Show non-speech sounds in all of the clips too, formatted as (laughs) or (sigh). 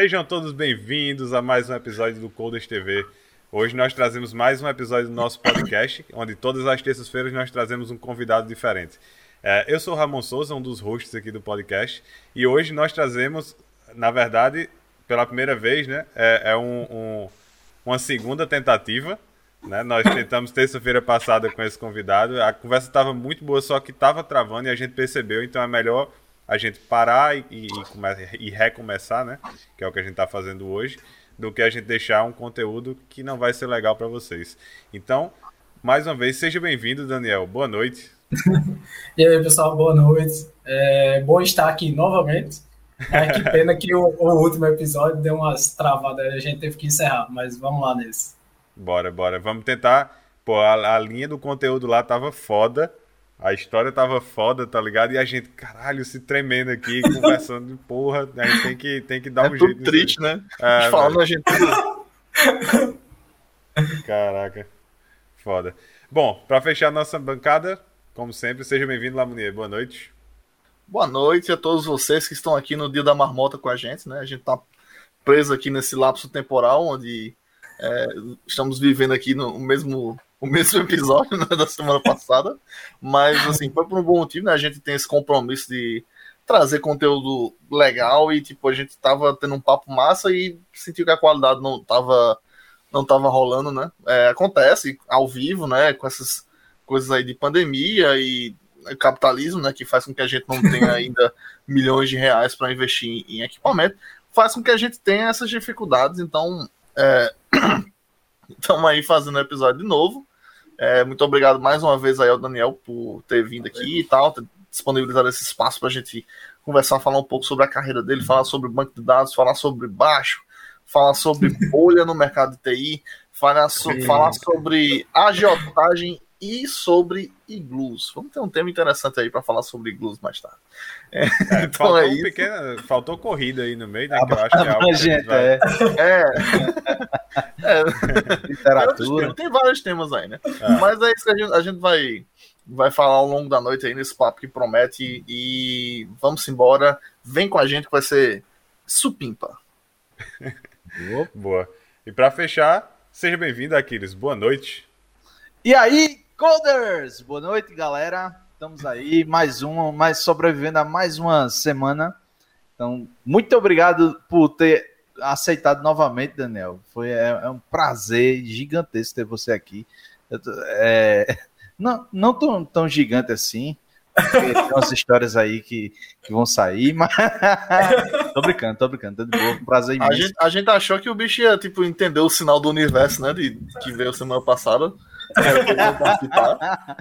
Sejam todos bem-vindos a mais um episódio do Colders TV. Hoje nós trazemos mais um episódio do nosso podcast, onde todas as terças-feiras nós trazemos um convidado diferente. É, eu sou o Ramon Souza, um dos hosts aqui do podcast, e hoje nós trazemos, na verdade, pela primeira vez, né? É, é um, um, uma segunda tentativa. Né? Nós tentamos terça-feira passada com esse convidado. A conversa estava muito boa, só que estava travando e a gente percebeu, então é melhor a gente parar e, e, e recomeçar, né? Que é o que a gente está fazendo hoje, do que a gente deixar um conteúdo que não vai ser legal para vocês. Então, mais uma vez, seja bem-vindo, Daniel. Boa noite. (laughs) e aí, pessoal, boa noite. É bom estar aqui novamente. É, que (laughs) pena que o, o, último episódio deu umas travadas, a gente teve que encerrar, mas vamos lá nesse. Bora, bora. Vamos tentar. Pô, a, a linha do conteúdo lá tava foda. A história tava foda, tá ligado? E a gente, caralho, se tremendo aqui, (laughs) conversando de porra. A gente tem que, tem que dar é um jeito. triste, né? É, falando a gente. (laughs) Caraca. Foda. Bom, para fechar nossa bancada, como sempre, seja bem-vindo, Lamunier. Boa noite. Boa noite a todos vocês que estão aqui no Dia da Marmota com a gente, né? A gente tá preso aqui nesse lapso temporal onde é, estamos vivendo aqui no mesmo, o mesmo episódio (laughs) né, da semana passada, mas assim, foi por um bom motivo, né? A gente tem esse compromisso de trazer conteúdo legal e tipo, a gente tava tendo um papo massa e sentiu que a qualidade não tava não tava rolando, né? É, acontece ao vivo, né, com essas coisas aí de pandemia e capitalismo, né, que faz com que a gente não tenha (laughs) ainda milhões de reais para investir em equipamento, faz com que a gente tenha essas dificuldades. Então, estamos é, (clears throat) aí fazendo o episódio de novo. É, muito obrigado mais uma vez aí ao Daniel por ter vindo aqui e tal, ter disponibilizado esse espaço para a gente conversar, falar um pouco sobre a carreira dele, falar sobre banco de dados, falar sobre baixo, falar sobre (laughs) bolha no mercado de TI, falar, so, falar sobre agiotagem e sobre iglus. Vamos ter um tema interessante aí para falar sobre iglus mais tarde. É, é, (laughs) então faltou, é um pequeno, faltou corrida aí no meio, né? Que eu acho que é algo gente, vai... é. (laughs) é. é. Literatura. Tem vários temas aí, né? É. Mas é isso que a gente, a gente vai, vai falar ao longo da noite aí nesse papo que promete. E vamos embora. Vem com a gente que vai ser supimpa. (laughs) Boa. E para fechar, seja bem-vindo, Aquiles. Boa noite. E aí, Coders! Boa noite, galera. Estamos aí, mais uma, mais sobrevivendo a mais uma semana. Então, muito obrigado por ter aceitado novamente, Daniel. Foi é, é um prazer gigantesco ter você aqui. É, não, não tão, tão gigante assim. Tem umas histórias aí que, que vão sair, mas. (laughs) tô brincando, tô brincando, tô de boa, um prazer imenso. A gente, a gente achou que o bicho ia, tipo, entender o sinal do universo, né? De, que veio semana passada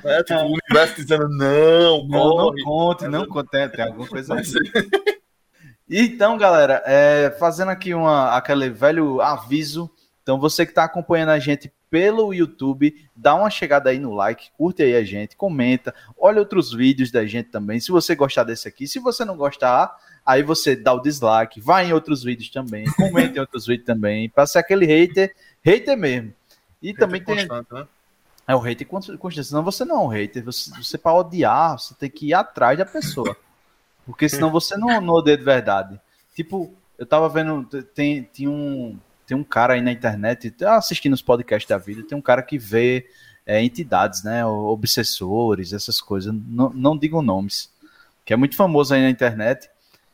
Né? Tipo, o universo dizendo não, não, não conte, não conte, tem alguma coisa aí. Então, galera, é, fazendo aqui uma, aquele velho aviso. Então, você que está acompanhando a gente pelo YouTube, dá uma chegada aí no like, curte aí a gente, comenta, olha outros vídeos da gente também. Se você gostar desse aqui, se você não gostar, aí você dá o dislike, vai em outros vídeos também, comenta em outros vídeos também, para ser aquele hater, hater mesmo. E hater também tem. Né? É o hater constante, senão você não é um hater. Você, você odiar, você tem que ir atrás da pessoa. Porque senão você não, não odeia de verdade. Tipo, eu tava vendo, tem, tem, um, tem um cara aí na internet, tá assistindo os podcasts da vida, tem um cara que vê é, entidades, né? Obsessores, essas coisas. Não, não digam nomes. Que é muito famoso aí na internet.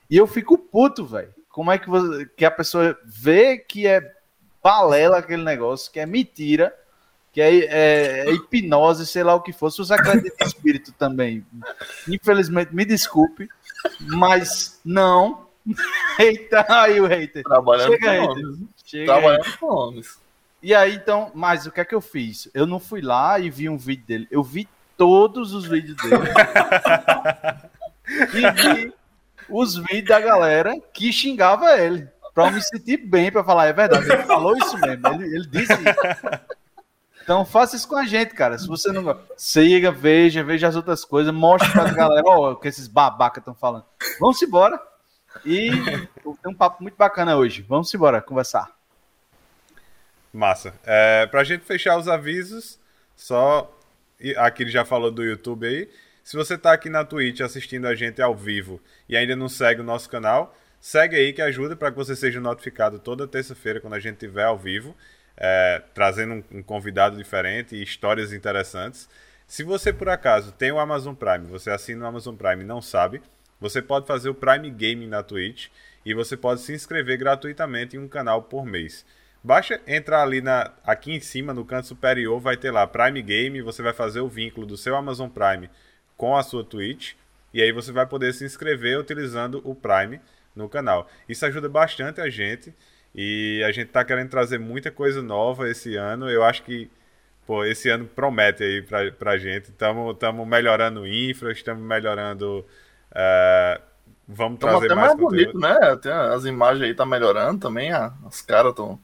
E eu fico puto, velho. Como é que, você, que a pessoa vê que é balela aquele negócio, que é mentira que é, é, é, hipnose, sei lá o que for. Se você acredita em espírito também, infelizmente, me desculpe, mas não. (laughs) Eita, aí o hater. Trabalhando Chega com hater. Chega Trabalhando com homens. E aí, então, mas o que é que eu fiz? Eu não fui lá e vi um vídeo dele. Eu vi todos os vídeos dele. (laughs) e vi os vídeos da galera que xingava ele. Pra eu me sentir bem, pra falar, é verdade. Ele falou isso mesmo. Ele, ele disse isso. Então faça isso com a gente, cara. Se você não siga, veja, veja as outras coisas, mostre pra galera o que esses babacas estão falando. Vamos embora. E tem um papo muito bacana hoje. Vamos embora conversar. Massa. É, pra gente fechar os avisos, só. Aqui ele já falou do YouTube aí. Se você tá aqui na Twitch assistindo a gente ao vivo e ainda não segue o nosso canal, segue aí que ajuda para que você seja notificado toda terça-feira quando a gente estiver ao vivo, é, trazendo um, um, convidado diferente e histórias interessantes. Se você por acaso tem o Amazon Prime, você assina o Amazon Prime e não sabe, você pode fazer o Prime Gaming na Twitch e você pode se inscrever gratuitamente em um canal por mês. Basta entrar ali na, aqui em cima, no canto superior, vai ter lá Prime Game, você vai fazer o vínculo do seu Amazon Prime com a sua Twitch, e aí você vai poder se inscrever utilizando o Prime no canal. Isso ajuda bastante a gente, e a gente está querendo trazer muita coisa nova esse ano. Eu acho que pô, esse ano promete aí pra, pra gente. Estamos melhorando infra, estamos melhorando. Uh, vamos trazer até mais, mais bonito, né? Até as imagens aí tá melhorando também, as caras estão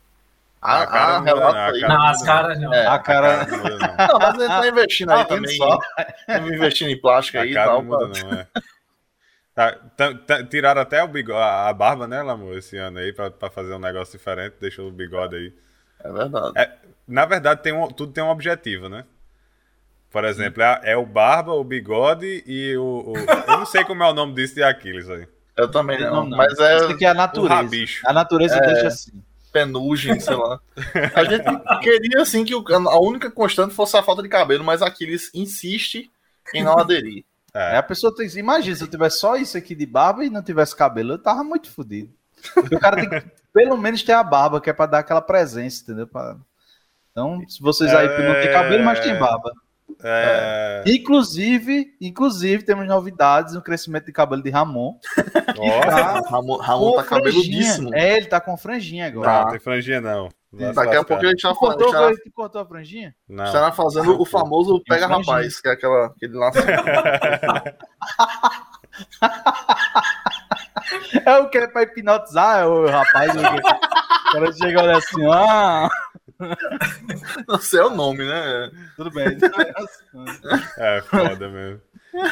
a, a, cara a, não, a aí. Não, as caras não. É, a cara. Não, não, não, mas ele tá investindo aí ah, também. Só. Tá investindo em plástico aí e tal. Não muda, não, é. Tá, tá, tá, tiraram até o bigode, a barba, né, Lamor, esse ano aí, pra, pra fazer um negócio diferente, deixou o bigode aí. É verdade. É, na verdade, tem um, tudo tem um objetivo, né? Por exemplo, é, é, o barba, o bigode e o, o, Eu não sei como é o nome disso de Aquiles aí. Eu também não, não mas é. Isso aqui é a natureza. A natureza é... deixa assim penugem, sei lá. A gente queria, assim, que a única constante fosse a falta de cabelo, mas Aquiles insiste em não aderir. É. A pessoa tem imagina, se eu tivesse só isso aqui de barba e não tivesse cabelo, eu tava muito fodido. o cara tem que, (laughs) pelo menos, ter a barba, que é pra dar aquela presença, entendeu? Pra... Então, se vocês aí é... não tem cabelo, mas tem barba. É... Inclusive, inclusive, temos novidades no crescimento de cabelo de Ramon. Oh, tá Ramon, Ramon tá cabeludíssimo. É, ele tá com franjinha agora. Não, tem franjinha não. Daqui a pouco a gente já cortou, estará... cortou a franjinha? Não. Estará fazendo o famoso pega rapaz, que é aquela, aquele laço. (laughs) é o que é pra hipnotizar o rapaz. O cara chega olha assim, ah. Não sei o nome, né? Tudo bem. (laughs) É foda mesmo.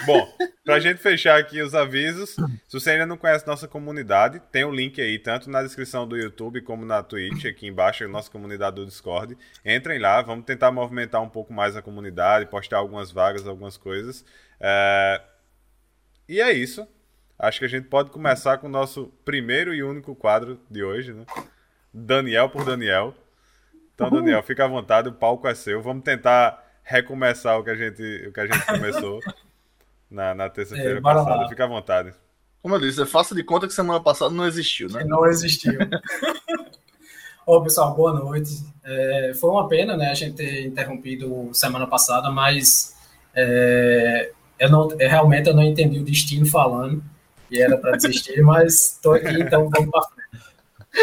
Bom, pra gente fechar aqui os avisos, se você ainda não conhece nossa comunidade, tem o um link aí, tanto na descrição do YouTube como na Twitch, aqui embaixo, nossa comunidade do Discord. Entrem lá, vamos tentar movimentar um pouco mais a comunidade, postar algumas vagas, algumas coisas. É... E é isso. Acho que a gente pode começar com o nosso primeiro e único quadro de hoje, né? Daniel por Daniel. Então, Daniel, fica à vontade, o palco é seu. Vamos tentar recomeçar o que a gente, o que a gente começou (laughs) na, na terça-feira é, passada. Lá. Fica à vontade. Como eu disse, é faça de conta que semana passada não existiu, né? Não existiu. (laughs) Ô, pessoal, boa noite. É, foi uma pena, né, a gente ter interrompido semana passada, mas é, eu não, eu realmente eu não entendi o destino falando e era para desistir, mas estou aqui, então vamos para frente.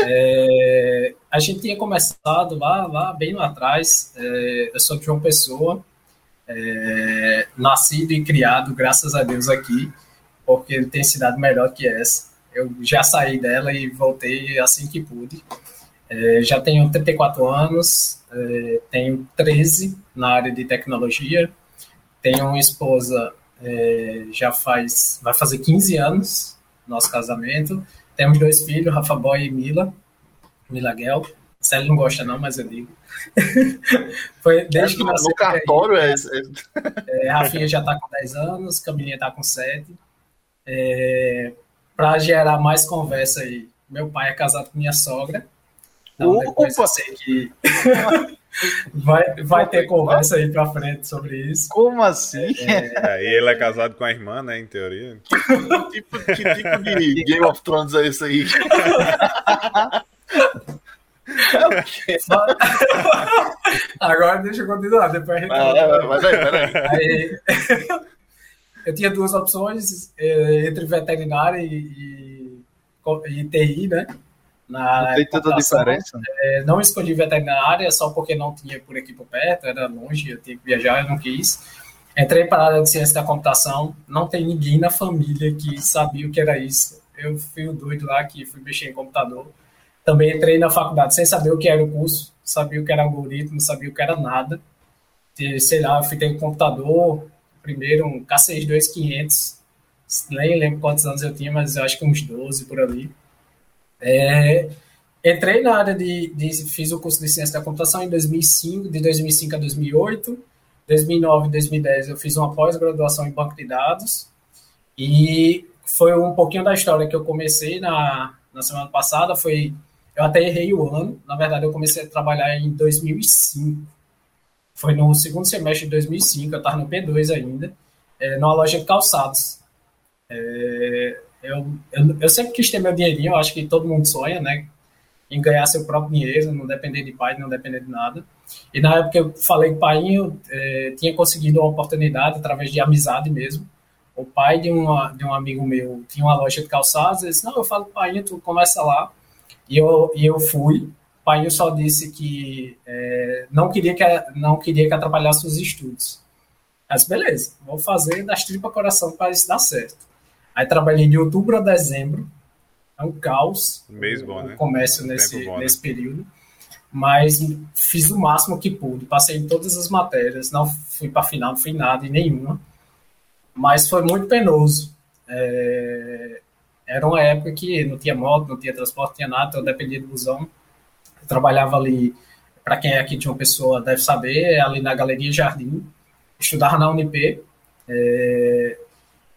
É, a gente tinha começado lá, lá bem lá atrás. É, eu sou de João Pessoa, é, nascido e criado, graças a Deus, aqui, porque tem cidade melhor que essa. Eu já saí dela e voltei assim que pude. É, já tenho 34 anos, é, tenho 13 na área de tecnologia, tenho uma esposa é, já faz, vai fazer 15 anos, nosso casamento, temos dois filhos, Rafa Boy e Mila, Milaguel. Célio não gosta não, mas eu digo. (laughs) Foi desde é, que nasceu. No cartório é, (laughs) é, Rafinha já está com 10 anos, Camilinha está com 7. É, Para gerar mais conversa aí, meu pai é casado com minha sogra. Então, depois eu sei que (laughs) vai, vai ter conversa aí pra frente sobre isso. Como assim? É... É, e ele é casado com a irmã, né, em teoria. Que tipo, que tipo de Game of Thrones é esse aí? (laughs) Agora deixa eu continuar, depois a. Ah, mas aí, peraí. (laughs) Aí, eu tinha duas opções eh, entre veterinária e, e, e TI, né? Na não tem tanta diferença. É, não escolhi veterinária só porque não tinha por aqui por perto, era longe, eu tinha que viajar, eu não quis. Entrei para a área de ciência da computação, não tem ninguém na família que sabia o que era isso. Eu fui o doido lá que fui mexer em computador. Também entrei na faculdade sem saber o que era o curso, sabia o que era algoritmo, sabia o que era nada. E, sei lá, eu fui ter um computador, primeiro um K62500, nem lembro quantos anos eu tinha, mas eu acho que uns 12 por ali. É, entrei na área de, de, Fiz o curso de ciência da computação em 2005, de 2005 a 2008. 2009 e 2010 eu fiz uma pós-graduação em banco de dados. E foi um pouquinho da história que eu comecei na, na semana passada. Foi eu até errei o ano. Na verdade, eu comecei a trabalhar em 2005. Foi no segundo semestre de 2005. Eu estava no P2 ainda, é, numa loja de calçados. É, eu, eu, eu, sempre quis ter meu dinheirinho. Eu acho que todo mundo sonha, né? Em ganhar seu próprio dinheiro, não depender de pai, não depender de nada. E na época eu falei com o pai, eu é, tinha conseguido uma oportunidade através de amizade mesmo o pai de, uma, de um amigo meu tinha uma loja de calçados, ele disse, não, eu falo com o pai, tu começa lá. E eu, e eu fui. O pai só disse que é, não, queria que não queria que atrapalhasse os estudos. Mas beleza, vou fazer das tripas coração para isso dar certo. Aí trabalhei de outubro a dezembro, é um caos Mês bom, o, né? comércio nesse, bom, né? nesse período. Mas fiz o máximo que pude, passei em todas as matérias, não fui para final, não fui nada em nenhuma mas foi muito penoso. É, era uma época que não tinha moto, não tinha transporte, não tinha nada, então eu dependia do busão. Eu trabalhava ali, para quem é aqui de uma pessoa deve saber, ali na Galeria Jardim, estudava na Unip. É,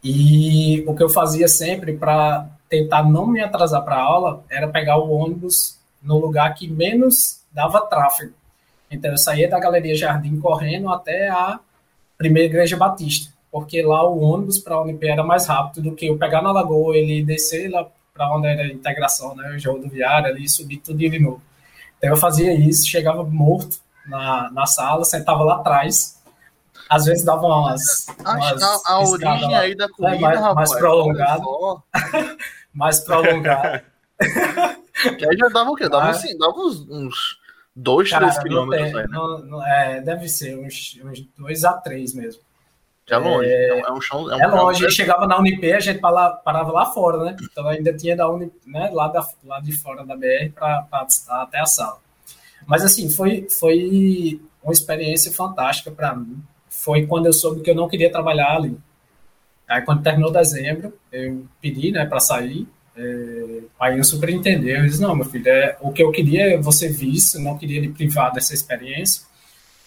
e o que eu fazia sempre para tentar não me atrasar para a aula era pegar o ônibus no lugar que menos dava tráfego. Então eu saía da Galeria Jardim correndo até a primeira Igreja Batista porque lá o ônibus para a Unip era mais rápido do que eu pegar na Lagoa, ele descer lá para onde era a integração, né, o rodoviário ali, subir tudo de novo. Então eu fazia isso, chegava morto na, na sala, sentava lá atrás, às vezes dava umas. umas a, a origem aí da comida, né, mais, rapaz, (laughs) mais prolongado. mais (laughs) prolongado. que aí já dava o quê? Dava, assim, dava uns, uns dois, três quilômetros. Tem, aí, né? não, não, é, deve ser uns, uns dois a três mesmo. É longe, é, é um chão. É, um é longe, gente chegava na Unip, a gente parava lá fora, né? Então ainda tinha da Unip, né, lá, da, lá de fora da BR para até a sala. Mas assim, foi, foi uma experiência fantástica para mim. Foi quando eu soube que eu não queria trabalhar ali. Aí quando terminou dezembro, eu pedi, né, para sair. É, aí eu super entendeu. Eu disse, não, meu filho, é, o que eu queria é você visse, não queria lhe privar dessa experiência,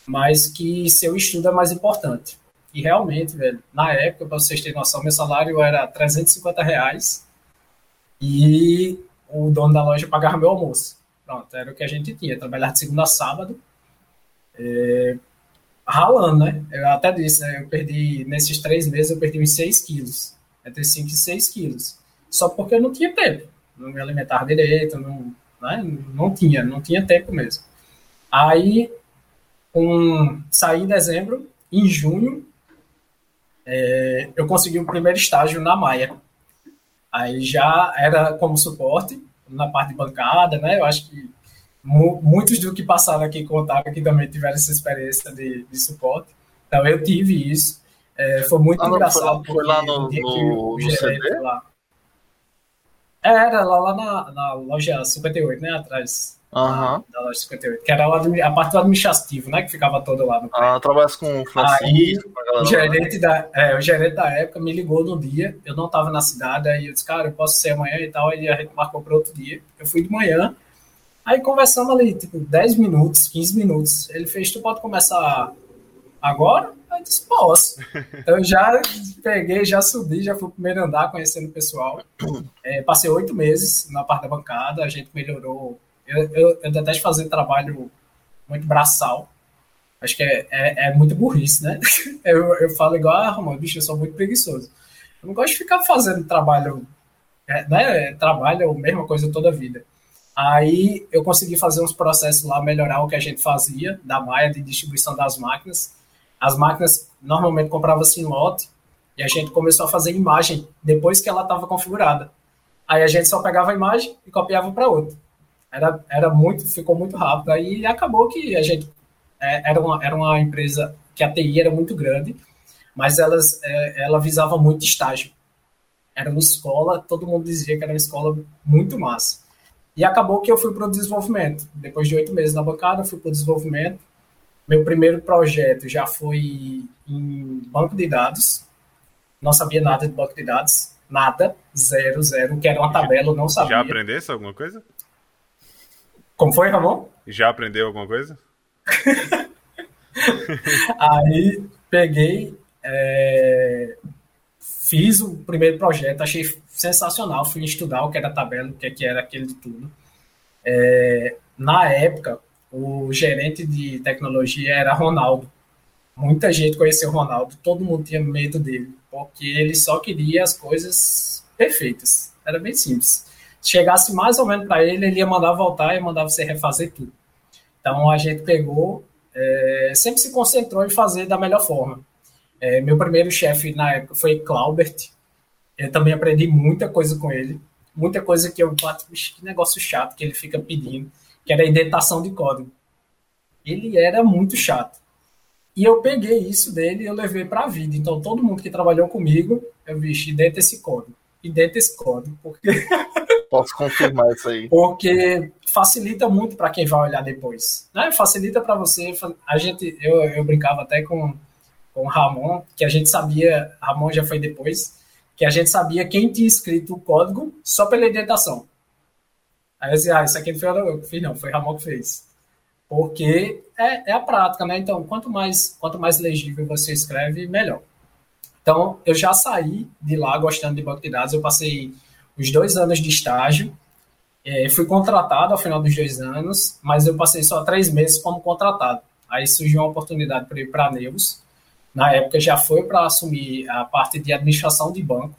mas que seu estudo é mais importante. E realmente, velho, na época, para vocês terem noção, meu salário era 350 reais e o dono da loja pagava meu almoço. Pronto, era o que a gente tinha, trabalhar de segunda a sábado, é, ralando, né? Eu até disse, né? Eu perdi, nesses três meses, eu perdi uns 6 quilos, entre 5 e 6 quilos, só porque eu não tinha tempo, não me alimentava direito, não, né? não tinha, não tinha tempo mesmo. Aí, um, saí em dezembro, em junho, é, eu consegui o primeiro estágio na Maia. Aí já era como suporte, na parte de bancada, né? Eu acho que mu muitos do que passaram aqui contaram que também tiveram essa experiência de, de suporte. Então eu tive isso. É, foi muito ah, engraçado. Foi lá, foi lá no, no, no CD? Lá. Era lá, lá na, na loja 58, né? Atrás Uhum. Da, loja 58, que era a parte do administrativo, né? Que ficava toda lá no Ah, trabalha com Aí o gerente, da, é, o gerente da época me ligou no dia, eu não estava na cidade, aí eu disse, cara, eu posso ser amanhã e tal, aí a gente marcou para outro dia. Eu fui de manhã, aí conversamos ali, tipo, 10 minutos, 15 minutos. Ele fez, tu pode começar agora? Eu disse, posso. (laughs) Então eu já peguei, já subi, já fui pro primeiro andar conhecendo o pessoal. É, passei oito meses na parte da bancada, a gente melhorou eu, eu, eu detesto fazer trabalho muito braçal. Acho que é, é, é muito burrice, né? (laughs) Eu, eu falo igual, ah, Romão, bicho, eu sou muito preguiçoso. Eu não gosto de ficar fazendo trabalho, é, né? Trabalho a mesma coisa toda a vida. Aí eu consegui fazer uns processos lá, melhorar o que a gente fazia da malha de distribuição das máquinas. As máquinas normalmente compravam-se em lote e a gente começou a fazer imagem depois que ela estava configurada. Aí a gente só pegava a imagem e copiava para outra era, era muito, ficou muito rápido. Aí acabou que a gente é, era, uma, era uma empresa que a TI era muito grande, mas elas, é, ela visava muito estágio. Era uma escola, todo mundo dizia que era uma escola muito massa. E acabou que eu fui para o desenvolvimento. Depois de oito meses na bancada, fui para o desenvolvimento. Meu primeiro projeto já foi em banco de dados. Não sabia nada de banco de dados. Nada. Zero, zero. Que era uma tabela, não sabia. Já aprendesse alguma coisa? Como foi, Ramon? Já aprendeu alguma coisa? (laughs) Aí peguei, é, fiz o primeiro projeto, achei sensacional, fui estudar o que era tabela, o que, é era aquele de tudo. É, na época, o gerente de tecnologia era Ronaldo. Muita gente conheceu o Ronaldo, todo mundo tinha medo dele, porque ele só queria as coisas perfeitas. Era bem simples. Se chegasse mais ou menos para ele, ele ia mandar voltar e mandar você refazer tudo. Então a gente pegou, é, sempre se concentrou em fazer da melhor forma. É, meu primeiro chefe na época foi Claubert. Eu também aprendi muita coisa com ele. Muita coisa que eu bato, que negócio chato que ele fica pedindo, que era a indentação de código. Ele era muito chato. E eu peguei isso dele e eu levei para a vida. Então, todo mundo que trabalhou comigo, eu vi, dentro esse código. E dentro esse código, porque. (laughs) Posso confirmar isso aí. Porque facilita muito para quem vai olhar depois. Né? Facilita para você. A gente, eu, eu brincava até com, com o Ramon, que a gente sabia, Ramon já foi depois, que a gente sabia quem tinha escrito o código só pela indentação. Aí eu dizia, ah, isso aqui não foi eu que fiz, não, foi Ramon que fez. Porque é, é a prática, né? Então, quanto mais, quanto mais legível você escreve, melhor. Então, eu já saí de lá gostando de banco de dados. Eu passei os dois anos de estágio. É, fui contratado ao final dos dois anos, mas eu passei só três meses como contratado. Aí surgiu uma oportunidade para ir para a Neus. Na época já foi para assumir a parte de administração de banco.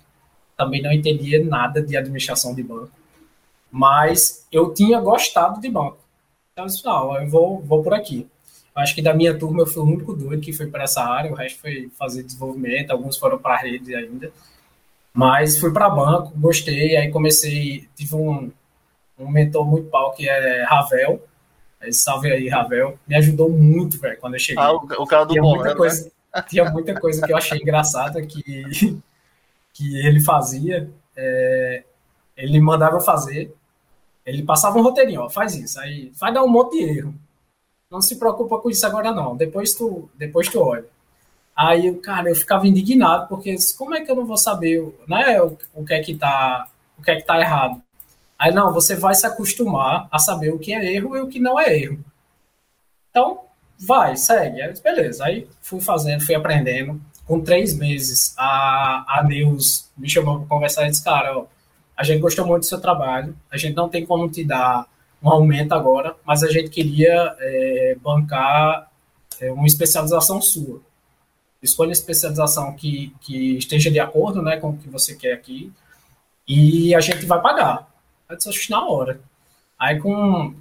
Também não entendia nada de administração de banco. Mas eu tinha gostado de banco. Então, eu disse, não, eu vou, vou por aqui. Acho que da minha turma eu fui o único doido que foi para essa área, o resto foi fazer desenvolvimento, alguns foram para a rede ainda. Mas fui para banco, gostei, aí comecei, tive um, um mentor muito pau que é Ravel. Salve aí, Ravel. Me ajudou muito, velho, quando eu cheguei. Ah, o, cara do tinha bom, muita né? coisa, Tinha muita coisa que eu achei engraçada que, que ele fazia. É, ele mandava fazer, ele passava um roteirinho, ó, faz isso, aí vai dar um monte de erro. Não se preocupa com isso agora não, depois tu, depois tu olha. Aí, cara, eu ficava indignado, porque como é que eu não vou saber né, o, o que é que tá, o que é que tá errado? Aí, não, você vai se acostumar a saber o que é erro e o que não é erro. Então, vai, segue. Aí, beleza. Aí fui fazendo, fui aprendendo. Com três meses, a, a Neus me chamou para conversar e disse, cara, ó, a gente gostou muito do seu trabalho, a gente não tem como te dar um aumento agora, mas a gente queria é, bancar é, uma especialização sua. Escolha a especialização que, que esteja de acordo né, com o que você quer aqui e a gente vai pagar. Eu disse, na hora. Aí com,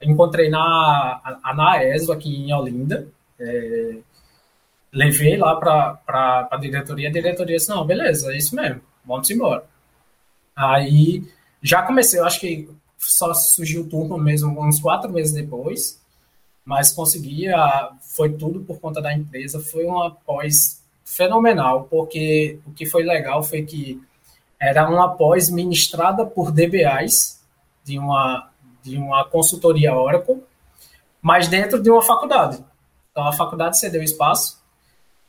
encontrei na, na ESO aqui em Olinda, é, levei lá para a diretoria, a diretoria disse, não, beleza, é isso mesmo, vamos embora. Aí já comecei, eu acho que só surgiu o turno mesmo uns quatro meses depois, mas conseguia, foi tudo por conta da empresa, foi uma pós fenomenal, porque o que foi legal foi que era uma pós ministrada por DBAs de uma, de uma consultoria Oracle, mas dentro de uma faculdade. Então a faculdade cedeu espaço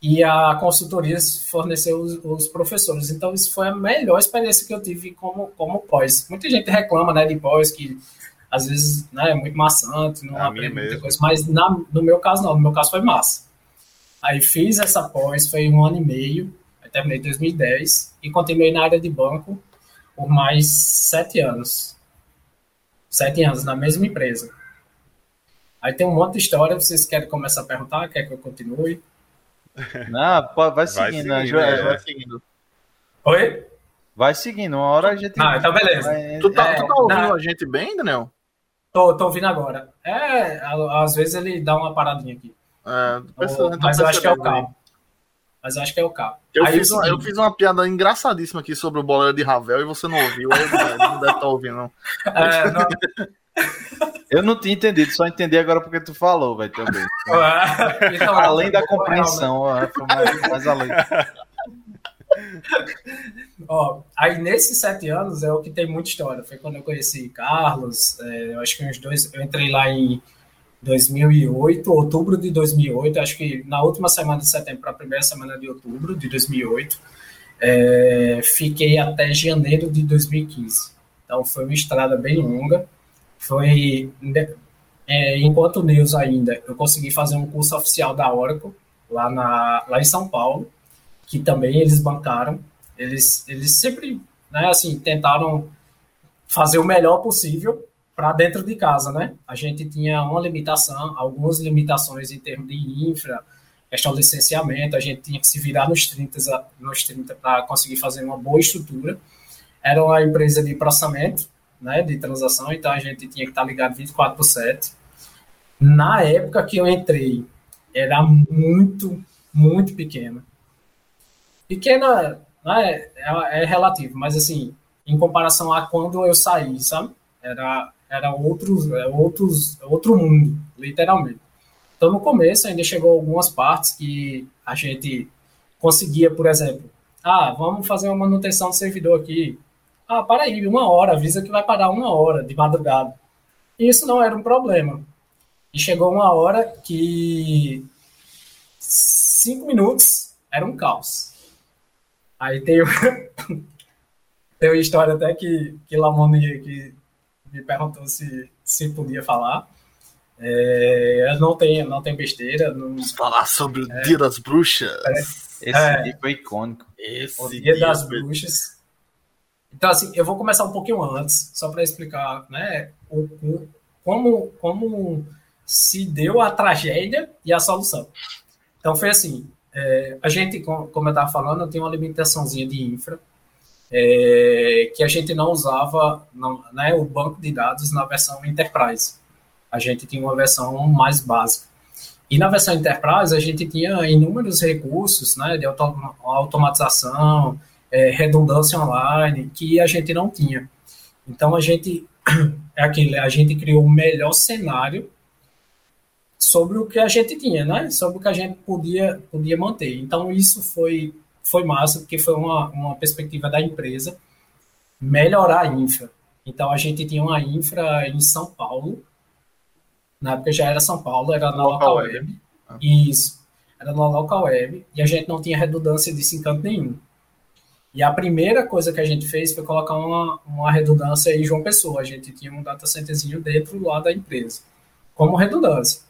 e a consultoria forneceu os, os, professores. Então, isso foi a melhor experiência que eu tive como, como pós. Muita gente reclama né, de pós, que às vezes né, é muito maçante, não a aprende muita coisa, mas na, no meu caso não, no meu caso foi massa. Aí fiz essa pós, foi um ano e meio, aí terminei em 2010 e continuei na área de banco por mais sete anos. Sete anos na mesma empresa. Aí tem um monte de história, vocês querem começar a perguntar, quer que eu continue? (laughs) Não, vai seguindo, vai seguindo, é. vai seguindo. Oi? Vai seguindo, uma hora a gente. Ah, então beleza. Vai... Tu, tá, é, tu tá ouvindo na... a gente bem, Daniel? Tô, tô ouvindo agora. É, às vezes ele dá uma paradinha aqui. É, pensando, mas eu acho que é o cabo. Mas eu acho que é o cabo. Eu, fiz, uma, eu fiz uma piada engraçadíssima aqui sobre o boleiro de Ravel e você não ouviu. Aí não deve estar tá ouvindo, não. É, não... (laughs) Eu não tinha entendido, só entendi agora porque tu falou, vai também. (laughs) então, além da compreensão, ó, mais, mais além. (laughs) Ó, aí nesses sete anos é o que tem muita história. Foi quando eu conheci Carlos, é, eu acho que uns dois, eu entrei lá em 2008, outubro de 2008, acho que na última semana de setembro para a primeira semana de outubro de 2008. É, fiquei até janeiro de 2015. Então foi uma estrada bem longa foi é, enquanto News ainda, eu consegui fazer um curso oficial da Oracle lá, na, lá em São Paulo, que também eles bancaram. eles, eles sempre, né, assim, tentaram fazer o melhor possível para dentro de casa, né? A gente tinha uma limitação, algumas limitações em termos de infra, questão de licenciamento, a gente tinha que se virar nos 30, nos 30 para conseguir fazer uma boa estrutura. Era uma empresa de processamento, né, de transação, então a gente tinha que estar ligado 24 por 7. Na época que eu entrei, era muito, muito pequena. Pequena né, é, é relativo, mas assim, em comparação a quando eu saí, sabe? Era, era outros, é outros, outro mundo, literalmente. Então, no começo, ainda chegou algumas partes que a gente conseguia, por exemplo, ah, vamos fazer uma manutenção do servidor aqui. Ah, para aí, uma hora, avisa que vai parar uma hora de madrugada. E isso não era um problema. E chegou uma hora que cinco minutos era um caos. Aí tem, (laughs) tem uma história até que, que Lamone que me perguntou se, se podia falar. É, não tem, não tem besteira. Não... Vamos falar sobre o é, Dia das Bruxas. É, Esse é, dia foi icônico. Esse o Dia, dia das Bruxas. Então, assim, eu vou começar um pouquinho antes, só para explicar né, o, o, como, como se deu a tragédia e a solução. Então, foi assim: é, a gente, como eu estava falando, tem uma limitaçãozinha de infra, é, que a gente não usava não, né, o banco de dados na versão Enterprise. A gente tinha uma versão mais básica. E na versão Enterprise, a gente tinha inúmeros recursos né, de automatização, é, redundância online, que a gente não tinha. Então, a gente, (clears throat) é aquele, a gente criou o melhor cenário sobre o que a gente tinha, né? Sobre o que a gente podia, podia manter. Então, isso foi, foi massa, porque foi uma, uma perspectiva da empresa melhorar a infra. Então, a gente tinha uma infra em São Paulo, na época já era São Paulo, era na local, web. web. Ah. Isso, era na local web, e a gente não tinha redundância disso em canto nenhum. E a primeira coisa que a gente fez foi colocar uma, uma redundância em João Pessoa. A gente tinha um data centerzinho dentro lá da empresa, como redundância.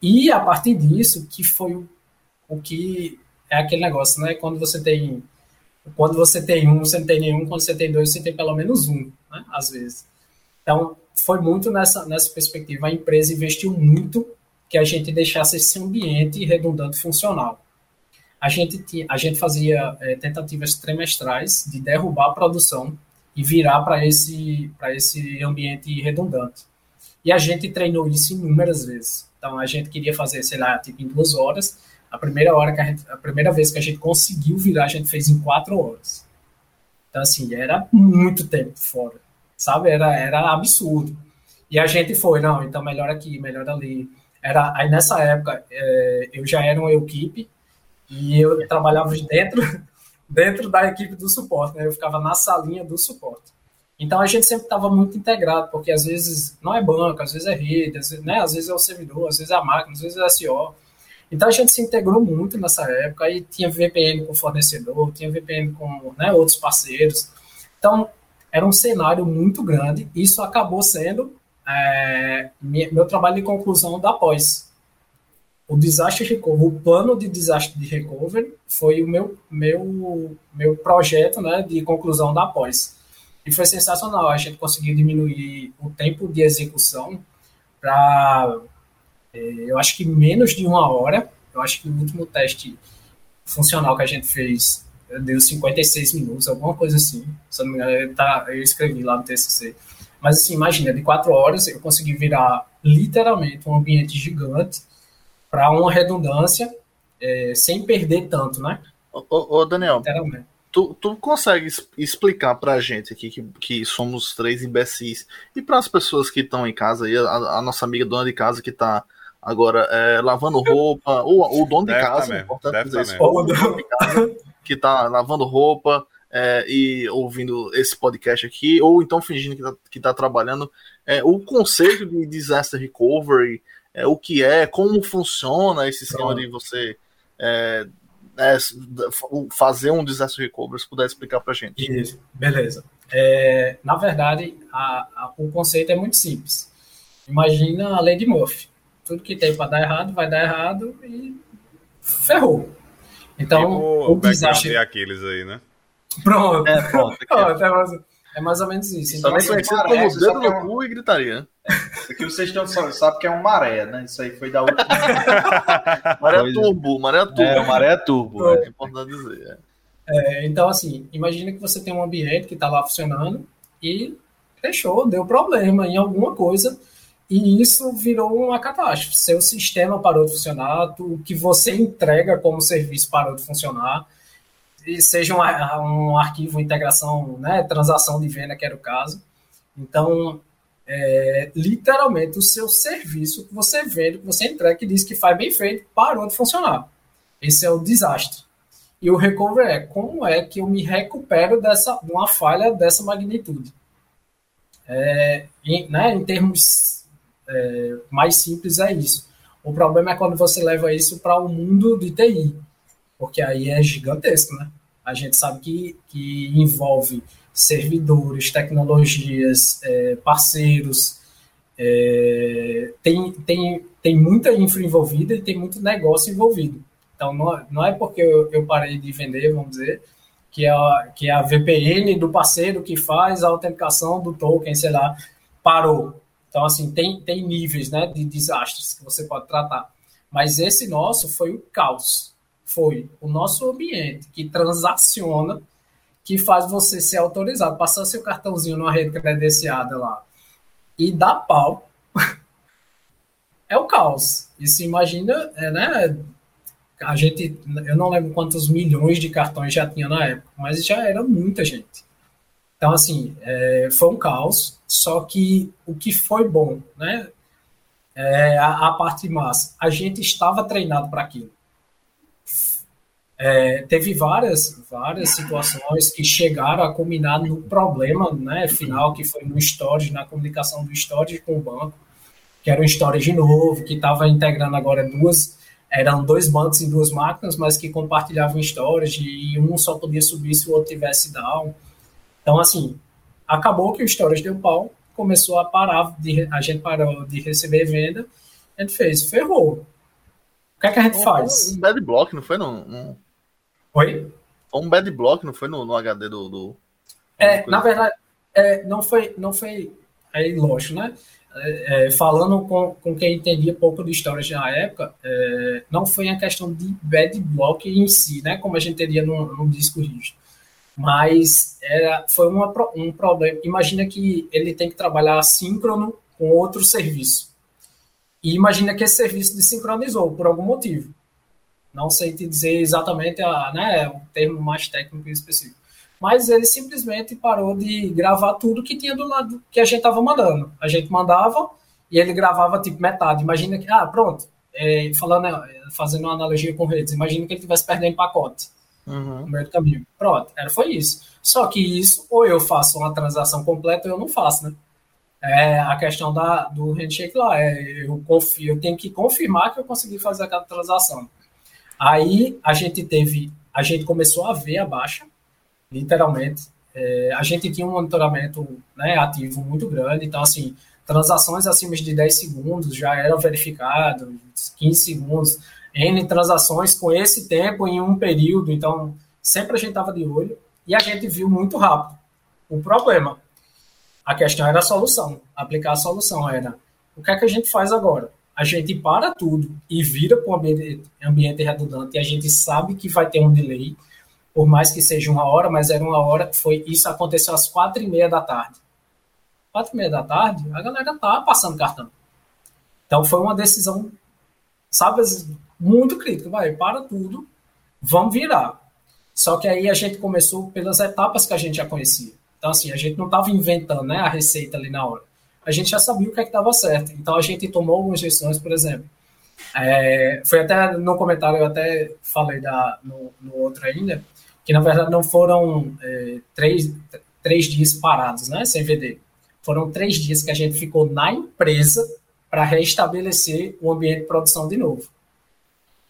E a partir disso, que foi o, o que é aquele negócio, né? Quando você tem quando você tem um, você não tem nenhum, quando você tem dois, você tem pelo menos um, né? Às vezes. Então, foi muito nessa, nessa perspectiva. A empresa investiu muito que a gente deixasse esse ambiente redundante funcional. A gente, tinha, a gente fazia é, tentativas trimestrais de derrubar a produção e virar para esse, esse ambiente redundante. E a gente treinou isso inúmeras vezes. Então a gente queria fazer, sei lá, tipo em duas horas. A primeira hora que a, gente, a primeira vez que a gente conseguiu virar, a gente fez em quatro horas. Então assim era muito tempo fora, sabe? Era era absurdo. E a gente foi, não, então melhor aqui, melhor ali. Era aí nessa época é, eu já era uma equipe e eu trabalhava dentro (laughs) dentro da equipe do suporte, né? Eu ficava na salinha do suporte. Então a gente sempre estava muito integrado, porque às vezes não é banco, às vezes é rede, às vezes, né, às vezes é o servidor, às vezes é a máquina, às vezes é a SO. Então a gente se integrou muito nessa época, aí tinha VPN com fornecedor, tinha VPN com né, outros parceiros. Então era um cenário muito grande, isso acabou sendo é, meu trabalho de conclusão da pós. O desastre recovery, o plano de desastre de recovery foi o meu, meu, meu projeto né, de conclusão da pós. E foi sensacional. A gente conseguiu diminuir o tempo de execução para, é, eu acho que menos de uma hora. Eu acho que o último teste funcional que a gente fez deu 56 minutos, alguma coisa assim. Se não me engano, tá, eu escrevi lá no TCC. Mas assim, imagina, de quatro horas eu consegui virar literalmente um ambiente gigante para uma redundância é, sem perder tanto, né? Ô, ô, Daniel, tu, tu consegue explicar pra gente aqui que, que somos três imbecis? E para as pessoas que estão em casa aí, a, a, nossa amiga dona de casa que tá agora é, lavando roupa, ou o dono de casa, tá importante dizer isso, o dono de casa que tá lavando roupa é, e ouvindo esse podcast aqui, ou então fingindo que tá, que tá trabalhando, é, o conceito de disaster recovery, é, o que é, como funciona esse esquema de você é, é, fazer um disaster recovery, se puder explicar para a gente. Isso, beleza. É, na verdade, a, a, o conceito é muito simples. Imagina a lei de Murphy. Tudo que tem para dar errado, vai dar errado e ferrou. Então, tipo o, o desastre... de Aquiles aí, né? Pronto. É, pronto. (laughs) pronto é, mais, é, mais, ou menos isso. Então, Também conhecido como dedo no é cu e gritaria. Isso aqui vocês estão sabem que é um maré, né? Isso aí foi da última. (laughs) maré turbo, maré turbo. É, maré turbo, é, é importante dizer. É. então, assim, imagina que você tem um ambiente que está lá funcionando e fechou, deu problema em alguma coisa e isso virou uma catástrofe. Seu sistema parou de funcionar, o que você entrega como serviço parou de funcionar, e seja um, um arquivo, integração, né, transação de venda, que era o caso. Então, é, literalmente, o seu serviço que você vende, que você entrega, que diz que faz bem feito, parou de funcionar. Esse é o desastre. E o recovery é como é que eu me recupero dessa uma falha dessa magnitude. É, em, né, em termos é, mais simples é isso. O problema é quando você leva isso para o mundo de TI, porque aí é gigantesco, né? A gente sabe que, que envolve servidores, tecnologias, é, parceiros, é, tem, tem, tem muita infra envolvida e tem muito negócio envolvido. Então, não, não é porque eu, eu parei de vender, vamos dizer, que é, a, que é a VPN do parceiro que faz a autenticação do token, sei lá, parou. Então, assim, tem, tem níveis né, de desastres que você pode tratar. Mas esse nosso foi o caos. Foi o nosso ambiente que transaciona, que faz você ser autorizado, passar seu cartãozinho numa rede credenciada lá e dar pau. (laughs) é o caos. Se imagina, é, né? A gente, eu não lembro quantos milhões de cartões já tinha na época, mas já era muita gente. Então, assim, é, foi um caos, só que o que foi bom, né? É, a, a, parte massa, a gente estava treinado para aquilo. É, teve várias, várias situações que chegaram a culminar no problema né, final, que foi no storage, na comunicação do storage com o banco, que era um storage novo, que estava integrando agora duas, eram dois bancos em duas máquinas, mas que compartilhavam storage e um só podia subir se o outro tivesse down. Então, assim, acabou que o storage deu pau, começou a parar, de, a gente parou de receber venda, a gente fez, ferrou. O que é que a gente um, faz? Um bad block, não foi? No... Oi? Um bad block, não foi no, no HD do. do... É, na verdade, é, não foi. Não foi aí, lógico, né? É, é, falando com, com quem entendia pouco de storage na época, é, não foi a questão de bad block em si, né? Como a gente teria no, no disco rígido mas era, foi uma, um problema. Imagina que ele tem que trabalhar síncrono com outro serviço. E imagina que esse serviço desincronizou por algum motivo. Não sei te dizer exatamente a, né, o termo mais técnico e específico. Mas ele simplesmente parou de gravar tudo que tinha do lado que a gente estava mandando. A gente mandava e ele gravava tipo metade. Imagina que, ah, pronto, é, falando, fazendo uma analogia com redes, imagina que ele estivesse perdendo pacote uhum. no meio do caminho. Pronto, era, foi isso. Só que isso, ou eu faço uma transação completa ou eu não faço, né? É a questão da, do handshake lá. É, eu, confio, eu tenho que confirmar que eu consegui fazer aquela transação. Aí a gente teve, a gente começou a ver a baixa, literalmente. É, a gente tinha um monitoramento né, ativo muito grande, então assim, transações acima de 10 segundos já eram verificadas, 15 segundos. N transações com esse tempo em um período, então sempre a gente estava de olho e a gente viu muito rápido o problema. A questão era a solução, aplicar a solução era o que é que a gente faz agora? A gente para tudo e vira para um ambiente, ambiente redundante e a gente sabe que vai ter um delay, por mais que seja uma hora, mas era uma hora, foi isso aconteceu às quatro e meia da tarde. Quatro e meia da tarde, a galera tá passando cartão. Então foi uma decisão, sabe, muito crítica, vai, para tudo, vamos virar. Só que aí a gente começou pelas etapas que a gente já conhecia. Então, assim, a gente não estava inventando né, a receita ali na hora. A gente já sabia o que é estava certo. Então, a gente tomou algumas decisões, por exemplo. É, foi até no comentário, eu até falei da, no, no outro ainda, que na verdade não foram é, três, três dias parados, né, sem vender. Foram três dias que a gente ficou na empresa para restabelecer o ambiente de produção de novo.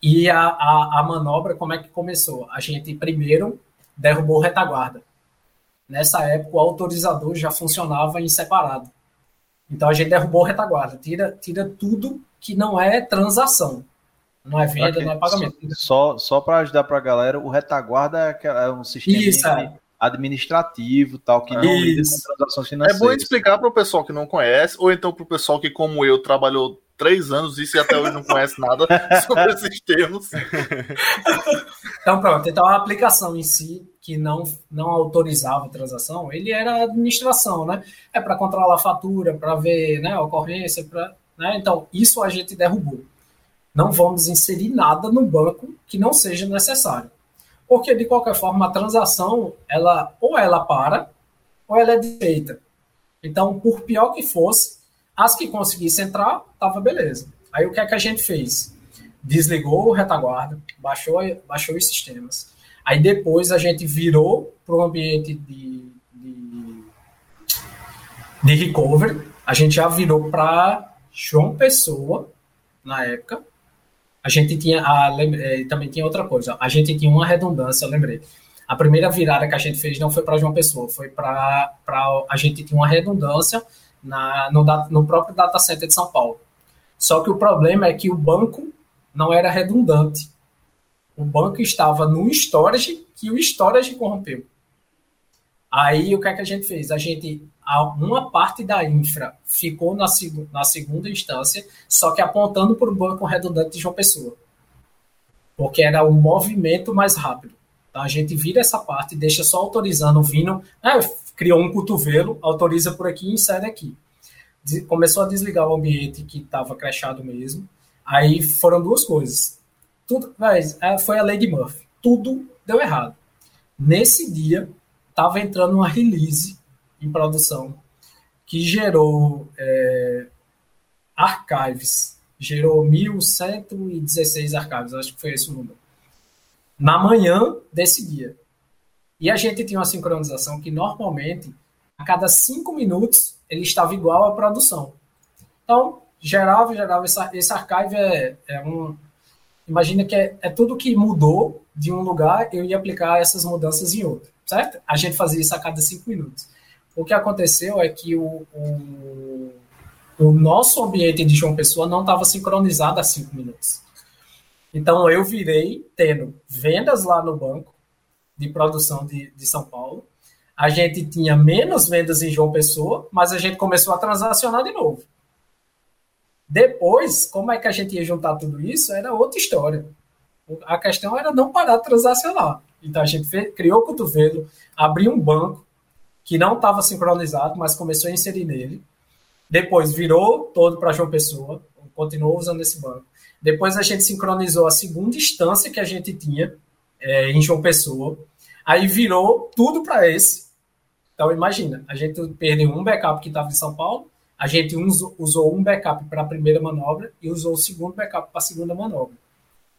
E a, a, a, manobra, como é que começou? A gente primeiro derrubou retaguarda. Nessa época, o autorizador já funcionava em separado. Então a gente derrubou retaguarda, tira, tira tudo que não é transação. Não é venda, okay. não é pagamento. Só, só para ajudar para a galera, o retaguarda é, é um sistema Isso, é. administrativo, tal, que não lida com transações financeiras. É bom explicar para o pessoal que não conhece, ou então para o pessoal que, como eu, trabalhou três anos isso e até hoje não conhece nada (laughs) sobre esses termos. Então, pronto. Então, a aplicação em si, que não, não autorizava a transação, ele era administração, né? É para controlar a fatura, para ver né, a ocorrência, para. Né? Então, isso a gente derrubou. Não vamos inserir nada no banco que não seja necessário. Porque, de qualquer forma, a transação, ela ou ela para, ou ela é feita. Então, por pior que fosse, as que conseguissem entrar, tava beleza. Aí o que é que a gente fez? Desligou o retaguarda, baixou, baixou os sistemas. Aí depois a gente virou para o ambiente de, de, de recovery. A gente já virou para João Pessoa, na época, a gente tinha, a, é, também tinha outra coisa, a gente tinha uma redundância, lembrei. A primeira virada que a gente fez não foi para João Pessoa, foi para a gente tinha uma redundância na, no, no próprio data center de São Paulo. Só que o problema é que o banco não era redundante. O banco estava no storage que o storage corrompeu. Aí o que é que a gente fez? A gente uma parte da infra ficou na, na segunda instância, só que apontando para o banco redundante de João Pessoa. Porque era o movimento mais rápido. Então a gente vira essa parte, deixa só autorizando, vindo, ah, criou um cotovelo, autoriza por aqui e insere aqui. Começou a desligar o ambiente que estava crashado mesmo. Aí foram duas coisas. Tudo, mas, é, foi a lei de Murphy. Tudo deu errado. Nesse dia, estava entrando uma release em produção que gerou é, archives, gerou 1.116 archives, acho que foi esse o número, na manhã desse dia. E a gente tinha uma sincronização que normalmente, a cada cinco minutos, ele estava igual à produção. Então, gerava, gerava, esse, esse archive é, é um... Imagina que é, é tudo que mudou de um lugar, eu ia aplicar essas mudanças em outro, certo? A gente fazia isso a cada cinco minutos. O que aconteceu é que o, o, o nosso ambiente de João Pessoa não estava sincronizado a cinco minutos. Então eu virei tendo vendas lá no banco de produção de, de São Paulo. A gente tinha menos vendas em João Pessoa, mas a gente começou a transacionar de novo. Depois, como é que a gente ia juntar tudo isso? Era outra história. A questão era não parar de transacionar. Então a gente fez, criou o cotovelo, abriu um banco, que não estava sincronizado, mas começou a inserir nele. Depois virou todo para João Pessoa, continuou usando esse banco. Depois a gente sincronizou a segunda instância que a gente tinha é, em João Pessoa. Aí virou tudo para esse. Então imagina, a gente perdeu um backup que estava em São Paulo, a gente usou um backup para a primeira manobra e usou o segundo backup para a segunda manobra.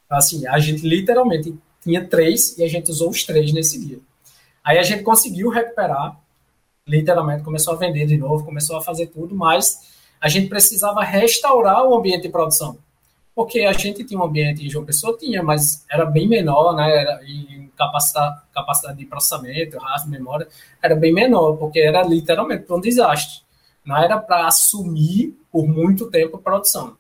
Então, assim, a gente literalmente tinha três e a gente usou os três nesse dia. Aí a gente conseguiu recuperar literalmente começou a vender de novo, começou a fazer tudo, mas a gente precisava restaurar o ambiente de produção. Porque a gente tinha um ambiente em João Pessoa, tinha, mas era bem menor, né? Era, em capacidade, capacidade de processamento, rastro, memória, era bem menor, porque era literalmente um desastre. Não era para assumir por muito tempo a produção.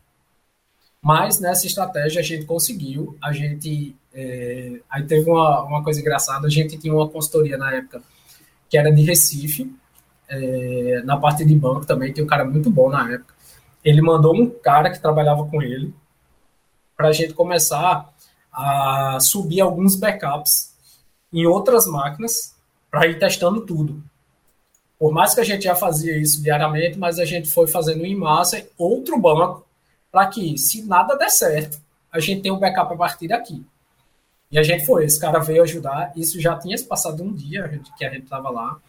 Mas nessa estratégia a gente conseguiu, a gente. É, aí teve uma, uma coisa engraçada, a gente tinha uma consultoria na época que era de Recife, é, na parte de banco também, tem um cara muito bom na época. Ele mandou um cara que trabalhava com ele para a gente começar a subir alguns backups em outras máquinas para ir testando tudo. Por mais que a gente já fazia isso diariamente, mas a gente foi fazendo em massa outro banco para que, se nada der certo, a gente tem um backup a partir daqui. E a gente foi, esse cara veio ajudar. Isso já tinha se passado um dia que a gente estava lá.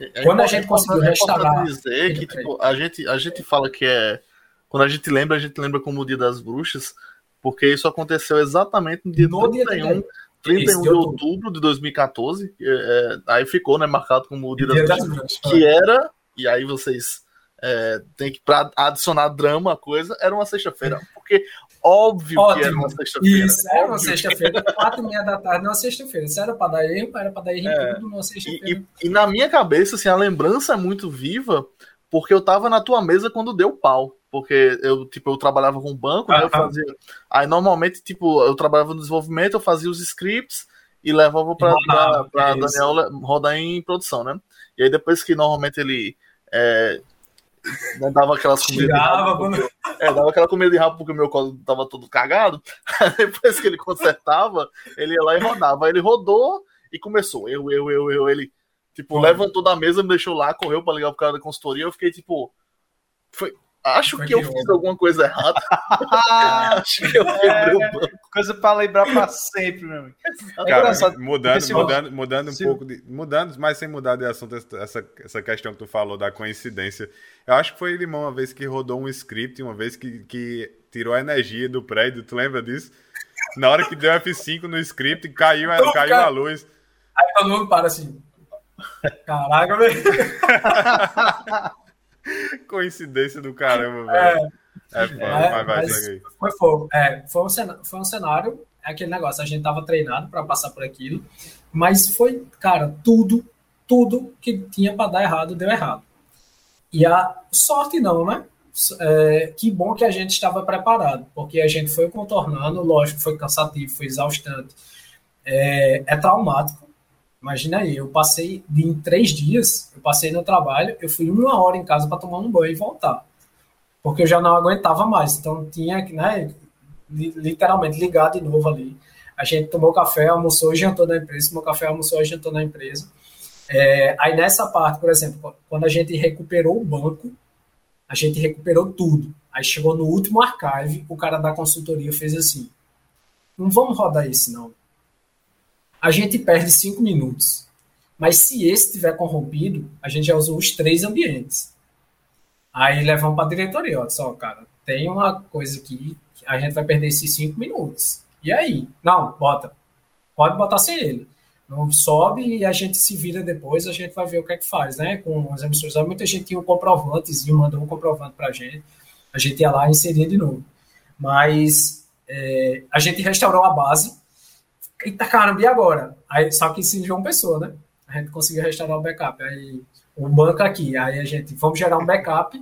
É quando a gente conseguiu é restaurar. dizer que tipo, a, gente, a gente fala que é. Quando a gente lembra, a gente lembra como o Dia das Bruxas, porque isso aconteceu exatamente no dia no 31, dia 31 de outubro de 2014. É, é, aí ficou né, marcado como o Dia, das, que era. E aí vocês é, tem que para adicionar drama a coisa, era uma sexta-feira. Porque óbvio, óbvio, que era uma sexta-feira. Isso, era uma sexta-feira, quatro e meia da tarde numa sexta-feira. Isso era para dar erro, era para dar erro é, tudo numa sexta-feira. E, e, e, na minha cabeça, assim, a lembrança é muito viva, porque eu tava na tua mesa quando deu pau. Porque eu, tipo, eu trabalhava com banco, né, eu fazia. Aí normalmente, tipo, eu trabalhava no desenvolvimento, eu fazia os scripts e levava para Daniel rodar em produção, né? E aí depois que normalmente ele é, né, dava aquelas comidas de rabo, quando... é, dava aquela comida de rabo porque o meu colo tava todo cagado. (laughs) depois que ele consertava, ele ia lá e rodava. Aí ele rodou e começou. Eu, eu, eu, eu, ele tipo, levantou da mesa, me deixou lá, correu para ligar pro cara da consultoria. Eu fiquei tipo, foi, Acho que, que eu fiz alguma coisa errada. (laughs) Acho que eu quebrei o banco. Coisa para lembrar para sempre, meu amigo. Cara, mudando, mudando, mudando um pouco de. Mudando, mas sem mudar de assunto, essa, essa questão que tu falou da coincidência. Eu acho que foi Limão uma vez que rodou um script, uma vez que, que tirou a energia do prédio. Tu lembra disso? Na hora que deu F5 no script, caiu, caiu a luz. Aí todo mundo para assim. Caraca, velho. (laughs) Coincidência do caramba, velho. É, é, é vai, foi fogo. É, foi, um cenário, foi um cenário, é aquele negócio, a gente tava treinado para passar por aquilo, mas foi, cara, tudo, tudo que tinha para dar errado, deu errado. E a sorte não, né? É, que bom que a gente estava preparado, porque a gente foi contornando, lógico, foi cansativo, foi exaustante, é, é traumático, Imagina aí, eu passei em três dias, eu passei no trabalho, eu fui uma hora em casa para tomar um banho e voltar. Porque eu já não aguentava mais. Então tinha que, né, literalmente ligar de novo ali. A gente tomou café, almoçou e jantou na empresa, tomou café, almoçou e jantou na empresa. É, aí nessa parte, por exemplo, quando a gente recuperou o banco, a gente recuperou tudo. Aí chegou no último archive, o cara da consultoria fez assim: não vamos rodar isso não a gente perde cinco minutos. Mas se esse estiver corrompido, a gente já usou os três ambientes. Aí levamos para a diretoria, ó, só, cara, tem uma coisa aqui, a gente vai perder esses cinco minutos. E aí? Não, bota. Pode botar sem ele. Não sobe e a gente se vira depois, a gente vai ver o que é que faz, né? Com as emissoras. Muita gente tinha um comprovantezinho, mandou um comprovante para a gente. A gente ia lá e inseria de novo. Mas é, a gente restaurou a base, eita caramba, e agora? Aí, só que se João Pessoa, né? A gente conseguiu restaurar o backup. Aí o banco aqui, aí a gente, vamos gerar um backup,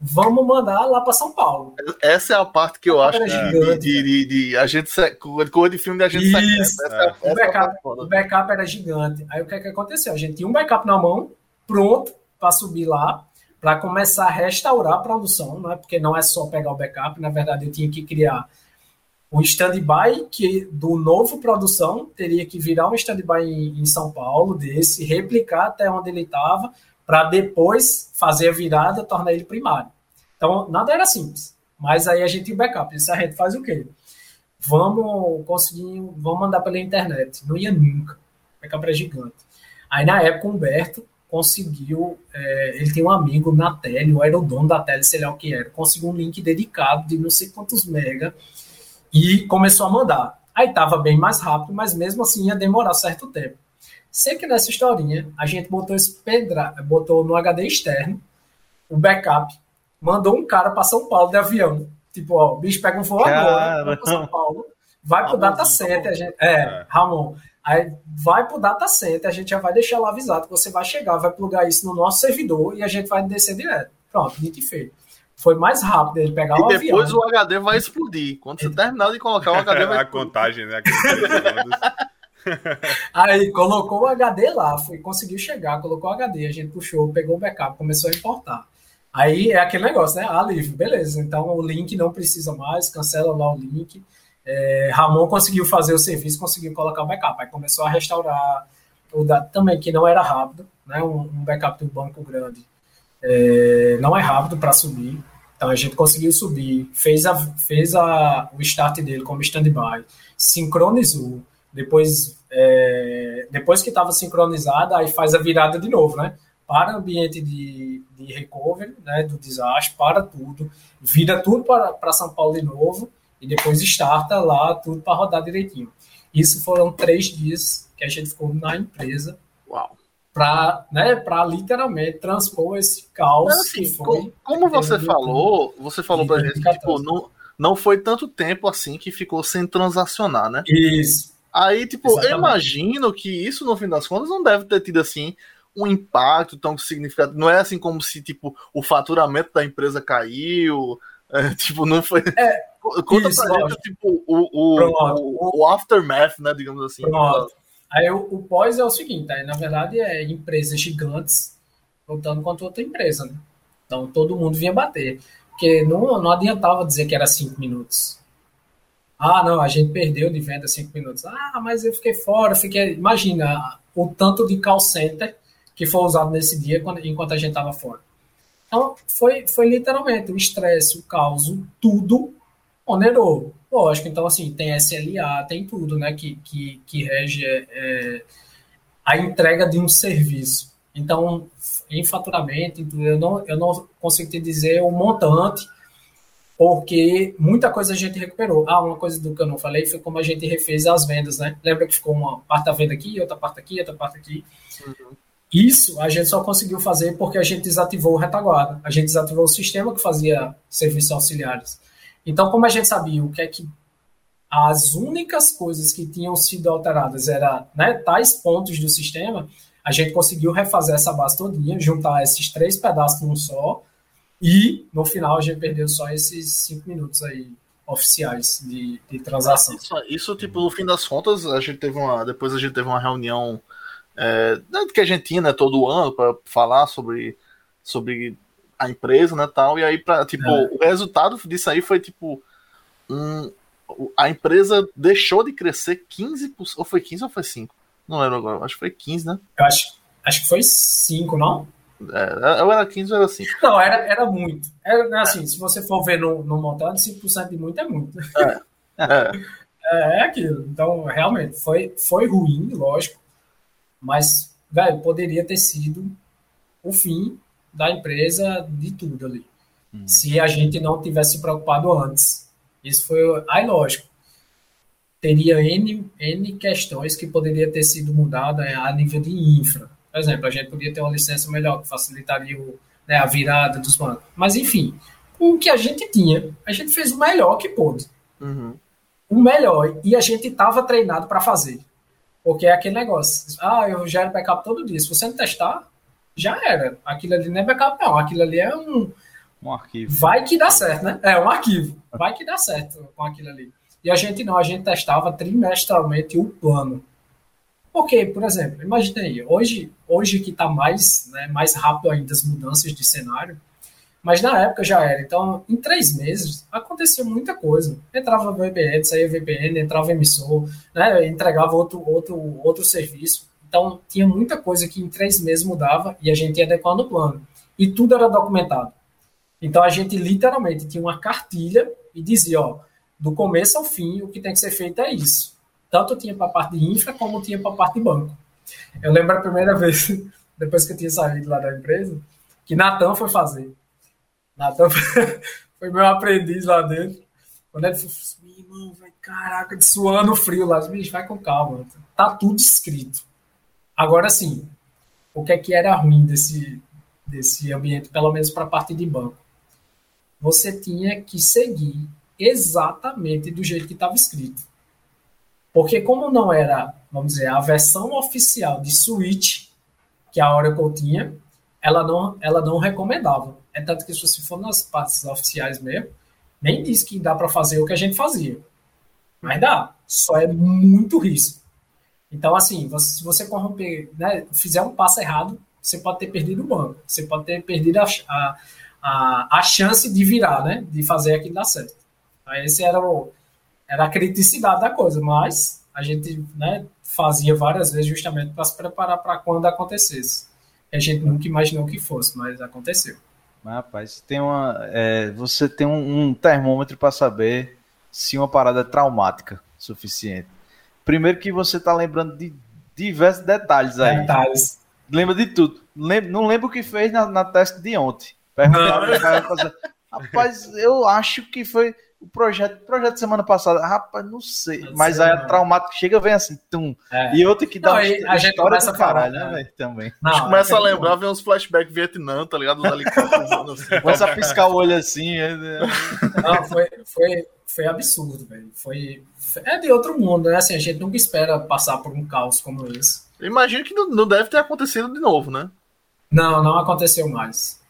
vamos mandar lá para São Paulo. Essa é a parte que eu acho que de, de, de, de, a gente cor de filme da gente Isso. Essa, é. o, backup, é o backup era gigante. Aí o que é que aconteceu? A gente tinha um backup na mão, pronto para subir lá, para começar a restaurar a produção, né? Porque não é só pegar o backup, na verdade eu tinha que criar um stand-by que do novo produção teria que virar um stand-by em, em, São Paulo desse, replicar até onde ele estava, para depois fazer a virada, tornar ele primário. Então, nada era simples. Mas aí a gente tem backup. Isso a gente faz o quê? Vamos conseguir, vamos mandar pela internet. Não ia nunca. O backup era gigante. Aí na época o Humberto conseguiu, é, ele tem um amigo na tele, ou era o dono da tele, sei lá o que era, conseguiu um link dedicado de não sei quantos mega e começou a mandar. Aí estava bem mais rápido, mas mesmo assim ia demorar certo tempo. Sei que nessa historinha a gente botou esse pedra, botou no HD externo o backup, mandou um cara para São Paulo de avião. Tipo, ó, o bicho pega um voo agora, vai para São Paulo, vai pro data center, a gente, é, é, Ramon, aí vai pro data center, a gente já vai deixar lá avisado que você vai chegar, vai plugar isso no nosso servidor e a gente vai descer direto. Pronto, dito e feito foi mais rápido ele pegar e o avião. E depois o HD vai explodir. Quando você terminar de colocar o HD (laughs) vai A contagem, né? (laughs) Aí colocou o HD lá, foi, conseguiu chegar, colocou o HD, a gente puxou, pegou o backup, começou a importar. Aí é aquele negócio, né? Ah, livre, beleza. Então o link não precisa mais, cancela lá o link. É, Ramon conseguiu fazer o serviço, conseguiu colocar o backup. Aí começou a restaurar o dado também, que não era rápido, né? Um, um backup do banco grande. É, não é rápido para subir. Então a gente conseguiu subir, fez, a, fez a, o start dele como stand-by, sincronizou, depois, é, depois que estava sincronizada, aí faz a virada de novo, né? Para o ambiente de, de recovery, né, do desastre, para tudo, vira tudo para, São Paulo de novo e depois starta lá tudo para rodar direitinho. Isso foram três dias que a gente ficou na empresa. Uau! Para né, para literalmente transpor esse caos assim, que foi. Como você falou, você falou para gente que tipo, não, não foi tanto tempo assim que ficou sem transacionar, né? Isso. Aí, tipo, Exatamente. eu imagino que isso, no fim das contas, não deve ter tido assim um impacto tão significativo. Não é assim como se, tipo, o faturamento da empresa caiu. (laughs) É, tipo, não foi. É, Conta isso, pra gente, tipo, o, o, o, o, aftermath, né? Digamos assim. Pronto. Aí o, o pós é o seguinte, aí, na verdade é empresas gigantes lutando contra outra empresa, né? Então todo mundo vinha bater. Porque não, não adiantava dizer que era cinco minutos. Ah, não, a gente perdeu de venda cinco minutos. Ah, mas eu fiquei fora, fiquei. Imagina o tanto de call center que foi usado nesse dia quando, enquanto a gente estava fora. Então, foi, foi literalmente o estresse, o caos, tudo onerou. Lógico, então, assim, tem SLA, tem tudo, né, que, que, que rege é, é a entrega de um serviço. Então, em faturamento, eu não, eu não consigo te dizer o montante, porque muita coisa a gente recuperou. Ah, uma coisa do que eu não falei foi como a gente refez as vendas, né? Lembra que ficou uma parte da venda aqui, outra parte aqui, outra parte aqui. Uhum. Isso a gente só conseguiu fazer porque a gente desativou o retaguarda. A gente desativou o sistema que fazia serviços auxiliares. Então, como a gente sabia o que é que as únicas coisas que tinham sido alteradas eram né, tais pontos do sistema, a gente conseguiu refazer essa base todinha, juntar esses três pedaços num só, e no final a gente perdeu só esses cinco minutos aí oficiais de, de transação. Isso, isso, tipo, no fim das contas, a gente teve uma. Depois a gente teve uma reunião é, que a gente tinha né, todo ano para falar sobre, sobre a empresa, né, tal, e aí para tipo, é. o resultado disso aí foi tipo um, a empresa deixou de crescer 15%, ou foi 15 ou foi 5? Não lembro agora, acho que foi 15, né? Eu acho, acho que foi 5, não? É, ou era 15 ou era 5? Não, era, era muito. Era né, assim, se você for ver no, no montante, 5% de muito é muito. É. É. (laughs) é, é aquilo. Então, realmente, foi, foi ruim, lógico. Mas, velho, poderia ter sido o fim da empresa de tudo ali. Hum. Se a gente não tivesse se preocupado antes. Isso foi. Aí, lógico. Teria N, N questões que poderia ter sido mudada a nível de infra. Por exemplo, a gente podia ter uma licença melhor que facilitaria o, né, a virada dos bancos. Mas, enfim, o que a gente tinha, a gente fez o melhor que pôde. Uhum. O melhor. E a gente estava treinado para fazer. Porque é aquele negócio. Ah, eu gero backup todo dia. Se você não testar, já era. Aquilo ali não é backup, não. Aquilo ali é um. Um arquivo. Vai que dá certo, né? É, um arquivo. Vai que dá certo com aquilo ali. E a gente não, a gente testava trimestralmente o plano. Porque, por exemplo, imagine aí, hoje, hoje que está mais, né, mais rápido ainda as mudanças de cenário, mas na época já era. Então, em três meses, acontecia muita coisa. Entrava VPN, saía VPN, entrava emissor, né, entregava outro, outro, outro serviço. Então, tinha muita coisa que em três meses mudava e a gente ia adequando o plano. E tudo era documentado. Então, a gente literalmente tinha uma cartilha e dizia, ó, do começo ao fim, o que tem que ser feito é isso. Tanto tinha para a parte de infra, como tinha para a parte de banco. Eu lembro a primeira (laughs) vez, depois que eu tinha saído lá da empresa, que Natan foi fazer. Natan (laughs) foi meu aprendiz lá dentro. Quando ele falou irmão, vai, caraca, de suando frio lá. Bicho, vai com calma. Tá tudo escrito. Agora sim, o que é que era ruim desse, desse ambiente, pelo menos para a parte de banco? Você tinha que seguir exatamente do jeito que estava escrito. Porque como não era, vamos dizer, a versão oficial de Switch que a Oracle tinha, ela não, ela não recomendava. É tanto que se você for nas partes oficiais mesmo, nem diz que dá para fazer o que a gente fazia. Mas dá, só é muito risco. Então, assim, você, se você corromper, né, fizer um passo errado, você pode ter perdido o banco, você pode ter perdido a, a, a, a chance de virar, né, de fazer aquilo dar certo. Aí esse era, o, era a criticidade da coisa, mas a gente né, fazia várias vezes justamente para se preparar para quando acontecesse. A gente nunca imaginou que fosse, mas aconteceu. Mas, rapaz, tem uma, é, você tem um, um termômetro para saber se uma parada é traumática suficiente. Primeiro que você tá lembrando de diversos detalhes aí. Detalhes. Lembra de tudo. Lembra, não lembro o que fez na, na teste de ontem. Perguntava, rapaz, eu acho que foi o projeto, projeto semana passada, rapaz, não sei. Não mas sei, aí a traumática chega vem assim, tum. É. E outra que dá não, uma a gente começa a caralho, né, velho? Também. Não, a gente começa a lembrar, vem uns flashbacks Vietnã, tá ligado? Os helicópteros. Começa a piscar o olho assim. É... Não, foi, foi, foi absurdo, velho. Foi. É de outro mundo, né? Assim, a gente nunca espera passar por um caos como esse. Imagino que não, não deve ter acontecido de novo, né? Não, não aconteceu mais.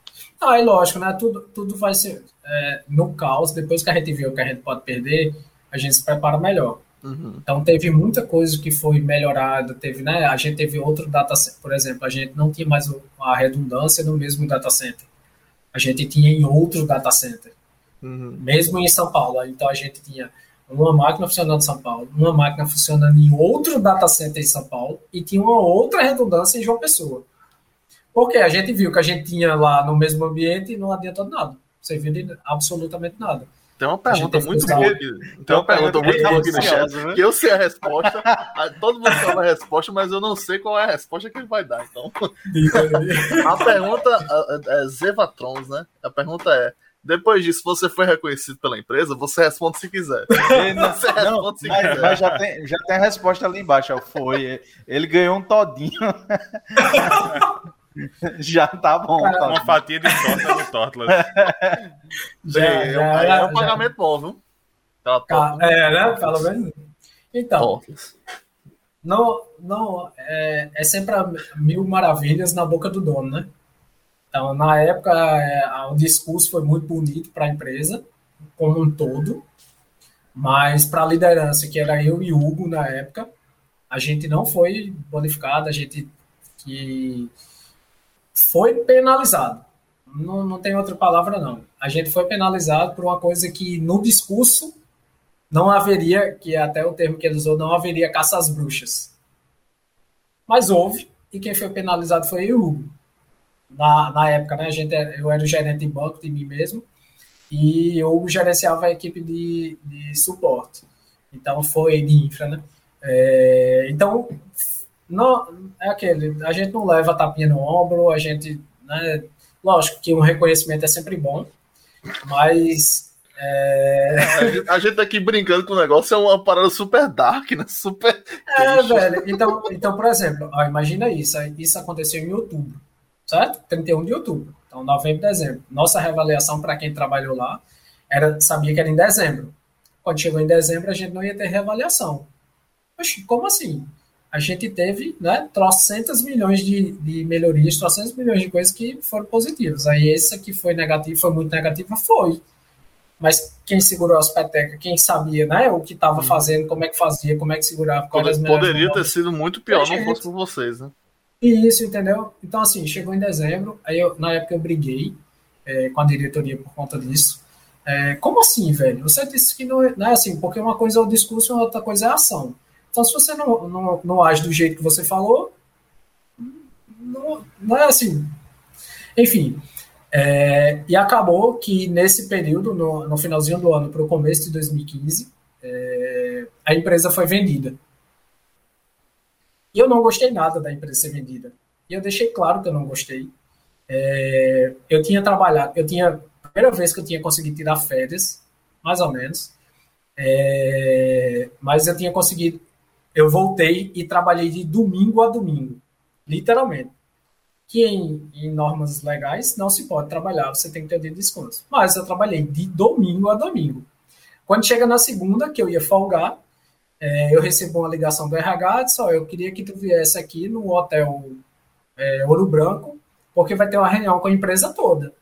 Aí, lógico, né? Tudo, tudo vai ser é, no caos. Depois que a gente vê o que a gente pode perder, a gente se prepara melhor. Uhum. Então teve muita coisa que foi melhorada, teve, né? A gente teve outro data center, por exemplo, a gente não tinha mais a redundância no mesmo data center. A gente tinha em outro data center. Uhum. Mesmo em São Paulo. Então a gente tinha uma máquina funcionando em São Paulo, uma máquina funcionando em outro data center em São Paulo e tinha uma outra redundância em João Pessoa. Porque a gente viu que a gente tinha lá no mesmo ambiente e não adiantou nada. Você viu de absolutamente nada. Tem uma pergunta muito boa aqui. Tem uma pergunta muito boa aqui no chat. Né? Que eu sei a resposta. todo mundo sabe a resposta, mas eu não sei qual é a resposta que ele vai dar. Então. a pergunta é Zevatrons, né? A pergunta é: depois disso, você foi reconhecido pela empresa, você responde se quiser. (laughs) Não, você responde não, se mas, quiser. Mas já tem, já tem a resposta ali embaixo. Foi. Ele ganhou um todinho. (laughs) já tá bom. Tá uma fatia de torta no Tortlas. (laughs) já, é, já, é um pagamento bom, viu? Tá, tá, é, né? Pelo menos. Então. Não, não, é, é sempre mil maravilhas na boca do dono, né? Então, na época, é, o discurso foi muito bonito para a empresa, como um todo, mas para a liderança, que era eu e Hugo na época, a gente não foi bonificado, a gente que foi penalizado. Não, não tem outra palavra, não. A gente foi penalizado por uma coisa que no discurso não haveria, que é até o termo que ele usou, não haveria caça às bruxas. Mas houve, e quem foi penalizado foi o Hugo na, na época, né? A gente, eu era o gerente de banco de mim mesmo e eu gerenciava a equipe de, de suporte. Então foi de infra, né? É, então não, é aquele, a gente não leva a tapinha no ombro, a gente, né, lógico que um reconhecimento é sempre bom, mas é... A, gente, tá aqui brincando com o negócio, é uma parada super dark, né? Super. É, velho. Então, então, por exemplo, ó, imagina isso. Isso aconteceu em outubro certo? 31 de outubro. Então, novembro, dezembro. Nossa reavaliação para quem trabalhou lá era sabia que era em dezembro. Quando chegou em dezembro, a gente não ia ter reavaliação. Oxi, como assim? A gente teve, né, trocentas milhões de, de melhorias, trocentas milhões de coisas que foram positivas. Aí essa que foi negativa, foi muito negativa, foi. Mas quem segurou as petecas, quem sabia, né, o que estava hum. fazendo, como é que fazia, como é que segurava, Poderia ter sido muito pior, não fosse por vocês, né? Isso, entendeu? Então, assim, chegou em dezembro, aí eu, na época eu briguei é, com a diretoria por conta disso. É, como assim, velho? Você disse que não é, não é assim, porque uma coisa é o discurso e outra coisa é a ação. Então, se você não, não, não age do jeito que você falou, não, não é assim. Enfim, é, e acabou que nesse período, no, no finalzinho do ano para o começo de 2015, é, a empresa foi vendida. E eu não gostei nada da empresa ser vendida. E eu deixei claro que eu não gostei. É, eu tinha trabalhado, eu tinha, primeira vez que eu tinha conseguido tirar férias, mais ou menos, é, mas eu tinha conseguido, eu voltei e trabalhei de domingo a domingo, literalmente. Que em, em normas legais não se pode trabalhar, você tem que ter dia de desconto. Mas eu trabalhei de domingo a domingo. Quando chega na segunda, que eu ia folgar, é, eu recebo uma ligação do RH, disse, oh, eu queria que tu viesse aqui no hotel é, Ouro Branco, porque vai ter uma reunião com a empresa toda.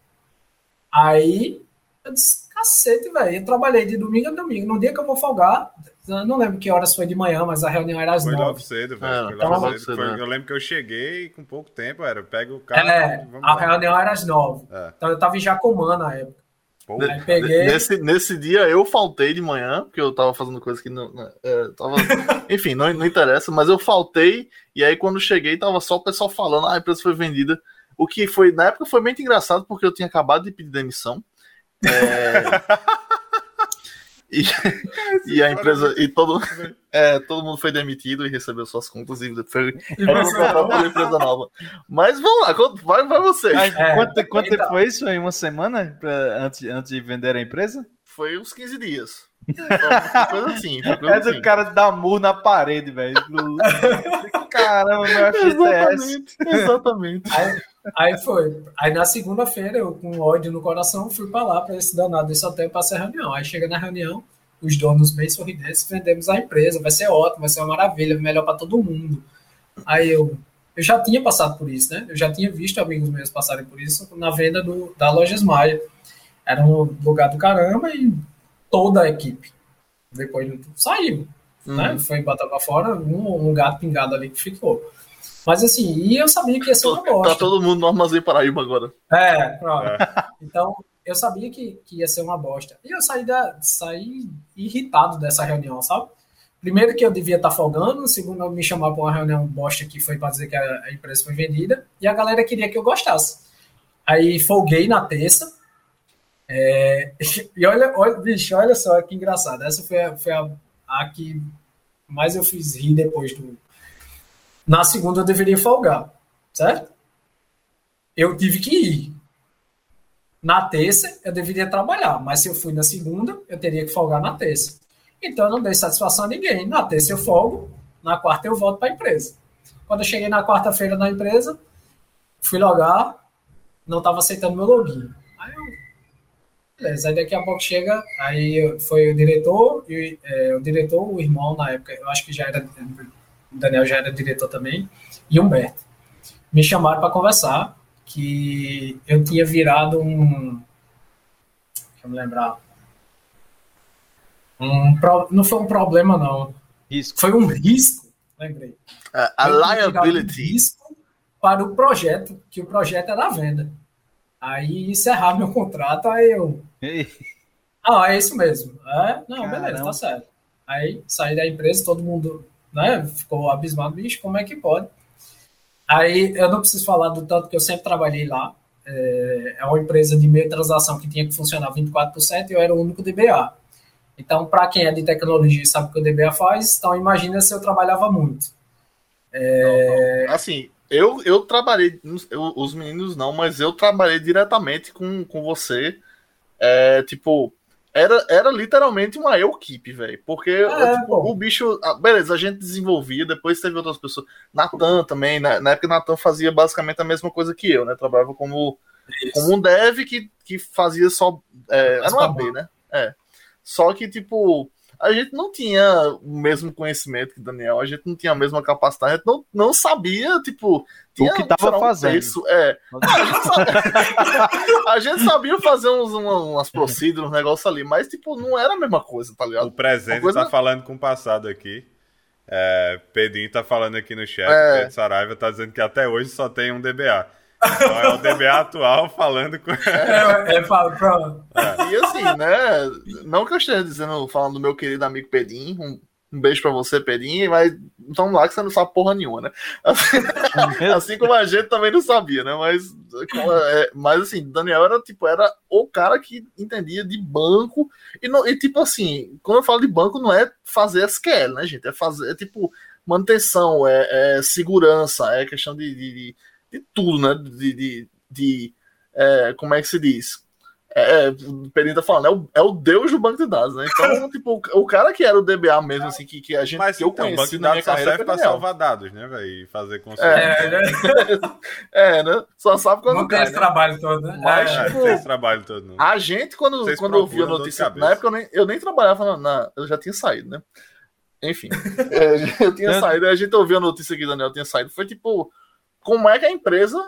Aí, eu disse, cacete, velho, eu trabalhei de domingo a domingo, no dia que eu vou folgar, eu não lembro que horas foi de manhã, mas a reunião era às foi nove. Logo cedo, velho. É, foi então, logo cedo. Foi, eu lembro que eu cheguei com pouco tempo, era, pego o carro... É, a lá. reunião era às nove. É. Então eu tava em Jacomã na época. Peguei... Nesse, nesse dia eu faltei de manhã, porque eu tava fazendo coisa que não. não é, tava... (laughs) Enfim, não, não interessa, mas eu faltei, e aí quando cheguei, tava só o pessoal falando, ah, a empresa foi vendida. O que foi, na época, foi muito engraçado, porque eu tinha acabado de pedir demissão. É... (laughs) E, e a empresa, e todo, é, todo mundo foi demitido e recebeu suas contas e foi uma empresa nova. Mas vamos lá, vai, vai você. É, quanto, quanto tempo foi isso? Foi uma semana pra, antes, antes de vender a empresa? Foi uns 15 dias. (laughs) Foi assim. Foi é do cara dar murro na parede, velho. (laughs) Caramba, meu Exatamente. Exatamente. Aí, aí foi. Aí na segunda-feira, eu com ódio no coração, fui pra lá, pra esse danado desse hotel, pra ser reunião. Aí chega na reunião, os donos bem sorridentes, vendemos a empresa, vai ser ótimo, vai ser uma maravilha, melhor para todo mundo. Aí eu, eu já tinha passado por isso, né? Eu já tinha visto amigos meus passarem por isso na venda do, da Lojas Maia. Era um lugar do caramba e toda a equipe. Depois saiu. né? Foi botar pra fora um, um, gato pingado ali que ficou. Mas assim, e eu sabia que ia ser uma tá bosta. Tá todo mundo no Armazém Paraíba agora. É, pronto. É. Então, eu sabia que, que ia ser uma bosta. E eu saí, da, saí irritado dessa reunião, sabe? Primeiro que eu devia estar tá folgando, segundo eu me chamar para uma reunião bosta que foi para dizer que a, a, empresa foi vendida, e a galera queria que eu gostasse. Aí folguei na terça. É, (laughs) e olha, olha, bicho, olha só que engraçado. Essa foi, a, foi a, a que mais eu fiz rir depois do. Na segunda eu deveria folgar, certo? Eu tive que ir. Na terça, eu deveria trabalhar, mas se eu fui na segunda, eu teria que folgar na terça. Então, eu não dei satisfação a ninguém. Na terça, eu folgo, na quarta, eu volto para a empresa. Quando eu cheguei na quarta-feira na empresa, fui logar, não estava aceitando meu login. Aí eu. Beleza, aí daqui a pouco chega, aí foi o diretor, e, é, o diretor, o irmão na época, eu acho que já era. O Daniel já era diretor também, e Humberto. Me chamaram para conversar que eu tinha virado um. Deixa eu me lembrar. Um, não foi um problema, não. Risco. Foi um risco, lembrei. Uh, a liability. Um risco para o projeto, que o projeto era a venda. Aí encerrar meu contrato, aí eu. Ei. Ah, é isso mesmo. É? Não, Caramba. beleza, tá certo. Aí saí da empresa, todo mundo né, ficou abismado, bicho, como é que pode? Aí eu não preciso falar do tanto que eu sempre trabalhei lá. É, é uma empresa de meio transação que tinha que funcionar 24% e eu era o único DBA. Então, para quem é de tecnologia e sabe o que o DBA faz, então imagina se eu trabalhava muito. É... Assim, eu, eu trabalhei, eu, os meninos não, mas eu trabalhei diretamente com, com você. É, tipo, era, era literalmente uma equipe, velho. Porque é, tipo, o bicho. Ah, beleza, a gente desenvolvia, depois teve outras pessoas. Natan também, na, na época Natan fazia basicamente a mesma coisa que eu, né? Trabalhava como, como um dev que, que fazia só. É, era um AB, né? É. Só que, tipo, a gente não tinha o mesmo conhecimento que o Daniel, a gente não tinha a mesma capacidade, a gente não, não sabia, tipo, o que tava fazendo. Isso, é. a, gente sabia, (laughs) (laughs) a gente sabia fazer uns, umas procedures, um negócio ali, mas, tipo, não era a mesma coisa, tá ligado? O presente coisa... tá falando com o passado aqui. É, Pedrinho tá falando aqui no chat, é. Pedro Saraiva tá dizendo que até hoje só tem um DBA. Então é o DBA atual falando com. É, é, fala, pronto. É. E assim, né? Não que eu esteja dizendo, falando do meu querido amigo Pedinho, um, um beijo pra você, Pedinho, mas vamos lá que você não sabe porra nenhuma, né? Assim, (laughs) assim como a gente também não sabia, né? Mas, é, mas assim, Daniel era tipo, era o cara que entendia de banco. E, não, e tipo assim, quando eu falo de banco, não é fazer SQL, né, gente? É fazer, é tipo, manutenção, é, é segurança, é questão de, de, de de tudo, né? De, de, de é, como é que se diz? É, é o Pedrinho tá falando, é o, é o deus do banco de dados, né? Então, (laughs) tipo, o, cara que era o DBA mesmo, assim, que, que a gente Mas, que eu então, conheci o banco de dados só serve pra salvar dados, né, velho? E fazer consulta. É, né? (laughs) é, né? Só sabe quando Não tem esse né? trabalho todo, né? Mas, é, tipo, esse trabalho todo, não. A gente, quando, quando eu vi a notícia, na época eu nem, eu nem trabalhava na, na, Eu já tinha saído, né? Enfim, é, (laughs) eu tinha saído, a gente ouviu a notícia que o Daniel tinha saído, foi tipo como é que a empresa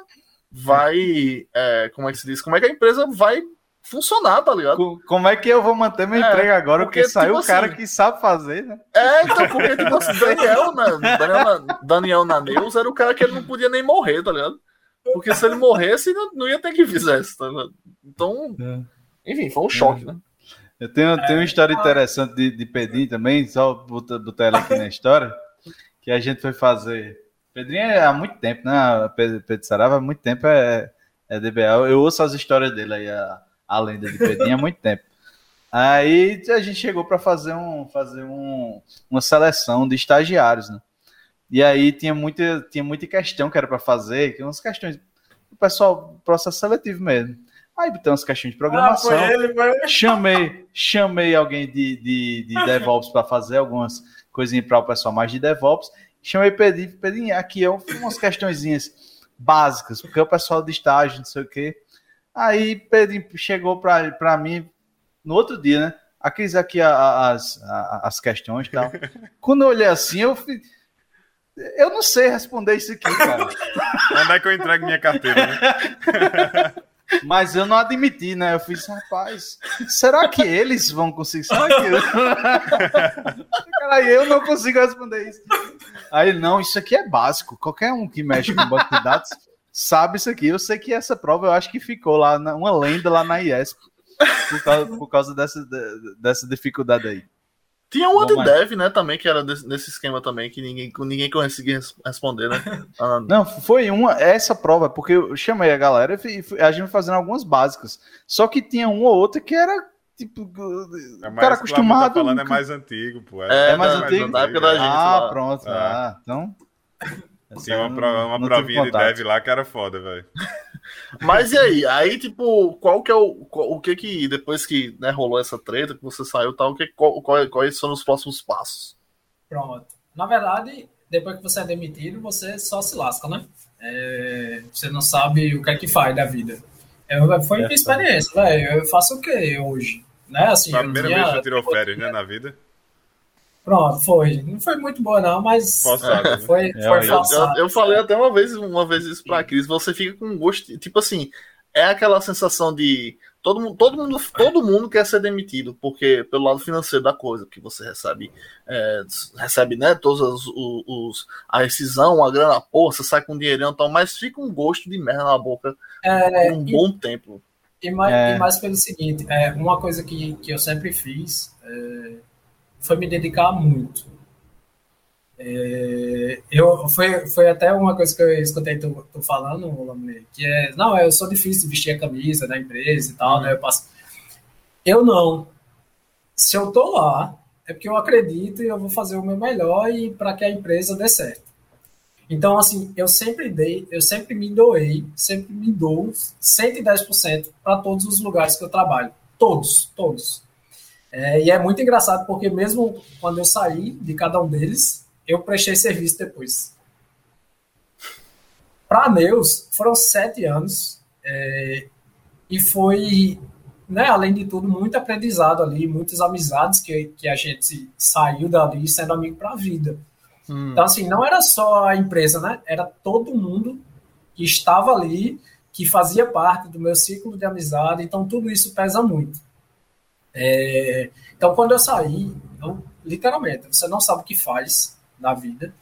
vai. É, como é que se diz? Como é que a empresa vai funcionar, tá ligado? Como é que eu vou manter meu é, emprego agora? Porque, porque saiu tipo o cara assim, que sabe fazer, né? É, então, porque tipo assim, Daniel, né, Daniel, Daniel Naneus era o cara que ele não podia nem morrer, tá ligado? Porque se ele morresse, não, não ia ter que fizesse, tá ligado? Então, é. enfim, foi um choque, é. né? Eu tenho, tenho uma história interessante de, de Pedrinho também, só botar, botar ela aqui na história, que a gente foi fazer Pedrinho é há muito tempo, né? Pedro, Pedro Sarava há muito tempo é, é DBA. Eu ouço as histórias dele aí, a, a lenda de Pedrinho há muito tempo. Aí a gente chegou para fazer, um, fazer um, uma seleção de estagiários, né? E aí tinha muita, tinha muita questão que era para fazer, que umas questões. O pessoal, processo seletivo mesmo. Aí tem umas questões de programação. Ah, ele. Chamei, chamei alguém de, de, de DevOps para fazer algumas coisinhas para o pessoal mais de DevOps. Chamei Pedrinho, Pedrinho, aqui é umas questõezinhas básicas, porque o pessoal de estágio, não sei o quê. Aí Pedrinho chegou para mim no outro dia, né? Aqui, aqui as, as questões e tal. (laughs) Quando eu olhei assim, eu fui. Eu não sei responder isso aqui, cara. (laughs) Onde é que eu entrego minha carteira, né? (laughs) Mas eu não admiti, né? Eu fiz, rapaz, será que eles vão conseguir? Será que eu... Cara, eu não consigo responder isso. Aí, não, isso aqui é básico. Qualquer um que mexe com banco de dados sabe isso aqui. Eu sei que essa prova eu acho que ficou lá, uma lenda lá na IESP, por causa, por causa dessa, dessa dificuldade aí. Tinha uma de dev, né, também, que era desse, nesse esquema também, que ninguém, ninguém conseguia responder, né? (laughs) Ah, não, foi uma, essa prova, porque eu chamei a galera e a gente fazendo algumas básicas. Só que tinha uma ou outra que era, tipo, é o cara acostumado... Tá falando é mais antigo, pô. É, é mais, mais antigo? Da época da gente Ah, lá. pronto. É. Ah, então... Tinha uma, prova, uma provinha de dev lá que era foda, velho. (laughs) Mas e aí? Aí, tipo, qual que é o. Qual, o que que, depois que né, rolou essa treta, que você saiu e tal, que, qual, qual, quais foram os próximos passos? Pronto. Na verdade, depois que você é demitido, você só se lasca, né? É, você não sabe o que é que faz da vida. Eu, foi minha experiência, velho. Eu faço o que hoje? Né? Assim, foi a primeira vez que você tirou férias, né, na vida? Pronto, foi. Não foi muito boa, não, mas forçado, né? foi, é, foi forçado. Eu, eu, falei até uma vez, uma vez isso pra Cris, você fica com gosto, tipo assim, é aquela sensação de todo mundo, todo mundo, todo mundo quer ser demitido, porque pelo lado financeiro da coisa, que você recebe, é, recebe, né, todos os, os, a rescisão, a grana, porra, você sai com dinheirão e tal, mas fica um gosto de merda na boca é, por um e, bom tempo. E mais, é. e mais pelo seguinte, é, uma coisa que, que eu sempre fiz, é, foi me dedicar muito. É, eu, foi, foi até uma coisa que eu escutei tu, tu falando, que é, não, eu sou difícil vestir a camisa da empresa e tal, né? Eu, passo... eu não. Se eu tô lá, é porque eu acredito e eu vou fazer o meu melhor e para que a empresa dê certo. Então, assim, eu sempre dei, eu sempre me doei, sempre me dou 110% para todos os lugares que eu trabalho. Todos, todos. É, e é muito engraçado porque mesmo quando eu saí de cada um deles, eu prestei serviço depois. Para Neus, foram sete anos é, e foi, né, além de tudo, muito aprendizado ali, muitas amizades que, que a gente saiu dali sendo amigo para a vida. Hum. Então, assim, não era só a empresa, né? Era todo mundo que estava ali, que fazia parte do meu ciclo de amizade, então tudo isso pesa muito. É, então, quando eu saí, eu, literalmente, você não sabe o que faz na vida.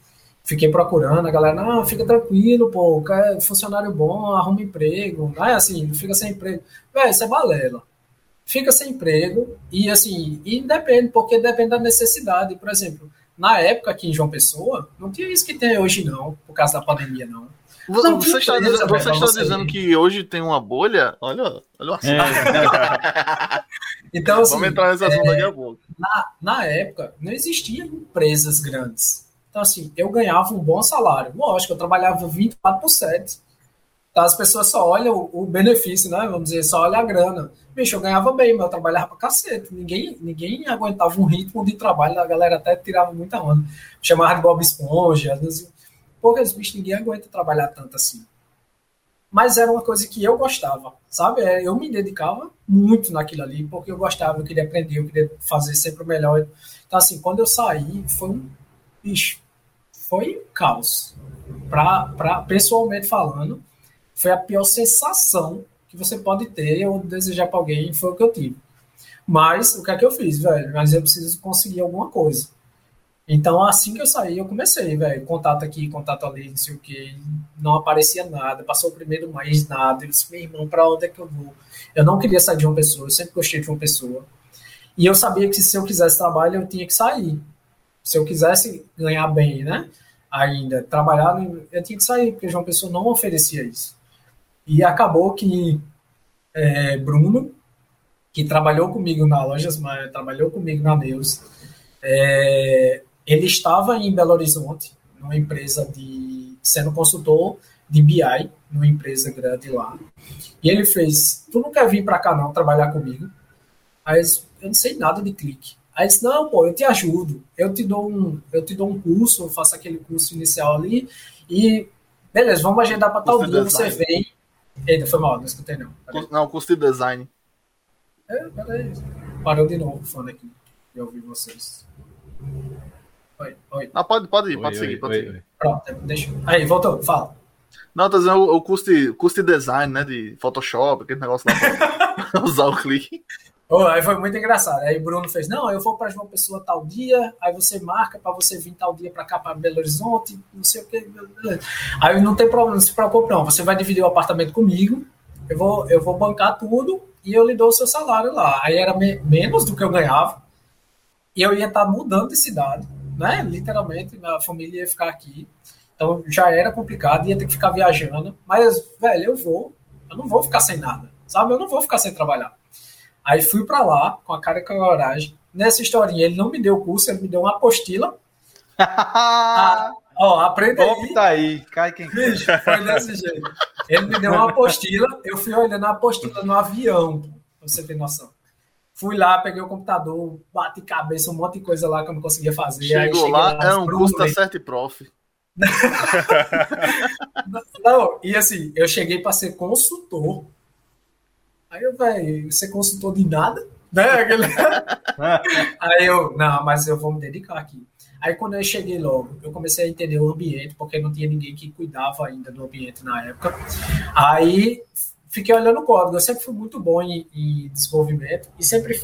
Fiquei procurando, a galera, não, fica tranquilo, pô, é funcionário bom, arruma emprego, não é assim, não fica sem emprego. Véi, isso é balela. Fica sem emprego e assim, e depende, porque depende da necessidade. Por exemplo, na época aqui em João Pessoa, não tinha isso que tem hoje, não, por causa da pandemia, não. Não, você está, dizendo, você está dizendo que hoje tem uma bolha? Olha, olha assim. É. (laughs) então, assim, Vamos entrar nesse assunto é, daqui a pouco. Na, na época, não existiam empresas grandes. Então, assim, eu ganhava um bom salário. Lógico, eu trabalhava 24 por 7. Então, as pessoas só olham o, o benefício, né? Vamos dizer, só olham a grana. Bicho, eu ganhava bem, mas eu trabalhava pra cacete. Ninguém, ninguém aguentava um ritmo de trabalho, a galera até tirava muita onda. Chamava de Bob Esponja. Assim, poucas bichos ninguém aguenta trabalhar tanto assim. Mas era uma coisa que eu gostava, sabe? É, eu me dedicava muito naquilo ali, porque eu gostava, eu queria aprender, eu queria fazer sempre o melhor. Então, assim, quando eu saí, foi um. Bicho, foi um caos. Pra, pra, pessoalmente falando, foi a pior sensação que você pode ter ou desejar para alguém, foi o que eu tive. Mas, o que é que eu fiz, velho? Mas eu preciso conseguir alguma coisa. Então, assim que eu saí, eu comecei, velho. Contato aqui, contato ali, não sei o que. Não aparecia nada. Passou o primeiro mês, nada. Eu disse, meu irmão, pra onde é que eu vou? Eu não queria sair de uma pessoa, eu sempre gostei de uma pessoa. E eu sabia que se eu quisesse trabalho, eu tinha que sair. Se eu quisesse ganhar bem, né? Ainda, trabalhar, eu tinha que sair, porque João Pessoa não oferecia isso. E acabou que é, Bruno, que trabalhou comigo na Lojas mas trabalhou comigo na Neus, é, ele estava em Belo Horizonte, numa empresa de. sendo consultor de BI, numa empresa grande lá. E ele fez: Tu não quer vir para cá não trabalhar comigo? Aí eu não sei nada de clique. Aí disse, não, pô, eu te ajudo, eu te dou um, eu te dou um curso, eu faço aquele curso inicial ali, e beleza, vamos agendar para tal dia, você vem. Eita, foi mal, não escutei não. Peraí. Não, curso de design. É, peraí. Parou de novo falando aqui. Eu ouvi vocês. Oi, oi. Ah, pode, pode ir, pode oi, seguir, oi, pode oi, seguir. Pronto, deixa. Aí, voltou, fala. Não, tá dizendo o, o custo, custo de design, né? De Photoshop, aquele negócio lá pra (laughs) usar o clique. Oh, aí foi muito engraçado. Aí o Bruno fez: Não, eu vou para João Pessoa tal dia, aí você marca para você vir tal dia para cá, para Belo Horizonte, não sei o que. Aí não tem problema, não se preocupe, não. Você vai dividir o apartamento comigo, eu vou, eu vou bancar tudo e eu lhe dou o seu salário lá. Aí era me menos do que eu ganhava, e eu ia estar tá mudando de cidade, né? Literalmente, minha família ia ficar aqui. Então já era complicado, ia ter que ficar viajando. Mas, velho, eu vou, eu não vou ficar sem nada, sabe? Eu não vou ficar sem trabalhar. Aí fui para lá com a cara e com a coragem. Nessa historinha, ele não me deu o curso, ele me deu uma apostila. (laughs) ah, ó, aprenda aí. tá aí, cai quem Bicho, foi desse jeito. Ele me deu uma apostila, eu fui olhando a apostila no avião, pra você ter noção. Fui lá, peguei o computador, bati cabeça, um monte de coisa lá que eu não conseguia fazer. Chegou lá, lá, é um curso da Certo Prof. (laughs) não, e assim, eu cheguei para ser consultor Aí eu, velho, você consultou de nada? Né? (laughs) Aí eu, não, mas eu vou me dedicar aqui. Aí quando eu cheguei logo, eu comecei a entender o ambiente, porque não tinha ninguém que cuidava ainda do ambiente na época. Aí fiquei olhando o código. Eu sempre fui muito bom em, em desenvolvimento e sempre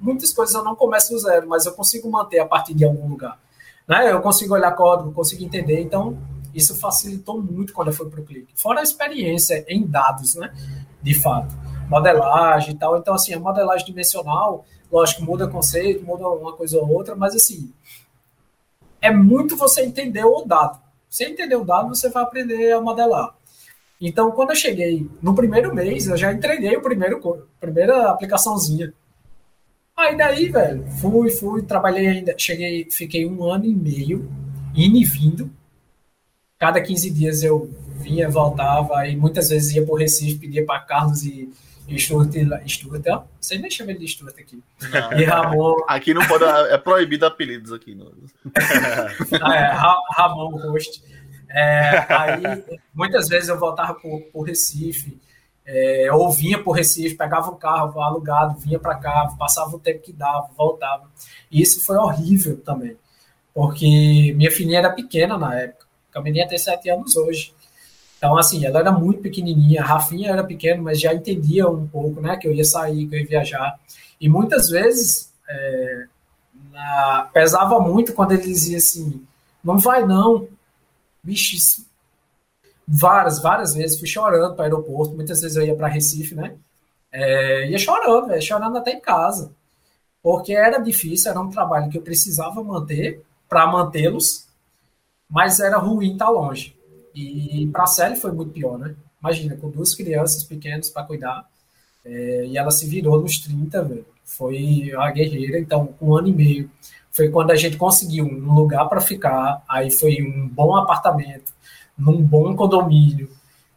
muitas coisas eu não começo do zero, mas eu consigo manter a partir de algum lugar. Né? Eu consigo olhar código, consigo entender. Então isso facilitou muito quando eu fui para o clique. Fora a experiência em dados, né? De fato modelagem e tal. Então, assim, a modelagem dimensional, lógico, muda conceito, muda uma coisa ou outra, mas assim, é muito você entender o dado. Você entender o dado, você vai aprender a modelar. Então, quando eu cheguei no primeiro mês, eu já entreguei o primeiro primeira aplicaçãozinha. Aí daí, velho, fui, fui, trabalhei ainda, cheguei, fiquei um ano e meio indo e vindo. Cada 15 dias eu vinha, voltava, e muitas vezes ia para o Recife, pedia para Carlos e Stuart, Stuart, ó, você nem chama ele de Stuart aqui. Não. E Ramon. Aqui não pode, é proibido apelidos aqui. Não. (laughs) ah, é, Ramon Rost. É, aí, muitas vezes eu voltava para o Recife, é, ou vinha para o Recife, pegava o carro alugado, vinha para cá, passava o tempo que dava, voltava. E isso foi horrível também, porque minha filhinha era pequena na época, a menina tem sete anos hoje. Então, assim, ela era muito pequenininha, a Rafinha era pequena, mas já entendia um pouco, né, que eu ia sair, que eu ia viajar. E muitas vezes é, na, pesava muito quando ele dizia assim: não vai não, bicho. Várias, várias vezes fui chorando para o aeroporto. Muitas vezes eu ia para Recife, né? É, ia chorando, véio, chorando até em casa. Porque era difícil, era um trabalho que eu precisava manter para mantê-los, mas era ruim estar tá longe. E para a Sally foi muito pior, né? Imagina, com duas crianças pequenas para cuidar, é, e ela se virou nos 30, velho. Foi a guerreira, então, um ano e meio. Foi quando a gente conseguiu um lugar para ficar, aí foi um bom apartamento, num bom condomínio,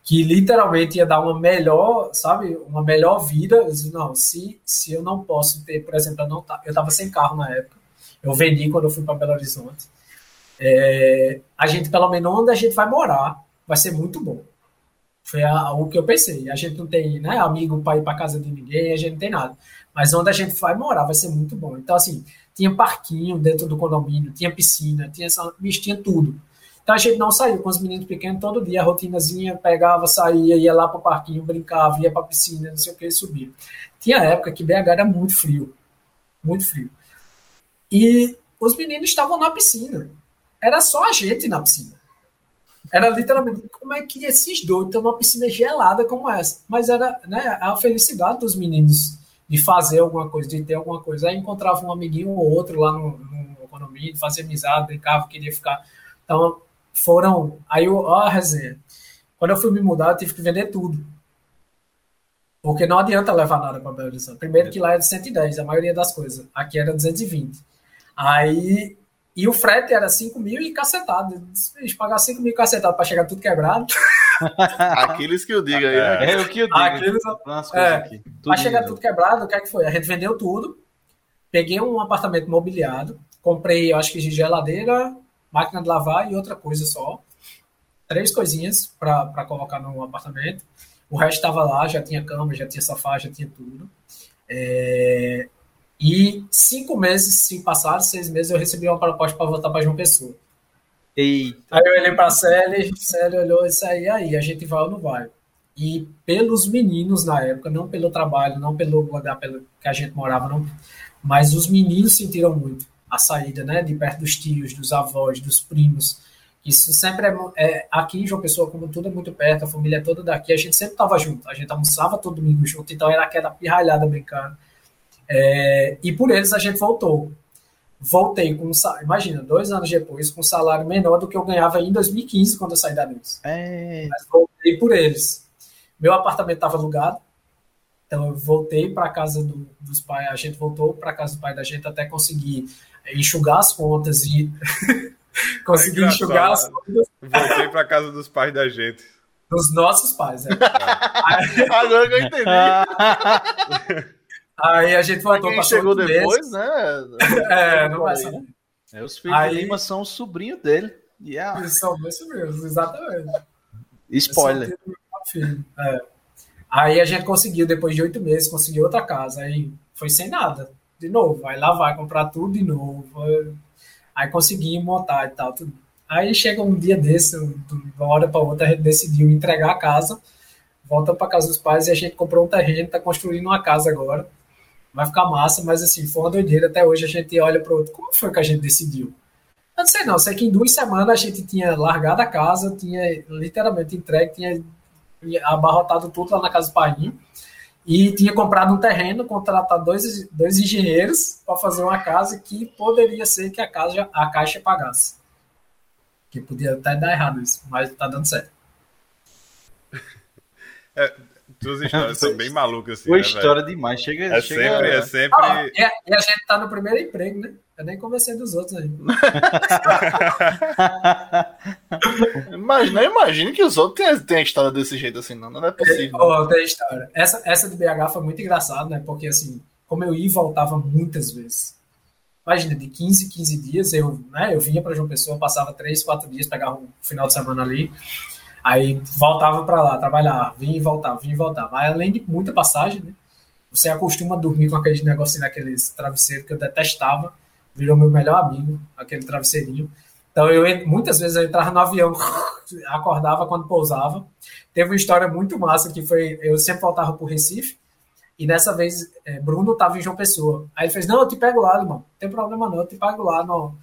que literalmente ia dar uma melhor, sabe, uma melhor vida. Eu disse, não, se, se eu não posso ter, por exemplo, eu não eu estava sem carro na época, eu vendi quando eu fui para Belo Horizonte é, a gente, pelo menos onde a gente vai morar, vai ser muito bom. Foi a, o que eu pensei. A gente não tem né, amigo para ir para casa de ninguém, a gente não tem nada. Mas onde a gente vai morar vai ser muito bom. Então, assim, tinha parquinho dentro do condomínio, tinha piscina, tinha, tinha tudo. Então a gente não saiu com os meninos pequenos todo dia, a rotinazinha, pegava, saía, ia lá para o parquinho, brincava, ia para a piscina, não sei o que, subia. Tinha época que BH era muito frio, muito frio. E os meninos estavam na piscina era só a gente na piscina. Era literalmente como é que esses dois estão numa piscina gelada como essa. Mas era né, a felicidade dos meninos de fazer alguma coisa, de ter alguma coisa. Aí encontrava um amiguinho ou outro lá no, no economia, de fazer amizade, brincava, queria ficar. Então foram. Aí ó, a resenha. Quando eu fui me mudar, eu tive que vender tudo. Porque não adianta levar nada para Belo Horizonte. Primeiro que lá é de 110, a maioria das coisas. Aqui era 220. Aí e o frete era 5 mil e cacetado. Eles pagaram 5 mil cacetado para chegar tudo quebrado. (laughs) Aqueles que eu digo aí. Né? É, o que eu digo. Aqueles, é, para chegar tudo quebrado, o que é que foi? A gente vendeu tudo. Peguei um apartamento mobiliado. Comprei, eu acho que de geladeira, máquina de lavar e outra coisa só. Três coisinhas para colocar no apartamento. O resto estava lá, já tinha cama, já tinha sofá, já tinha tudo. É, e cinco meses se passaram, seis meses, eu recebi uma proposta para voltar para João Pessoa. Eita. Aí eu olhei pra Célia, Célia olhou e disse aí, aí, a gente vai ou não vai? E pelos meninos na época, não pelo trabalho, não pelo lugar pelo que a gente morava, não, mas os meninos sentiram muito a saída, né, de perto dos tios, dos avós, dos primos. Isso sempre é, é aqui em João Pessoa, como tudo é muito perto, a família é toda daqui, a gente sempre estava junto, a gente almoçava todo domingo junto, então era aquela pirralhada brincando. É, e por eles a gente voltou. Voltei com, imagina, dois anos depois, com um salário menor do que eu ganhava em 2015, quando eu saí da News. É... Mas voltei por eles. Meu apartamento estava alugado, então eu voltei para casa do, dos pais, a gente voltou para casa do pai da gente até conseguir enxugar as contas e (laughs) conseguir é enxugar as contas. Voltei para casa dos pais da gente. Dos nossos pais, é. (laughs) Agora que eu entendi. (laughs) Aí a gente voltou para chegou depois, meses. né? (laughs) É, não vai saber. É, os filhos Aí... Lima são o sobrinho dele. Yeah. Eles são meus sobrinhos, exatamente. Spoiler. É. Aí a gente conseguiu, depois de oito meses, conseguiu outra casa. Aí foi sem nada. De novo, aí lá vai comprar tudo de novo. Aí conseguimos montar e tal. Tudo. Aí chega um dia desse, de uma hora para outra, a gente decidiu entregar a casa, volta para casa dos pais e a gente comprou um terreno, está construindo uma casa agora vai ficar massa, mas assim, foi uma doideira. Até hoje a gente olha para outro. Como foi que a gente decidiu? Eu não sei não, sei que em duas semanas a gente tinha largado a casa, tinha literalmente entregue, tinha abarrotado tudo lá na casa do pai e tinha comprado um terreno, contratado dois, dois engenheiros para fazer uma casa que poderia ser que a, casa, a caixa pagasse. Que podia até dar errado isso, mas tá dando certo. É, Tuas histórias são bem malucas, assim. Boa né, história véio? demais. Chega, é chega... sempre, é sempre. Ah, e, a, e, a, gente tá no primeiro emprego, né? Eu nem conversei dos outros aí. (laughs) Mas não imagine que os outros tenham, tenham história desse jeito assim, não. Não é possível. Oh, tem história. Essa, essa de BH foi muito engraçada, né? Porque assim, como eu ia e voltava muitas vezes. Imagina, de 15 15 dias, eu, né, eu vinha para João Pessoa, passava 3, 4 dias, pegava um final de semana ali. Aí voltava para lá, trabalhar, vinha e voltava, vinha e voltava. Aí, além de muita passagem, né? Você acostuma dormir com aqueles negocinhos daqueles travesseiros que eu detestava, virou meu melhor amigo, aquele travesseirinho. Então eu muitas vezes eu entrava no avião, (laughs) acordava quando pousava. Teve uma história muito massa que foi, eu sempre voltava o Recife e dessa vez é, Bruno estava em João Pessoa. Aí ele fez, não, eu te pego lá, irmão, não tem problema não, eu te pego lá, não.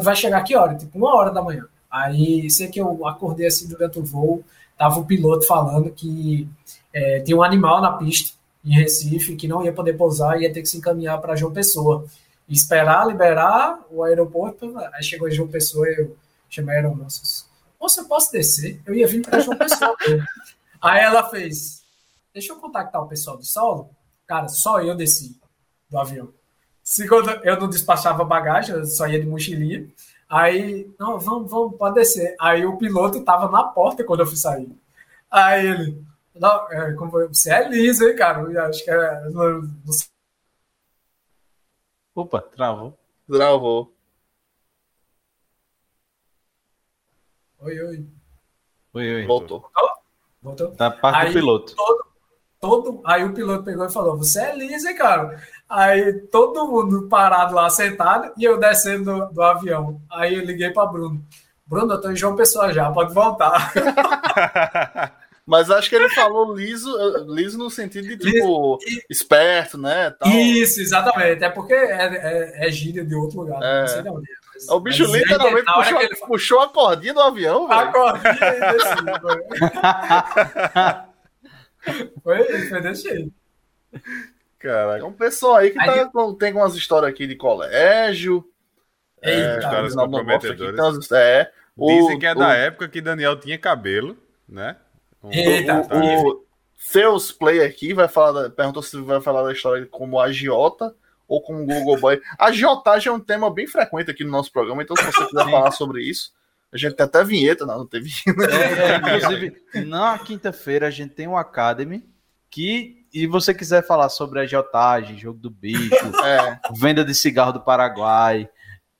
Vai chegar que hora? Tipo, uma hora da manhã. Aí sei que eu acordei assim durante o voo, tava o piloto falando que é, tinha um animal na pista em Recife que não ia poder pousar, ia ter que se encaminhar para João Pessoa. E esperar liberar o aeroporto. Aí chegou João Pessoa eu chamei a aeromoça. Moça, eu posso descer? Eu ia vir para João Pessoa. Aí ela fez: Deixa eu contactar o pessoal do solo. Cara, só eu desci do avião. Segundo, eu não despachava bagagem, eu só ia de mochilinha. Aí, não, vamos, vamos, pode descer. Aí o piloto tava na porta quando eu fui sair. Aí ele, não, é, como foi? você é liso, hein, cara? Eu acho que era. Não, não... Opa, travou. Travou. Oi, oi. Oi, oi. Voltou. Voltou? Tá parte aí, do piloto. Todo, todo, aí o piloto pegou e falou: Você é liso, hein, cara? Aí todo mundo parado lá sentado e eu descendo do, do avião. Aí eu liguei para Bruno. Bruno, eu tô em João Pessoa já, pode voltar. (laughs) Mas acho que ele falou liso, liso no sentido de tipo liso. esperto, né? Tal. Isso, exatamente. É porque é, é, é gíria de outro lugar. É. Não sei de onde é. Mas, o bicho literalmente puxou, ele... puxou a cordinha do avião, velho. A cordinha e desceu. (laughs) (laughs) foi, foi desse jeito. Caraca. É um pessoal aí que tá, tem umas histórias aqui de colégio. Eita, é, histórias comprometedoras. é, Dizem o, que é da época que Daniel tinha cabelo, né? Um, Eita, o, o, seus play aqui vai falar da, perguntou se vai falar da história como agiota ou como Google Boy. A (laughs) agiotagem é um tema bem frequente aqui no nosso programa, então se você quiser falar sobre isso, a gente tem até vinheta, não, não teve. É, é, inclusive, na quinta-feira a gente tem um Academy que e você quiser falar sobre agiotagem, jogo do bicho, (laughs) é. venda de cigarro do Paraguai,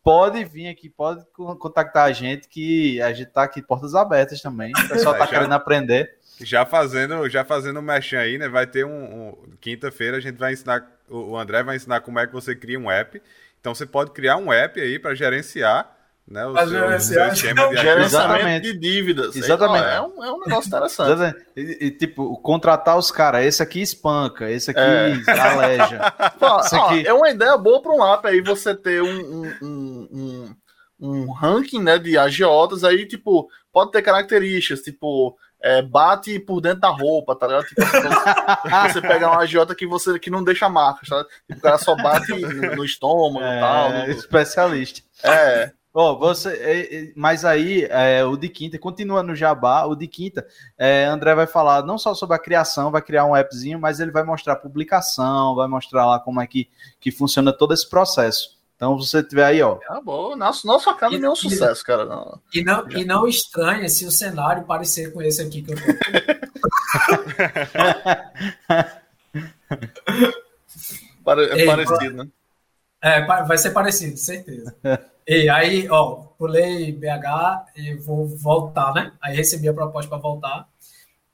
pode vir aqui, pode contactar a gente, que a gente tá aqui portas abertas também. O pessoal tá já, querendo aprender. Já fazendo, já fazendo um mexão aí, né? Vai ter um. um Quinta-feira a gente vai ensinar. O André vai ensinar como é que você cria um app. Então você pode criar um app aí para gerenciar né? O seu, o seu esquema de gerenciamento de dívidas. Exatamente. É um, é um negócio interessante. E, e, tipo, contratar os caras, esse aqui espanca, esse aqui é. aleja. (laughs) Pô, esse aqui... Ó, é uma ideia boa para um app aí você ter um, um, um, um, ranking né, de agiotas aí, tipo, pode ter características, tipo, é, bate por dentro da roupa, tá ligado? Tipo, você (laughs) pega uma agiota que você que não deixa marcas, tá? Tipo, o cara só bate no, no estômago e é, tal. No... Especialista. É. Oh, você, é, é, mas aí é, o de quinta continua no Jabá. O de quinta, é, André vai falar não só sobre a criação, vai criar um appzinho, mas ele vai mostrar a publicação, vai mostrar lá como é que, que funciona todo esse processo. Então, você tiver aí, ó. Ah, bom, nosso, nosso acaba é um sucesso, cara. Não. E não, e não estranha se o cenário parecer com esse aqui que eu tô. (laughs) é parecido, né? É, vai ser parecido, certeza. (laughs) E aí, ó, pulei BH e vou voltar, né? Aí recebi a proposta para voltar.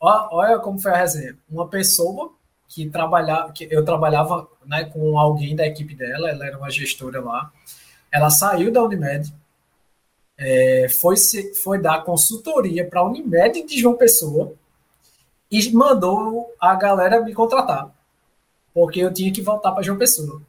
Ó, olha como foi a resenha. Uma pessoa que trabalhava, que eu trabalhava né, com alguém da equipe dela, ela era uma gestora lá. Ela saiu da Unimed, é, foi, se, foi dar consultoria para a Unimed de João Pessoa e mandou a galera me contratar, porque eu tinha que voltar para João Pessoa.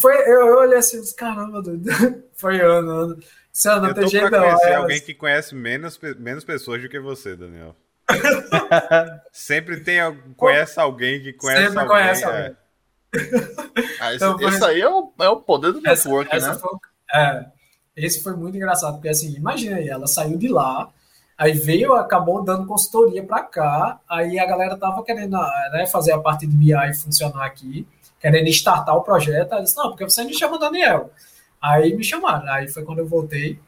Foi, eu, eu olhei assim, caramba, (laughs) foi ano, ano. Você não eu tem jeito, não. conhecer é, alguém que conhece menos, menos pessoas do que você, Daniel. (laughs) Sempre tem conhece alguém que conhece Sempre alguém. Conhece alguém. É. Ah, esse, então, esse aí é o, é o poder do essa, network, essa né? Foi, é, esse foi muito engraçado, porque assim, imagina aí, ela saiu de lá, aí veio, acabou dando consultoria para cá, aí a galera tava querendo né, fazer a parte de BI funcionar aqui, querendo startar o projeto, aí disse, não, porque você me chama Daniel. Aí me chamaram, aí foi quando eu voltei,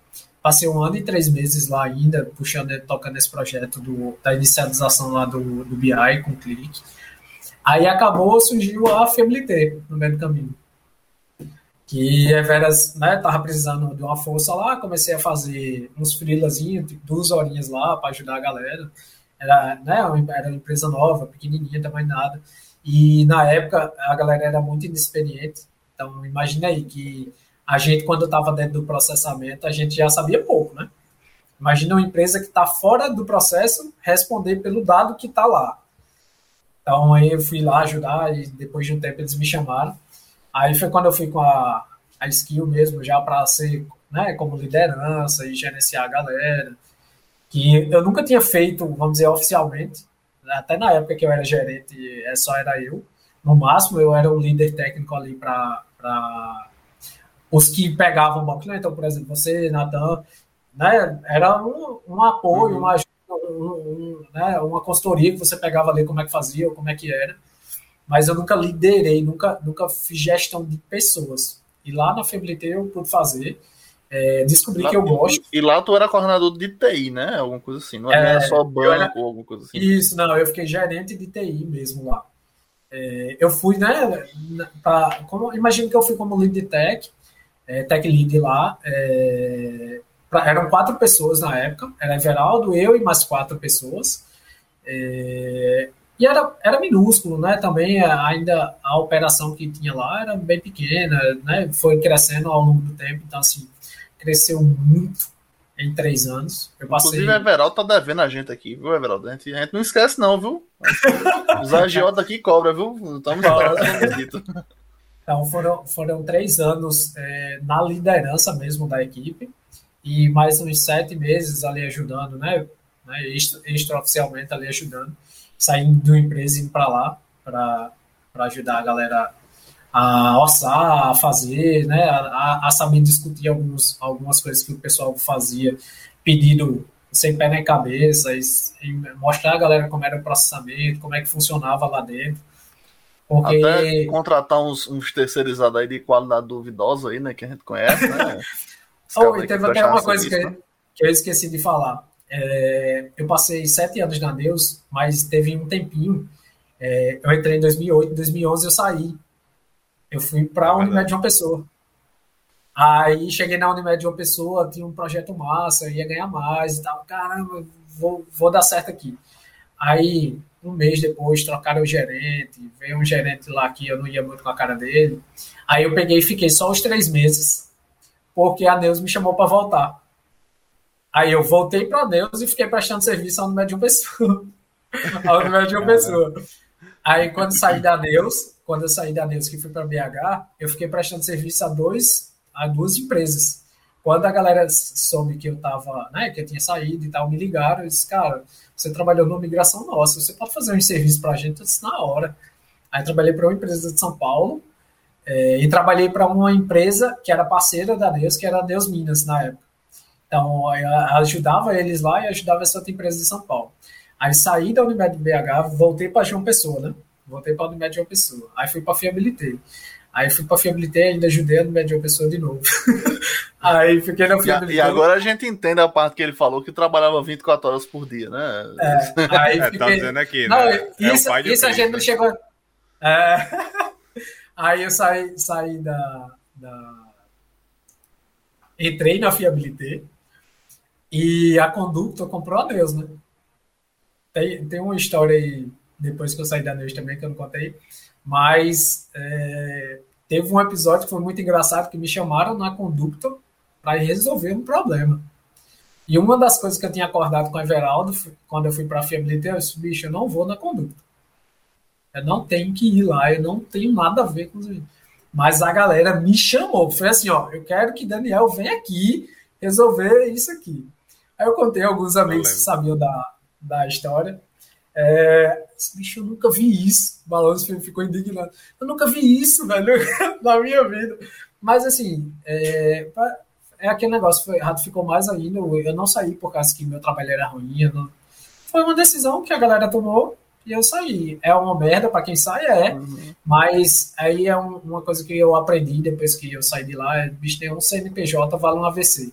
Passei um ano e três meses lá ainda, puxando, tocando esse projeto do, da inicialização lá do, do BI com o clique. Aí acabou, surgiu a Fiabilité no meio do caminho. Que a Veras, né, tava precisando de uma força lá, comecei a fazer uns freelazinhos, tipo, duas horinhas lá para ajudar a galera. Era, né, era uma empresa nova, pequenininha, também nada. E na época a galera era muito inexperiente. Então imagina aí que a gente, quando estava dentro do processamento, a gente já sabia pouco, né? Imagina uma empresa que está fora do processo responder pelo dado que está lá. Então, aí eu fui lá ajudar e depois de um tempo eles me chamaram. Aí foi quando eu fui com a, a skill mesmo, já para ser, né, como liderança e gerenciar a galera. Que eu nunca tinha feito, vamos dizer, oficialmente. Até na época que eu era gerente, é só era eu. No máximo, eu era o líder técnico ali para os que pegavam o banco. Né? Então, por exemplo, você, Natan, né, era um, um apoio, uhum. uma ajuda, um, um, né, uma consultoria que você pegava ali como é que fazia, como é que era. Mas eu nunca liderei, nunca, nunca fiz gestão de pessoas. E lá na Feblité eu pude fazer. É, descobri lá, que eu gosto. E lá tu era coordenador de TI, né? Alguma coisa assim. Não era é, só banco era, ou alguma coisa assim. Isso, não, eu fiquei gerente de TI mesmo lá. É, eu fui, né? Pra, como, imagino que eu fui como lead de tech, é, tech lead lá. É, pra, eram quatro pessoas na época, era Everaldo, eu e mais quatro pessoas. É, e era, era minúsculo, né? Também ainda a operação que tinha lá era bem pequena, né? Foi crescendo ao longo do tempo, então assim, cresceu muito em três anos. Eu passei... Inclusive, o Everaldo tá devendo a gente aqui, viu, Everaldo? A gente, a gente não esquece, não, viu? Os agiotas aqui cobra, viu? Estamos esperando então, foram, foram três anos é, na liderança mesmo da equipe e mais uns sete meses ali ajudando, né? né extraoficialmente ali ajudando, saindo de uma empresa e indo para lá para ajudar a galera a orçar, a fazer, né? A, a, saber discutir alguns, algumas coisas que o pessoal fazia, pedido sem pé nem cabeça, e, e mostrar a galera como era o processamento, como é que funcionava lá dentro porque... Até contratar uns, uns terceirizados aí de qualidade duvidosa aí, né? Que a gente conhece, né? (laughs) oh, e teve até uma coisa que, né? que eu esqueci de falar. É, eu passei sete anos na Deus, mas teve um tempinho. É, eu entrei em 2008, em 2011 eu saí. Eu fui para a Unimed de uma pessoa. Aí cheguei na Unimed de uma pessoa, tinha um projeto massa, eu ia ganhar mais e tal. Caramba, vou, vou dar certo aqui. Aí um mês depois trocaram o gerente, veio um gerente lá que eu não ia muito com a cara dele. Aí eu peguei e fiquei só os três meses porque a Deus me chamou para voltar. Aí eu voltei para Deus e fiquei prestando serviço ao de uma pessoa. ao número de uma pessoa. Aí quando saí da Deus, quando eu saí da Deus que fui para BH, eu fiquei prestando serviço a dois a duas empresas. Quando a galera soube que eu tava, né, que eu tinha saído e tal, me ligaram e disse, cara, você trabalhou numa migração nossa, você pode fazer um serviço para a gente? Eu disse, na hora. Aí trabalhei para uma empresa de São Paulo é, e trabalhei para uma empresa que era parceira da Deus, que era a Deus Minas na época. Então, ajudava eles lá e ajudava essa outra empresa de São Paulo. Aí saí da Unimed BH, voltei para João Pessoa, né? Voltei para a Unimed João Pessoa. Aí fui para a Fiabilité. Aí fui para a Fiabilité, ainda ajudei a Unimed João Pessoa de novo. (laughs) Aí fiquei na Fiabilité. E, agora a gente entende a parte que ele falou que trabalhava 24 horas por dia, né? É, aí fiquei... (laughs) é, tá dizendo aqui, não, né? Isso, é isso a gente não chegou... É... (laughs) Aí eu saí, saí da, da... Entrei na Fiabilité e a Conducta comprou a Deus, né? Tem, tem uma história aí, depois que eu saí da Neus também, que eu não contei, mas é, teve um episódio que foi muito engraçado, que me chamaram na Conducta para resolver um problema. E uma das coisas que eu tinha acordado com o Everaldo, quando eu fui para a Fiabilité, eu disse, bicho, eu não vou na Conducta. Eu não tenho que ir lá, eu não tenho nada a ver com isso. Mas a galera me chamou, foi assim, ó, eu quero que Daniel venha aqui resolver isso aqui. Aí eu contei a alguns amigos que sabiam da, da história. É, esse bicho, eu nunca vi isso. O Balanço ficou indignado. Eu nunca vi isso, (laughs) velho, na minha vida. Mas, assim, é, é aquele negócio. Foi, errado ficou mais ainda. Eu não saí por causa que meu trabalho era ruim. Não... Foi uma decisão que a galera tomou e eu saí. É uma merda para quem sai, é. Uhum. Mas aí é um, uma coisa que eu aprendi depois que eu saí de lá. É, bicho, tem um CNPJ, vale um AVC.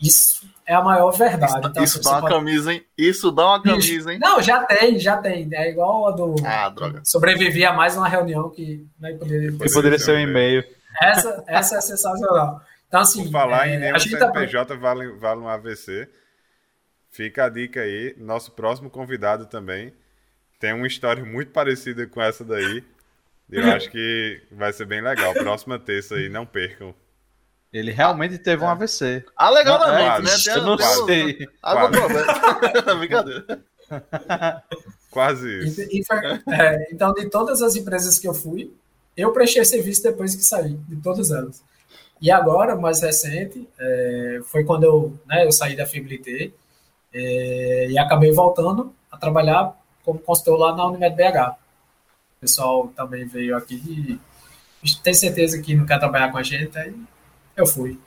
Isso é a maior verdade. Isso, então, isso dá uma pode... camisa, hein? Isso dá uma camisa, hein? Não, já tem, já tem. É igual a do. Ah, droga. Sobrevivi a mais uma reunião que né, poderia, que poderia ser um e-mail. Essa, essa é sensacional. Então, assim. Por falar é, em nenhum CNPJ tá... vale, vale um AVC. Fica a dica aí. Nosso próximo convidado também tem uma história muito parecida com essa daí. Eu acho que vai ser bem legal. Próxima terça aí, não percam. Ele realmente teve um é. AVC. Alegadamente, né? Tem, eu não tem, sei. Água problema. (laughs) Brincadeira. (laughs) Quase isso. E, e, é, então, de todas as empresas que eu fui, eu prestei serviço depois que saí, de todas elas. E agora, mais recente, é, foi quando eu, né, eu saí da Fibrité é, e acabei voltando a trabalhar como consultor lá na Unimed BH. O pessoal também veio aqui e tem certeza que não quer trabalhar com a gente, aí eu fui.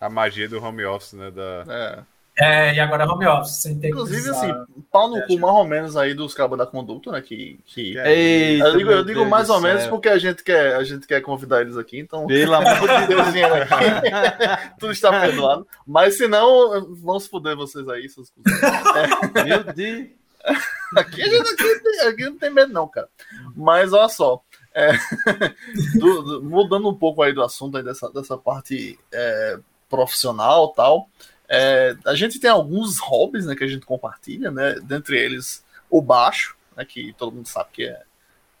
A magia do home office, né? Da... É. É, e agora é home office, sem ter Inclusive, assim, pau no cu mais ou menos aí dos cabos da conduta, né? Que, que... Eita, eu digo, eu digo mais ou menos porque a gente, quer, a gente quer convidar eles aqui, então. Pelo (laughs) amor de Deus, aqui. (laughs) Tudo está perdoado. Mas se não, vamos foder vocês aí, seus é. Meu Deus. (laughs) Aqui a gente aqui, aqui não tem medo, não, cara. Mas olha só. É, (laughs) do, do, mudando um pouco aí do assunto aí dessa, dessa parte é, profissional tal, é, a gente tem alguns hobbies né, que a gente compartilha, né? Dentre eles o baixo, né, que todo mundo sabe que é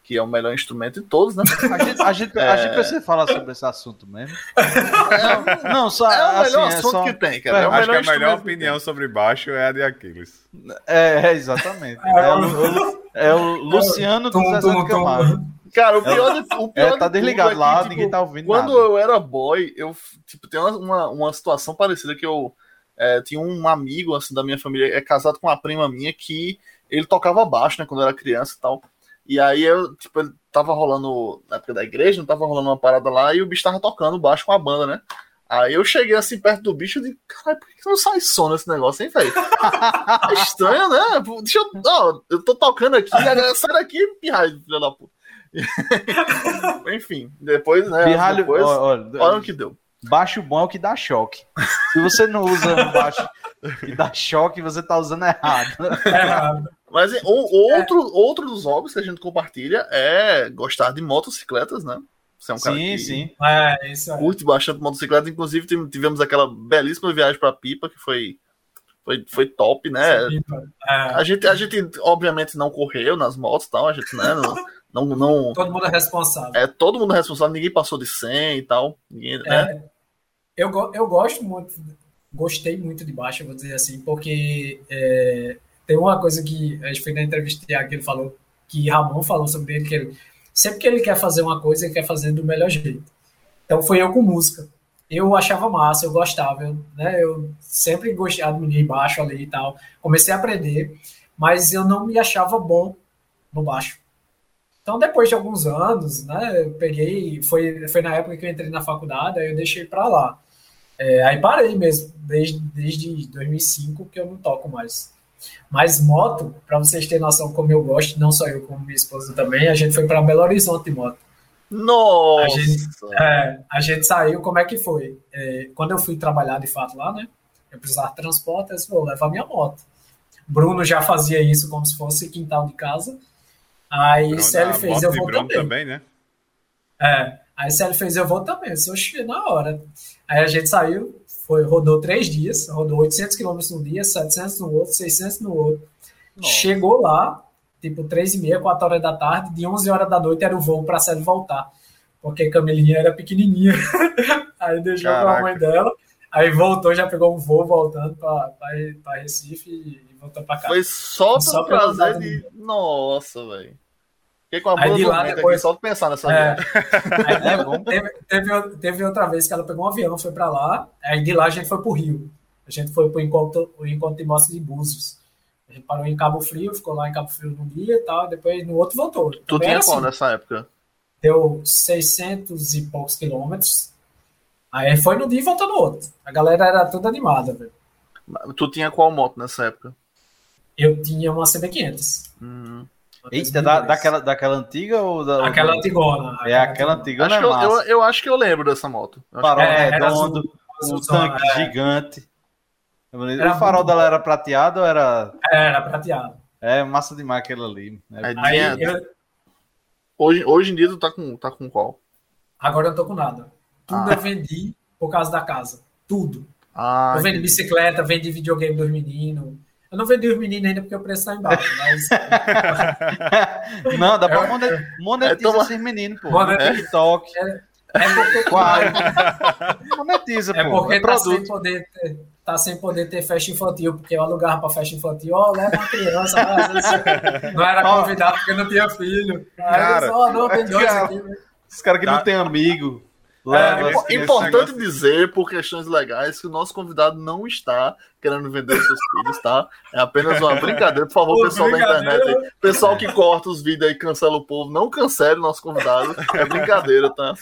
que é o melhor instrumento de todos, né? A gente, a gente, é... a gente precisa falar sobre esse assunto mesmo. É, (laughs) não, só, é o melhor assim, é assunto é só... que tem, cara. É o Acho que a melhor opinião sobre baixo é a de Aquiles. É, exatamente. É, o, é o Luciano do Zezé de Camargo. Cara, o pior, de, o pior é, tá desligado é lá, tipo, ninguém tá ouvindo Quando nada. eu era boy, eu tipo, tem uma, uma situação parecida que eu é, tinha um amigo assim da minha família, é casado com uma prima minha que ele tocava baixo, né, quando eu era criança e tal. E aí eu, tipo, ele tava rolando, na época da igreja, não tava rolando uma parada lá, e o bicho tava tocando baixo com a banda, né? Aí eu cheguei assim perto do bicho e disse, caralho, por que não sai som nesse negócio, hein, velho? (laughs) é estranho, né? Deixa eu. Ó, eu tô tocando aqui, a galera sai daqui, pirralho, filho da puta. (laughs) Enfim, depois, né? Pirralho, depois, olha, olha o que deu. Baixo bom é o que dá choque. Se você não usa um baixo que dá choque, você tá usando errado. É errado. Mas outro, é. outro dos hobbies que a gente compartilha é gostar de motocicletas, né? Você é um cara sim, que sim. É, isso é. curte bastante motocicleta. Inclusive, tivemos aquela belíssima viagem para Pipa, que foi, foi, foi top, né? Sim, é. a, gente, a gente, obviamente, não correu nas motos e tal. A gente, né? Não, (laughs) não, não, todo mundo é responsável. É, todo mundo é responsável. Ninguém passou de 100 e tal. Ninguém, né? é. né? eu, eu gosto muito, gostei muito de baixo, vou dizer assim, porque é, tem uma coisa que a gente fez na entrevista que ele falou, que Ramon falou sobre ele, que ele, sempre que ele quer fazer uma coisa, ele quer fazer do melhor jeito. Então foi eu com música. Eu achava massa, eu gostava, eu, né? Eu sempre gostei, admirei baixo ali e tal. Comecei a aprender, mas eu não me achava bom no baixo. Então, depois de alguns anos, né, eu peguei, foi, foi na época que eu entrei na faculdade, aí eu deixei para lá. É, aí parei mesmo, desde, desde 2005 que eu não toco mais. Mas moto, para vocês terem noção como eu gosto, não só eu, como minha esposa também, a gente foi para Belo Horizonte de moto. Nossa! A gente, é, a gente saiu, como é que foi? É, quando eu fui trabalhar de fato lá, né? Eu precisava de transporte, eu disse, vou levar minha moto. Bruno já fazia isso como se fosse quintal de casa. Aí Bruno, se ele fez, eu vou também. também né? É, aí se ele fez, eu vou também. Eu cheguei na hora. Aí a gente saiu, foi, rodou três dias, rodou 800 quilômetros num dia, 700 no outro, 600 no outro. Nossa. Chegou lá, tipo, três e meia, quatro horas da tarde, de 11 horas da noite era o voo para Célio voltar, porque a Camilinha era pequenininha. (laughs) aí deixou com a mãe dela, aí voltou, já pegou um voo voltando para Recife e voltou casa. Foi só pelo prazer de... Nossa, velho. Fiquei com a aí de lá depois aqui, só de pensar nessa é, aí, (laughs) é teve, teve, teve, outra vez que ela pegou um avião, foi para lá, aí de lá a gente foi pro Rio. A gente foi pro encontro, o encontro de mostra de Búzios. A gente parou em Cabo Frio, ficou lá em Cabo Frio no dia e tal, depois no outro voltou. Tu Também tinha qual assim. nessa época? Deu 600 e poucos quilômetros. Aí foi no dia e voltou no outro. A galera era toda animada, velho. Tu tinha qual moto nessa época? Eu tinha uma CB500. Uhum. Eita, da, daquela, daquela antiga ou da. Aquela antigona. É aquela antigona. Acho eu, eu, eu, acho que eu lembro dessa moto. Farol é, redondo, o tanque é. gigante. Era o farol muito... dela era prateado ou era. Era prateado. É massa demais aquele ali. É, Aí, eu... hoje, hoje em dia tu tá com, tá com qual? Agora eu tô com nada. Tudo ah. eu vendi por causa da casa. Tudo. Ah, eu vendi bicicleta, vendi videogame dos meninos. Eu não vendi os meninos ainda porque o preço tá embaixo, mas. (laughs) não, dá pra monetizar é, esses meninos, pô. Monetiza. TikTok. É, é porque. Qual? (laughs) monetiza, é pô. Porque é tá sem poder ter, tá sem poder ter festa infantil, porque eu alugava pra festa infantil, ó, oh, leva uma criança, mas, não era convidado porque não tinha filho. Aí cara, eu disse, oh, não, tem dois aqui. Os caras que tá. não tem amigo. É, é importante dizer, por questões legais, que o nosso convidado não está querendo vender seus filhos, tá? É apenas uma brincadeira. Por favor, pessoal da internet aí, pessoal que corta os vídeos aí e cancela o povo, não cancele o nosso convidado. É brincadeira, tá?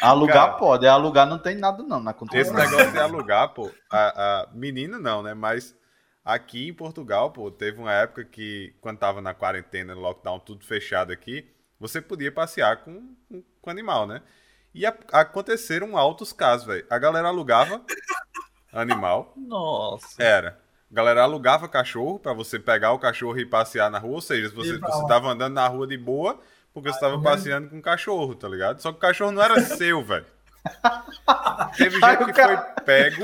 Alugar Cara, pode, alugar não tem nada não na conta. Esse negócio de alugar, pô, a, a menina não, né? Mas aqui em Portugal, pô, teve uma época que, quando tava na quarentena, no lockdown, tudo fechado aqui, você podia passear com, com, com animal, né? E a, aconteceram altos casos, velho. A galera alugava (laughs) animal. Nossa. Era. A galera alugava cachorro para você pegar o cachorro e passear na rua. Ou seja, você, você tava andando na rua de boa porque você tava passeando com cachorro, tá ligado? Só que o cachorro não era (laughs) seu, velho. Teve (laughs) gente que foi pego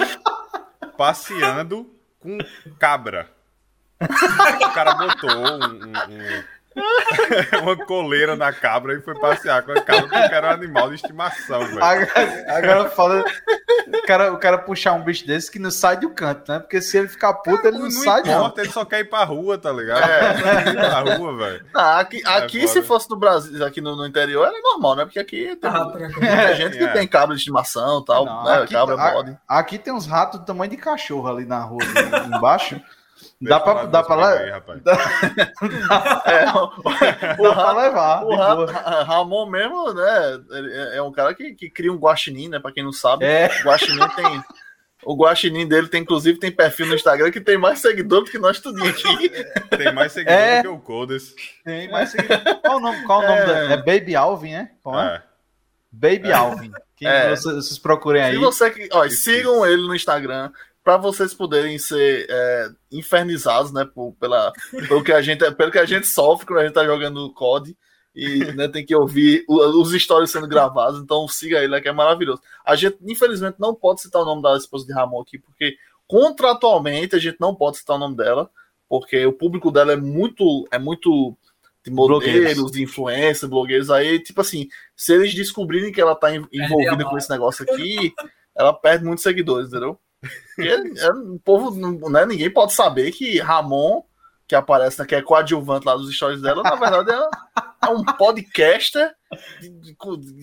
passeando com cabra. O cara botou um, um, (laughs) uma coleira na cabra e foi passear com a cabra porque era um animal de estimação, velho. Agora fala. O cara, o cara puxar um bicho desse que não sai do canto, né? Porque se ele ficar puto, ele não, não sai, importa, não. Ele só quer ir pra rua, tá ligado? É. ir pra rua, velho. Aqui, aqui é se fosse no Brasil, aqui no, no, interior, era normal, né? Porque aqui tem ah, muita gente que é. tem cabra de estimação e tal, não, né? Aqui, cabra a, Aqui tem uns ratos do tamanho de cachorro ali na rua, ali, embaixo. Dá pra, dá pra lá. Dá... é, o, dá pra levar. O Ra Ramon mesmo, né? É, é um cara que, que cria um guaxinim, né? Pra quem não sabe. É. O guaxinim tem. O guaxinim dele tem, inclusive, tem perfil no Instagram que tem mais seguidor do que nós tudinho aqui. Tem mais seguidor é. do que o Codes. Tem mais seguidor. Qual o nome? Qual o nome é. Da... é Baby Alvin, é? Qual é? é. Baby Alvin. Quem é. vocês, vocês procurem aí. Se você ó, sigam ele no Instagram para vocês poderem ser é, infernizados, né, por, pela, pelo, que a gente, pelo que a gente sofre quando a gente tá jogando COD e né, tem que ouvir os stories sendo gravados, então siga ele, né, que é maravilhoso. A gente, infelizmente, não pode citar o nome da esposa de Ramon aqui, porque contratualmente a gente não pode citar o nome dela, porque o público dela é muito, é muito de modelos, de influência, blogueiros aí, tipo assim, se eles descobrirem que ela tá envolvida com esse negócio aqui, ela perde muitos seguidores, entendeu? Porque é, o povo, né, ninguém pode saber que Ramon, que aparece, né, que é coadjuvante lá dos stories dela, na verdade é, é um podcaster, de,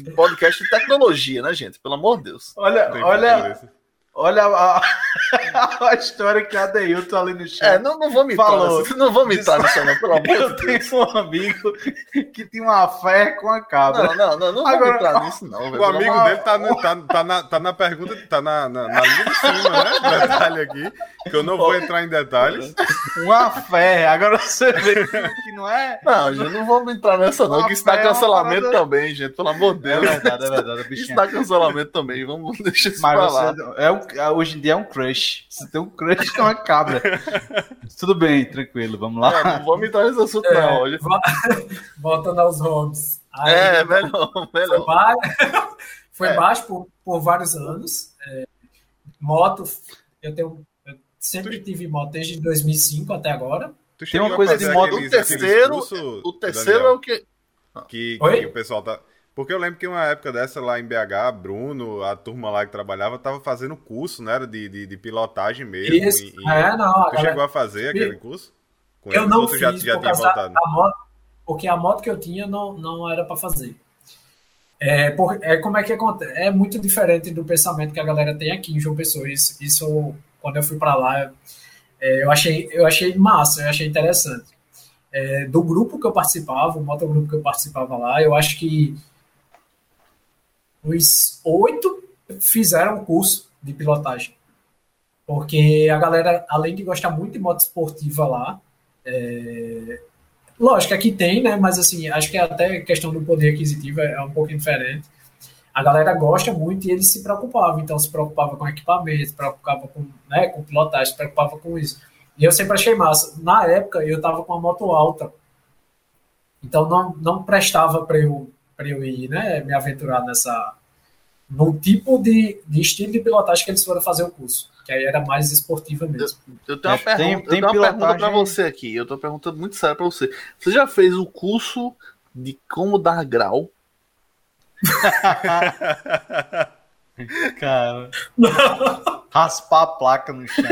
de, podcast de tecnologia, né, gente? Pelo amor de Deus. Olha, olha, Olha a, (laughs) a, história que a Deilton ali no chat. É, não, não vou me falou. Não vou me nisso, não, pelo amor (laughs) Eu tenho um amigo que tinha uma fé com a cabra. Não, não, não, não Agora, vou entrar nisso, não. O amigo dele tá, no, tá, tá, na, tá na pergunta, tá na, na, na linha de cima, né? (laughs) Detalhe aqui, que eu não vou entrar em detalhes. Uma fé, agora você vê que não é. Não, gente, não vamos entrar nessa, não, uma que está cancelamento é também, gente, pelo amor de Deus. É verdade, é verdade. Está cancelamento também, vamos deixar isso Mas pra lá. É um hoje em dia é um crush. Você tem um crush com uma cabra. (laughs) Tudo bem, tranquilo, vamos lá. É, não vamos entrar nesse assunto, é, não. Hoje... (laughs) Voltando aos hobbies. Aí, é, melhor, melhor. Foi, baixo, (laughs) foi é. baixo por, por vários anos. É, moto, eu tenho. Eu sempre tive moto desde 2005 até agora. Tem uma coisa de moto. o terceiro, o terceiro é o que. Que, que o pessoal tá. Porque eu lembro que uma época dessa lá em BH, Bruno, a turma lá que trabalhava, tava fazendo curso, né? De, de, de pilotagem mesmo. Isso, e, é, não. Tu chegou a fazer aquele curso? Com eu não fiz, já, já tinha voltado? A moto, porque a moto que eu tinha não, não era para fazer. É, por, é, como é que acontece? É muito diferente do pensamento que a galera tem aqui em João Pessoa. Isso, isso quando eu fui para lá, é, eu, achei, eu achei massa, eu achei interessante. É, do grupo que eu participava, o motogrupo que eu participava lá, eu acho que os oito fizeram curso de pilotagem. Porque a galera, além de gostar muito de moto esportiva lá, é... lógico, aqui tem, né? Mas assim, acho que até questão do poder aquisitivo é um pouco diferente. A galera gosta muito e eles se preocupavam. Então, se preocupava com equipamento, se preocupava com, né, com pilotagem, se preocupava com isso. E eu sempre achei massa. Na época, eu tava com uma moto alta. Então, não, não prestava para eu para eu ir, né, me aventurar nessa no tipo de, de estilo de pilotagem que eles foram fazer o curso, que aí era mais esportiva mesmo. Eu, eu tenho uma é, pergunta, tem, tem eu tenho uma pergunta para você aqui. Eu tô perguntando muito sério para você. Você já fez o curso de como dar grau? (laughs) Cara, (laughs) raspar a placa no chão.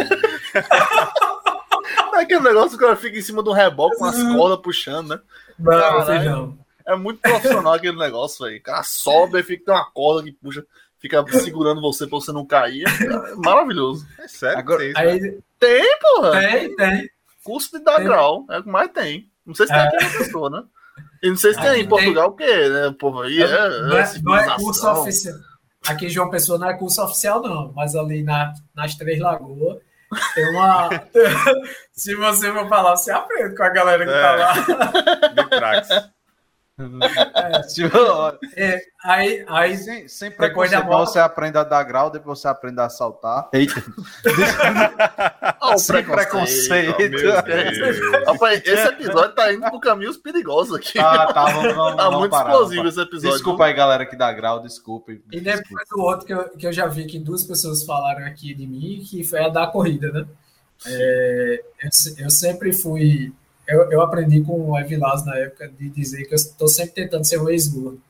é aquele negócio que o cara fica em cima do reboque com as cordas puxando, né? Não, Caralho. não. É muito profissional aquele negócio, aí. O cara sobe, e fica tem uma corda que puxa, fica segurando você pra você não cair. É maravilhoso. É sério? Agora, tem, aí... tem, porra. Tem, tem. Curso de dar grau, é o que mais tem. Não sei se tem é. aqui na pessoa, né? E não sei se tem em Portugal, porque, né, povo aí é, é, não, é, não é curso oficial. Aqui em João Pessoa não é curso oficial, não, mas ali na, nas Três Lagoas tem uma. (laughs) Se você for falar, você aprende com a galera que é. tá lá. É, tipo, é, aí, aí sem, sem preconceito, moto... você aprende a dar grau, depois você aprende a saltar. Eita. (laughs) oh, sem preconceito. preconceito. Oh, esse episódio tá indo por caminhos perigosos aqui. Ah, tá, vamos, vamos, tá vamos muito parar, explosivo esse episódio. Desculpa aí, galera, que dá grau, desculpe. E depois o outro que eu, que eu já vi que duas pessoas falaram aqui de mim, que foi a da corrida, né? É, eu, eu sempre fui eu, eu aprendi com o Evilás na época de dizer que eu estou sempre tentando ser um ex-gordo.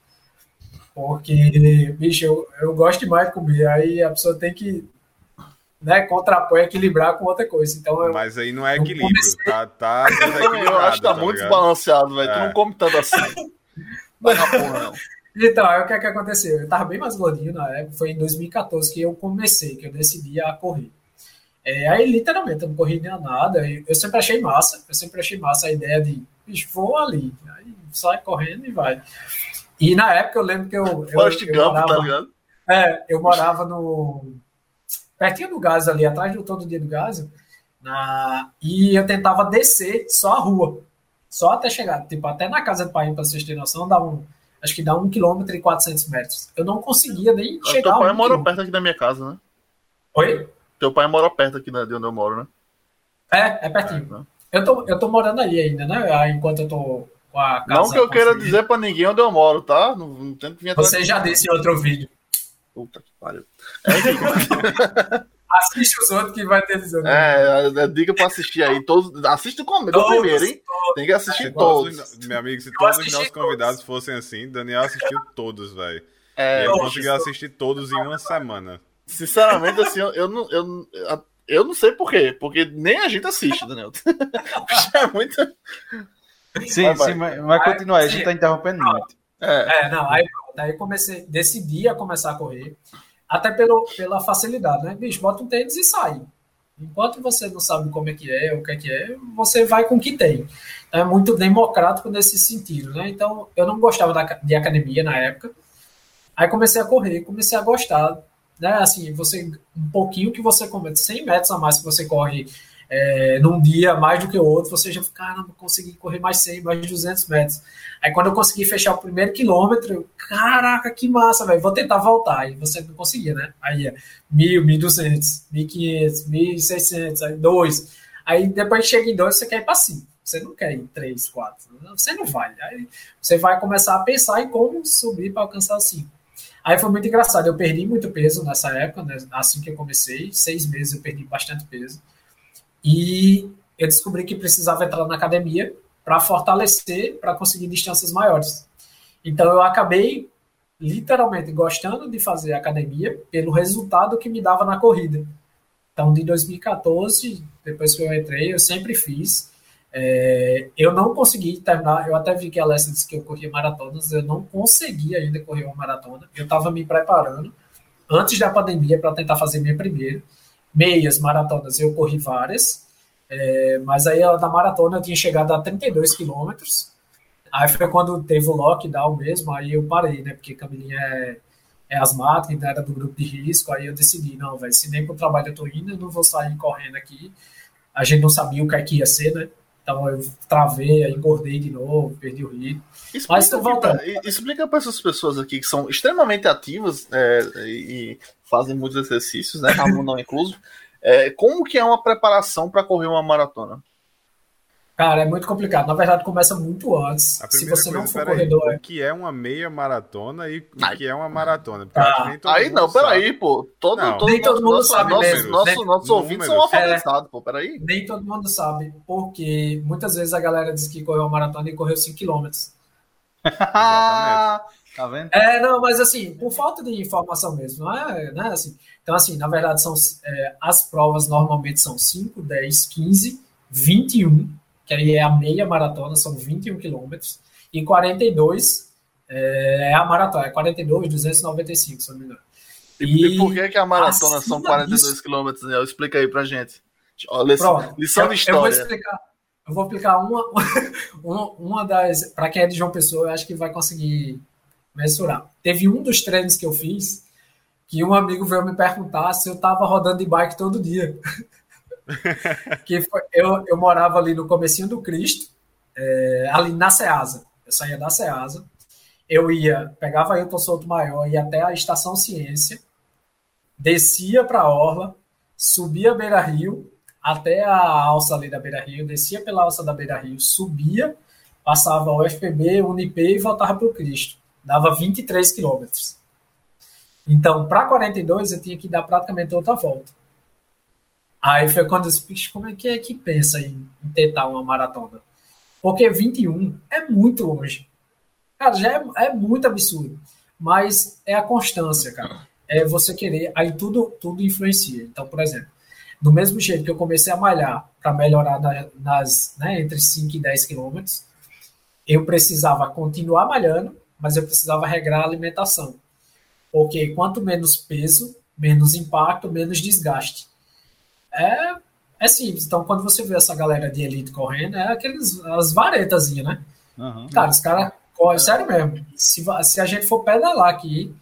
Porque, bicho, eu, eu gosto demais de comer, aí a pessoa tem que né, contrapõe, equilibrar com outra coisa. Então, eu, Mas aí não é equilíbrio, comecei... tá, tá (laughs) Eu acho que tá, tá muito desbalanceado, velho. É. Tu não come tanto assim. (laughs) Mas porra, não. Então, aí o que é que aconteceu? Eu tava bem mais gordinho na época, foi em 2014 que eu comecei, que eu decidi a correr. É, aí, literalmente, eu não corri nem nada. Eu sempre achei massa. Eu sempre achei massa a ideia de, bicho, vou ali. Aí sai correndo e vai. E na época eu lembro que eu. eu, eu campo, morava, tá ligado? É, eu morava no. Pertinho do gás ali, atrás do todo dia do gás. Na, e eu tentava descer só a rua. Só até chegar. Tipo, até na casa do pai, pra vocês terem noção, dá um. Acho que dá um quilômetro e 400 metros. Eu não conseguia nem chegar. Teu pai mora perto aqui da minha casa, né? Oi? Teu pai mora perto aqui de onde eu moro, né? É, é pertinho. É, né? eu, tô, eu tô morando aí ainda, né? Enquanto eu tô com a casa. Não que eu queira dizer pra ninguém onde eu moro, tá? Não, não tem que vir Você já disse em outro vídeo. Puta que pariu. É, (laughs) Assiste os outros que vai ter dizendo. É, é, dica pra assistir aí. Todos, assiste o começo, primeiro, hein? Todos. Tem que assistir é, todos. Meu amigo, se todos os nossos convidados fossem assim, Daniel assistiu todos, velho. É, e ele conseguiu assistir todos em uma semana. Sinceramente, assim, eu, eu, não, eu, eu não sei por quê, porque nem a gente assiste, Daniel. (laughs) é muito. Sim, vai, sim, vai. mas, mas continua, a gente tá interrompendo muito. É. é, não, aí Aí comecei, decidi a começar a correr, até pelo, pela facilidade, né? Bicho, bota um tênis e sai. Enquanto você não sabe como é que é, o que é que é, você vai com o que tem. Então, é muito democrático nesse sentido, né? Então, eu não gostava da, de academia na época. Aí comecei a correr, comecei a gostar, né? Assim, você um pouquinho que você comete, 100 metros a mais que você corre é, num dia mais do que o outro, você já fica, caramba, consegui correr mais 100, mais 200 metros. Aí quando eu consegui fechar o primeiro quilômetro, eu, caraca, que massa, velho, vou tentar voltar. E você não conseguia, né? Aí é 1.000, 1.200, 1.500, 1.600, aí 2. Aí depois chega em 2, você quer ir para 5. Você não quer ir em 3, 4. Você não vai. Aí você vai começar a pensar em como subir para alcançar 5. Aí foi muito engraçado. Eu perdi muito peso nessa época, né? assim que eu comecei. Seis meses eu perdi bastante peso. E eu descobri que precisava entrar na academia para fortalecer, para conseguir distâncias maiores. Então eu acabei literalmente gostando de fazer academia pelo resultado que me dava na corrida. Então, de 2014, depois que eu entrei, eu sempre fiz. É, eu não consegui terminar, eu até vi que a Alessia disse que eu corria maratonas, eu não consegui ainda correr uma maratona. Eu estava me preparando antes da pandemia para tentar fazer minha primeira meias maratonas eu corri várias, é, mas aí da maratona eu tinha chegado a 32 quilômetros. Aí foi quando teve o lockdown mesmo, aí eu parei, né? Porque Camilinha é, é asmática, ainda era do grupo de risco. Aí eu decidi, não, velho, se nem pro trabalho eu tô indo, eu não vou sair correndo aqui. A gente não sabia o que, é que ia ser, né? Então eu travei, aí engordei de novo, perdi o ritmo. Explica Mas tô voltando. Explica para essas pessoas aqui que são extremamente ativas é, e fazem muitos exercícios, né? Ramon não incluso. É, como que é uma preparação para correr uma maratona? Cara, é muito complicado. Na verdade, começa muito antes. Se você coisa, não for corredor. Aí, o que é uma meia maratona e o que é uma maratona? Ah, aí não, peraí, pô. Todo, não. todo, nem todo mundo nosso, sabe. Nosso, nosso, né? nossos ouvintes são alfabetizados, é, pô. Peraí. Nem todo mundo sabe, porque muitas vezes a galera diz que correu uma maratona e correu 5km. Exatamente. (laughs) Tá vendo? É, não, mas assim, por falta de informação mesmo, não é, né, assim. Então, assim, na verdade, são, é, as provas normalmente são 5, 10, 15, 21, que aí é a meia maratona, são 21 quilômetros, e 42 é, é a maratona, é 42, 295, se não me engano. E, e por que, que a maratona são 42 quilômetros, né? Explica aí pra gente. Ó, lição, Pronto, lição de história. Eu vou explicar, eu vou explicar uma, (laughs) uma, uma das. Para quem é de João Pessoa, eu acho que vai conseguir mensurar. Teve um dos treinos que eu fiz que um amigo veio me perguntar se eu estava rodando de bike todo dia. (laughs) que foi, eu, eu morava ali no comecinho do Cristo, é, ali na Ceasa. Eu saía da Ceasa, eu ia, pegava Ailton Souto Maior, ia até a Estação Ciência, descia para a Orla, subia Beira Rio, até a alça ali da Beira Rio, descia pela alça da Beira Rio, subia, passava o FPB, Unip e voltava para o Cristo dava 23 quilômetros. Então, para 42, eu tinha que dar praticamente outra volta. Aí foi quando eu disse, como é que é que pensa em, em tentar uma maratona? Porque 21 é muito longe. Cara, já é, é muito absurdo. Mas é a constância, cara. É você querer, aí tudo, tudo influencia. Então, por exemplo, do mesmo jeito que eu comecei a malhar para melhorar na, nas, né, entre 5 e 10 quilômetros, eu precisava continuar malhando mas eu precisava regrar a alimentação. Porque quanto menos peso, menos impacto, menos desgaste. É, é simples. Então, quando você vê essa galera de elite correndo, é aqueles, as varetazinhas, né? Uhum. Cara, os caras correm, sério mesmo. Se, se a gente for pedalar aqui,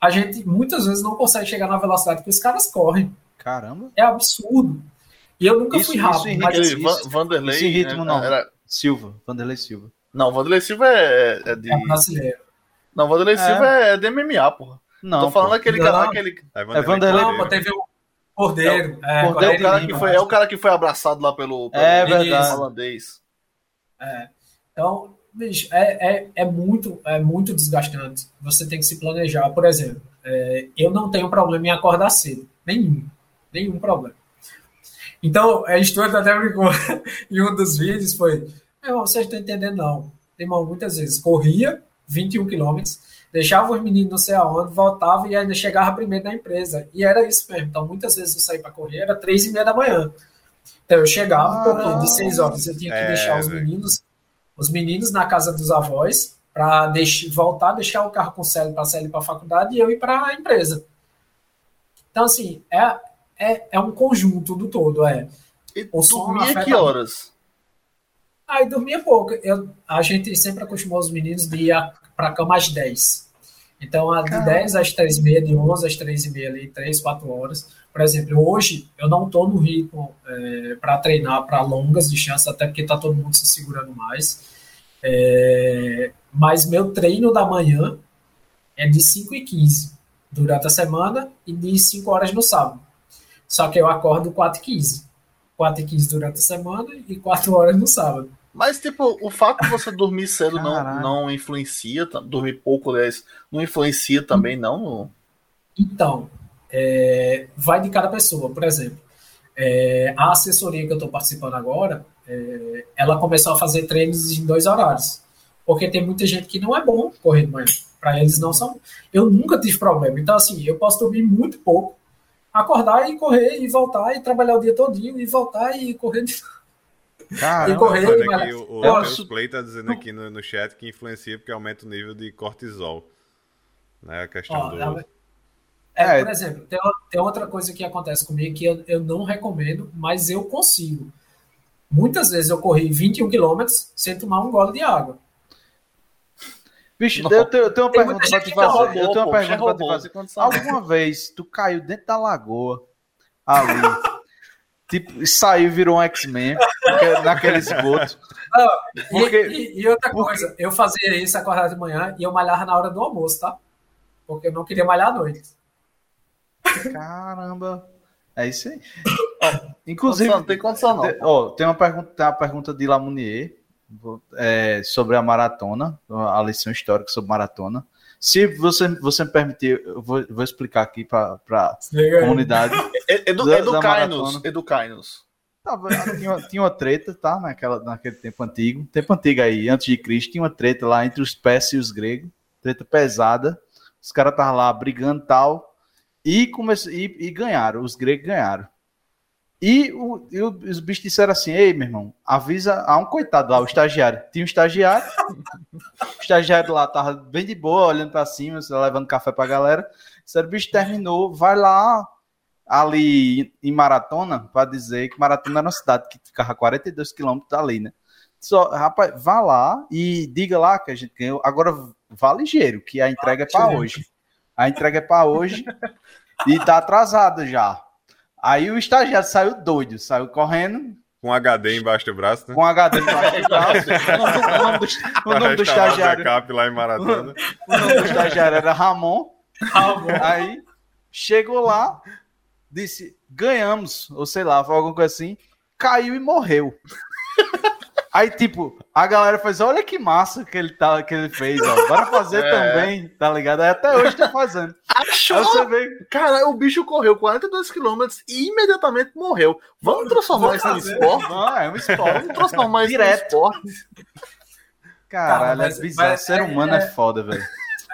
a gente muitas vezes não consegue chegar na velocidade que os caras correm. Caramba. É absurdo. E eu nunca isso, fui rápido. Isso, mas isso, Vanderlei. Isso em ritmo é, não. Era... Silva. Vanderlei Silva. Não, Vanderlei Silva é, é de. É brasileiro. Não, Vanderlei é. Silva é de MMA, porra. Não. Tô falando pô. aquele não. cara. Aquele... É Vanderlei. É Vanderlei. Não, pô, teve o Cordeiro. É, é, Cordeiro, o cara que foi, é o cara que foi abraçado lá pelo, pelo é verdade. holandês. É. Então, bicho, é, é, é, muito, é muito desgastante. Você tem que se planejar. Por exemplo, é, eu não tenho problema em acordar cedo. Nenhum. Nenhum problema. Então, a história até brincou (laughs) em um dos vídeos foi vocês estão entendendo, não. Irmão, muitas vezes corria, 21 quilômetros, deixava os meninos não sei aonde, voltava e ainda chegava primeiro na empresa. E era isso mesmo. Então, muitas vezes eu saí para correr, era três e meia da manhã. Então, eu chegava, ah, porque de seis horas eu tinha que é, deixar os meninos, os meninos na casa dos avós, para voltar, deixar o carro com o Célio para sair para a faculdade e eu ir para a empresa. Então, assim, é, é, é um conjunto do todo. É. E o dormia que horas? Aí dormia pouco. Eu, a gente sempre acostumou os meninos de ir para a cama às 10. Então, de Caramba. 10 às 3 e meia, de 11 às 3 e meia, ali, 3, 4 horas. Por exemplo, hoje eu não estou no ritmo é, para treinar para longas distâncias, até porque está todo mundo se segurando mais. É, mas meu treino da manhã é de 5 e 15 durante a semana e de 5 horas no sábado. Só que eu acordo 4 e 15. 4 e 15 durante a semana e 4 horas no sábado. Mas, tipo, o fato de você dormir cedo não, não influencia, dormir pouco, aliás, não influencia também, não? Então, é, vai de cada pessoa. Por exemplo, é, a assessoria que eu estou participando agora, é, ela começou a fazer treinos em dois horários. Porque tem muita gente que não é bom correr de manhã. Para eles não são. Eu nunca tive problema. Então, assim, eu posso dormir muito pouco, acordar e correr e voltar e trabalhar o dia todinho e voltar e correr de Caramba, e correr. Mas... o, o Deus Play tá dizendo aqui no, no chat que influencia porque aumenta o nível de cortisol. Né? A questão Ó, do. É, é, por exemplo, tem, tem, outra coisa que acontece comigo que eu, eu não recomendo, mas eu consigo. Muitas vezes eu corri 21 quilômetros sem tomar um gole de água. Bicho, eu tenho, eu tenho uma pergunta pra te fazer. eu tenho uma pergunta pra te fazer. Alguma (laughs) vez tu caiu dentro da lagoa ali tipo, saiu e virou um X-Men naquele esgoto. porque, e, e, outra porque... coisa, eu fazia isso acordar de manhã e eu malhava na hora do almoço, tá? Porque eu não queria malhar à noite. Caramba. É isso aí. (coughs) Ó, inclusive, não tem condição não. Ó, tem uma pergunta, tem uma pergunta de Lamounier é, sobre a maratona, a lição histórica sobre maratona. Se você, você me permitir, eu vou, vou explicar aqui para a comunidade. (laughs) Edu, educai-nos. Educai-nos. Tá, tinha, tinha uma treta, tá? Naquela, naquele tempo antigo. Tempo antigo aí, antes de Cristo, tinha uma treta lá entre os persas e os gregos. Treta pesada. Os caras estavam lá brigando e tal. E, comece, e, e ganharam. Os gregos ganharam. E, o, e os bichos disseram assim: Ei, meu irmão, avisa a um coitado lá, o estagiário. Tinha um estagiário, o estagiário lá tava bem de boa, olhando para cima, levando café pra galera. Disseram: o bicho terminou, vai lá ali em Maratona, para dizer que Maratona era uma cidade que ficava 42 quilômetros dali, né? Só, rapaz, vá lá e diga lá que a gente ganhou. Agora vá ligeiro, que a entrega é para hoje. A entrega é para hoje e tá atrasada já. Aí o estagiário saiu doido, saiu correndo. Com HD embaixo do braço, né? Com HD embaixo do braço. (laughs) o nome do, o nome do estagiário. lá em Maratona. O nome do estagiário era Ramon. Ramon. Aí chegou lá, disse: ganhamos, ou sei lá, foi alguma coisa assim. Caiu e morreu. Aí, tipo, a galera faz, olha que massa que ele, tá, que ele fez, ó. Bora fazer (laughs) é. também, tá ligado? Aí até hoje tá fazendo. Achou? vê... Cara, o bicho correu 42 quilômetros e imediatamente morreu. Vamos transformar isso em esporte? Não, é um esporte. Vamos transformar isso em esporte. Caralho, Cara, mas, é bizarro. Mas, Ser humano é, é foda, velho.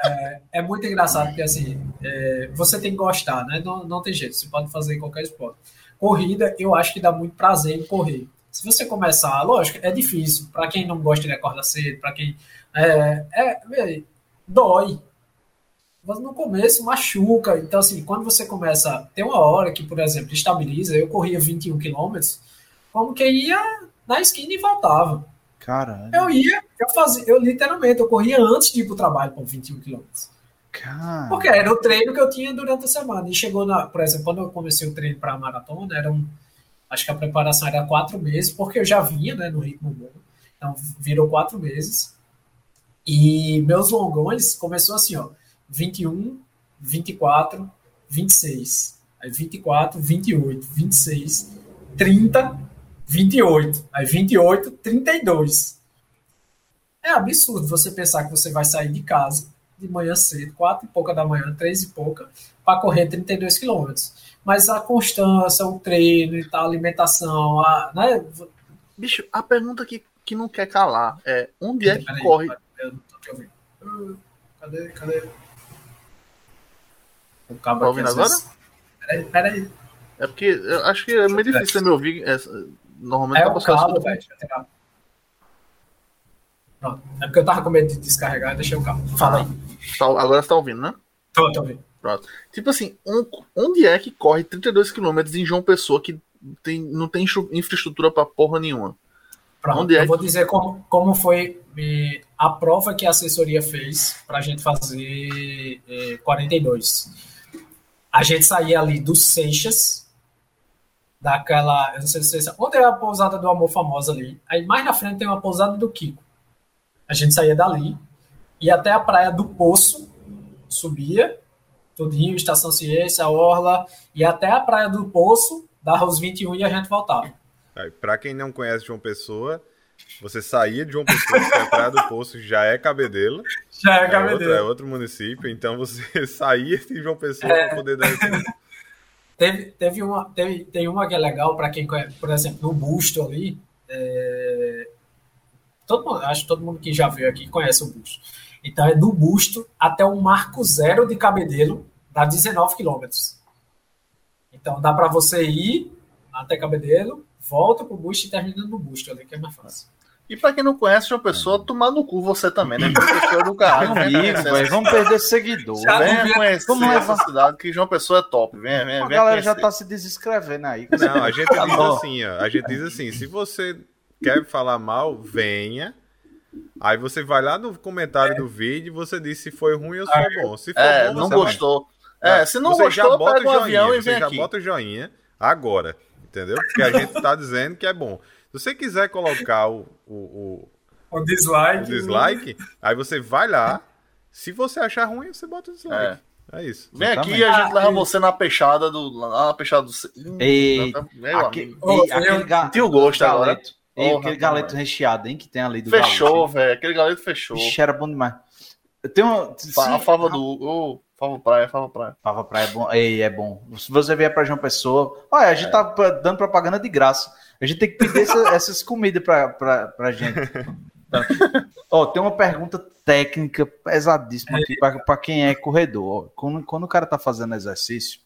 É, é, muito engraçado, porque assim, é, você tem que gostar, né? Não, não tem jeito, você pode fazer em qualquer esporte. Corrida, eu acho que dá muito prazer em correr. Se você começar, lógico, é difícil. Para quem não gosta de acordar cedo, para quem. É, é, dói. Mas no começo machuca. Então, assim, quando você começa. Tem uma hora que, por exemplo, estabiliza. Eu corria 21 quilômetros, como que ia na esquina e voltava. Caralho. Eu ia, eu fazia, eu literalmente, eu corria antes de ir pro trabalho com 21 quilômetros. Porque era o treino que eu tinha durante a semana. E chegou na, por exemplo, quando eu comecei o treino para maratona, era um Acho que a preparação era quatro meses, porque eu já vinha né, no ritmo bom. Então, virou quatro meses. E meus longões começou assim, ó. 21, 24, 26. Aí 24, 28, 26, 30, 28. Aí 28, 32. É absurdo você pensar que você vai sair de casa de manhã cedo, quatro e pouca da manhã, três e pouca, para correr 32 quilômetros mas a constância, o treino e tal, a alimentação, a, né? Bicho, a pergunta que, que não quer calar é onde é que corre. Uh, cadê? Cadê? O cabo Tá ouvindo agora? vezes- Peraí, peraí. É porque eu acho que é meio difícil você me ouvir. é, normalmente É tá o cabo, velho. Pronto. É porque eu tava com medo de descarregar, deixei o cabo. Fala aí. Tá- agora você tá ouvindo, né? Tô, tô ouvindo. Pronto. Tipo assim, um- onde é que corre 32 km em João Pessoa que tem, não tem infra- infraestrutura pra porra nenhuma? Pronto, Onde é eu vou que- dizer como, como foi eh, a prova que a assessoria fez para a gente fazer eh, 42. A gente saía ali do Seixas, daquela. Eu não sei se vocês. Onde é a pousada do Amor famosa ali? Aí mais na frente tem uma pousada do Kiko. A gente saía dali, ia até a praia do Poço, subia, tudinho, Estação Ciência, Orla, ia até a praia do Poço, dava os 21 e a gente voltava. Pra quem não conhece João Pessoa, você saía de João Pessoa, que é a Praia do Poço, já é Cabedelo. Já é, É outro, é outro município, então você (laughs) saía de João Pessoa É. para poder dar esse. Teve, teve uma, teve, tem uma que é legal para quem conhece, por exemplo, no Busto ali. é, todo mundo, acho que todo mundo que já veio aqui conhece o Busto. Então é do Busto até o Marco Zero de Cabedelo, dá 19 quilômetros. Então dá para você ir até Cabedelo, volta pro Busto e termina no Busto ali, que é mais fácil. E pra quem não conhece João Pessoa, tomar no cu você também, né? Pessoa é do caralho. Venha Amigo, velho, vamos perder seguidor. Já- venha conhecer Vamos essa cidade, que João Pessoa é top. Venha, venha, A galera já conhecer. tá se desescrevendo aí. Não, a gente diz bom. assim, ó. A gente diz assim, se você quer falar mal, venha. Aí você vai lá no comentário do vídeo e você diz se foi ruim ou se foi bom. Se for É, bom, não vai. gostou. É, se não você já gostou, bota pega o joinha, avião e você vem já aqui. bota o joinha agora, entendeu? Porque a gente tá dizendo que é bom. Se você quiser colocar o, o, o- O o dislike. dislike, aí você vai lá. Se você achar ruim, você bota o dislike. É, isso. Vem aqui e a gente Ah, leva e- você na peixada do. Lá na peixada do. Ei, meu Aque- amigo. Ô, ei, aquele eu- ga- Sentiu o gosto agora. galeto. Ei, Porra, aquele tá galeto recheado, hein, que tem ali do Fechou, velho. Aquele galeto fechou. Ixi, era bom demais. Eu tenho uma... A fava do. Ô, fava praia, fava praia. Fava Praia é bom. Ei, é bom. Se você vier pra João Pessoa, olha, a gente tá pra- dando propaganda de graça. A gente tem que pedir essa- (laughs) essas comidas pra, pra, pra gente. Ó, tem uma pergunta técnica pesadíssima aqui pra, pra quem é corredor. Quando, quando o cara tá fazendo exercício,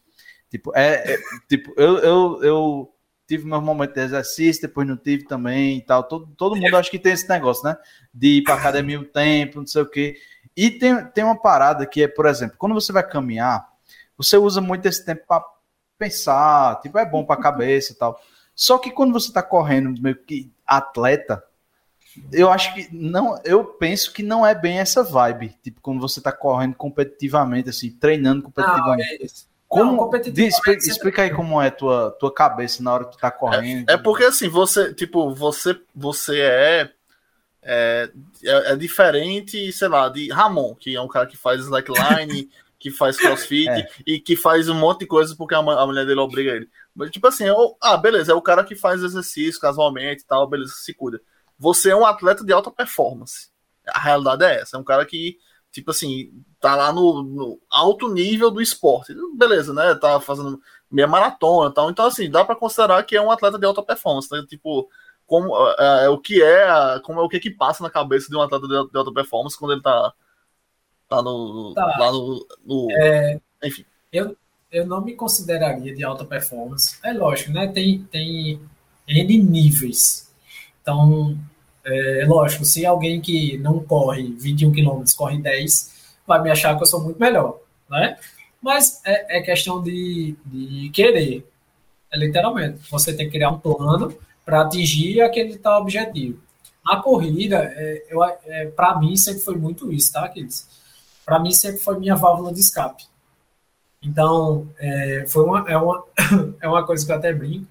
tipo, é, é- tipo eu, eu, eu tive meus momentos de exercício, depois não tive também e tal. Todo, todo mundo acho que tem esse negócio, né? De ir pra academia um tempo, não sei o quê. E tem, tem uma parada que é, por exemplo, quando você vai caminhar, você usa muito esse tempo para pensar, tipo, é bom para a cabeça e tal. Só que quando você tá correndo meio que atleta, eu acho que não, eu penso que não é bem essa vibe, tipo, quando você tá correndo competitivamente assim, treinando Não, competitivamente. é. Como não, competitivamente diz, explica, você- explica aí como é tua tua cabeça na hora que tu tá correndo. É porque assim, você, tipo, você, você é, é, é, é diferente, sei lá, de Ramon, que é um cara que faz slackline, (laughs) que faz crossfit É. e que faz um monte de coisa porque a, a mulher dele obriga ele. Mas, tipo assim, é o- ah, beleza, é o cara que faz exercício casualmente e tal, beleza, se cuida. Você é um atleta de alta performance. A realidade é essa, é um cara que, tipo assim, tá lá no, no alto nível do esporte. Beleza, né? Tá fazendo meia maratona e tal. Então, assim, dá para considerar que é um atleta de alta performance, né? Tipo, como é, é, o que é, como é o que que passa na cabeça de um atleta de, de alta performance quando ele tá, tá no, Tá. lá no, no- enfim. eu não me consideraria de alta performance. É lógico, né? Tem, tem N níveis. Então, é lógico, se alguém que não corre 21 km, corre 10, vai me achar que eu sou muito melhor, né? Mas é, é questão de, de querer. É literalmente. Você tem que criar um plano para atingir aquele tal objetivo. A corrida, é, é, para mim, sempre foi muito isso, tá, Kids? Para mim, sempre foi minha válvula de escape. Então, é, foi uma, é, uma, (coughs) é uma coisa que eu até brinco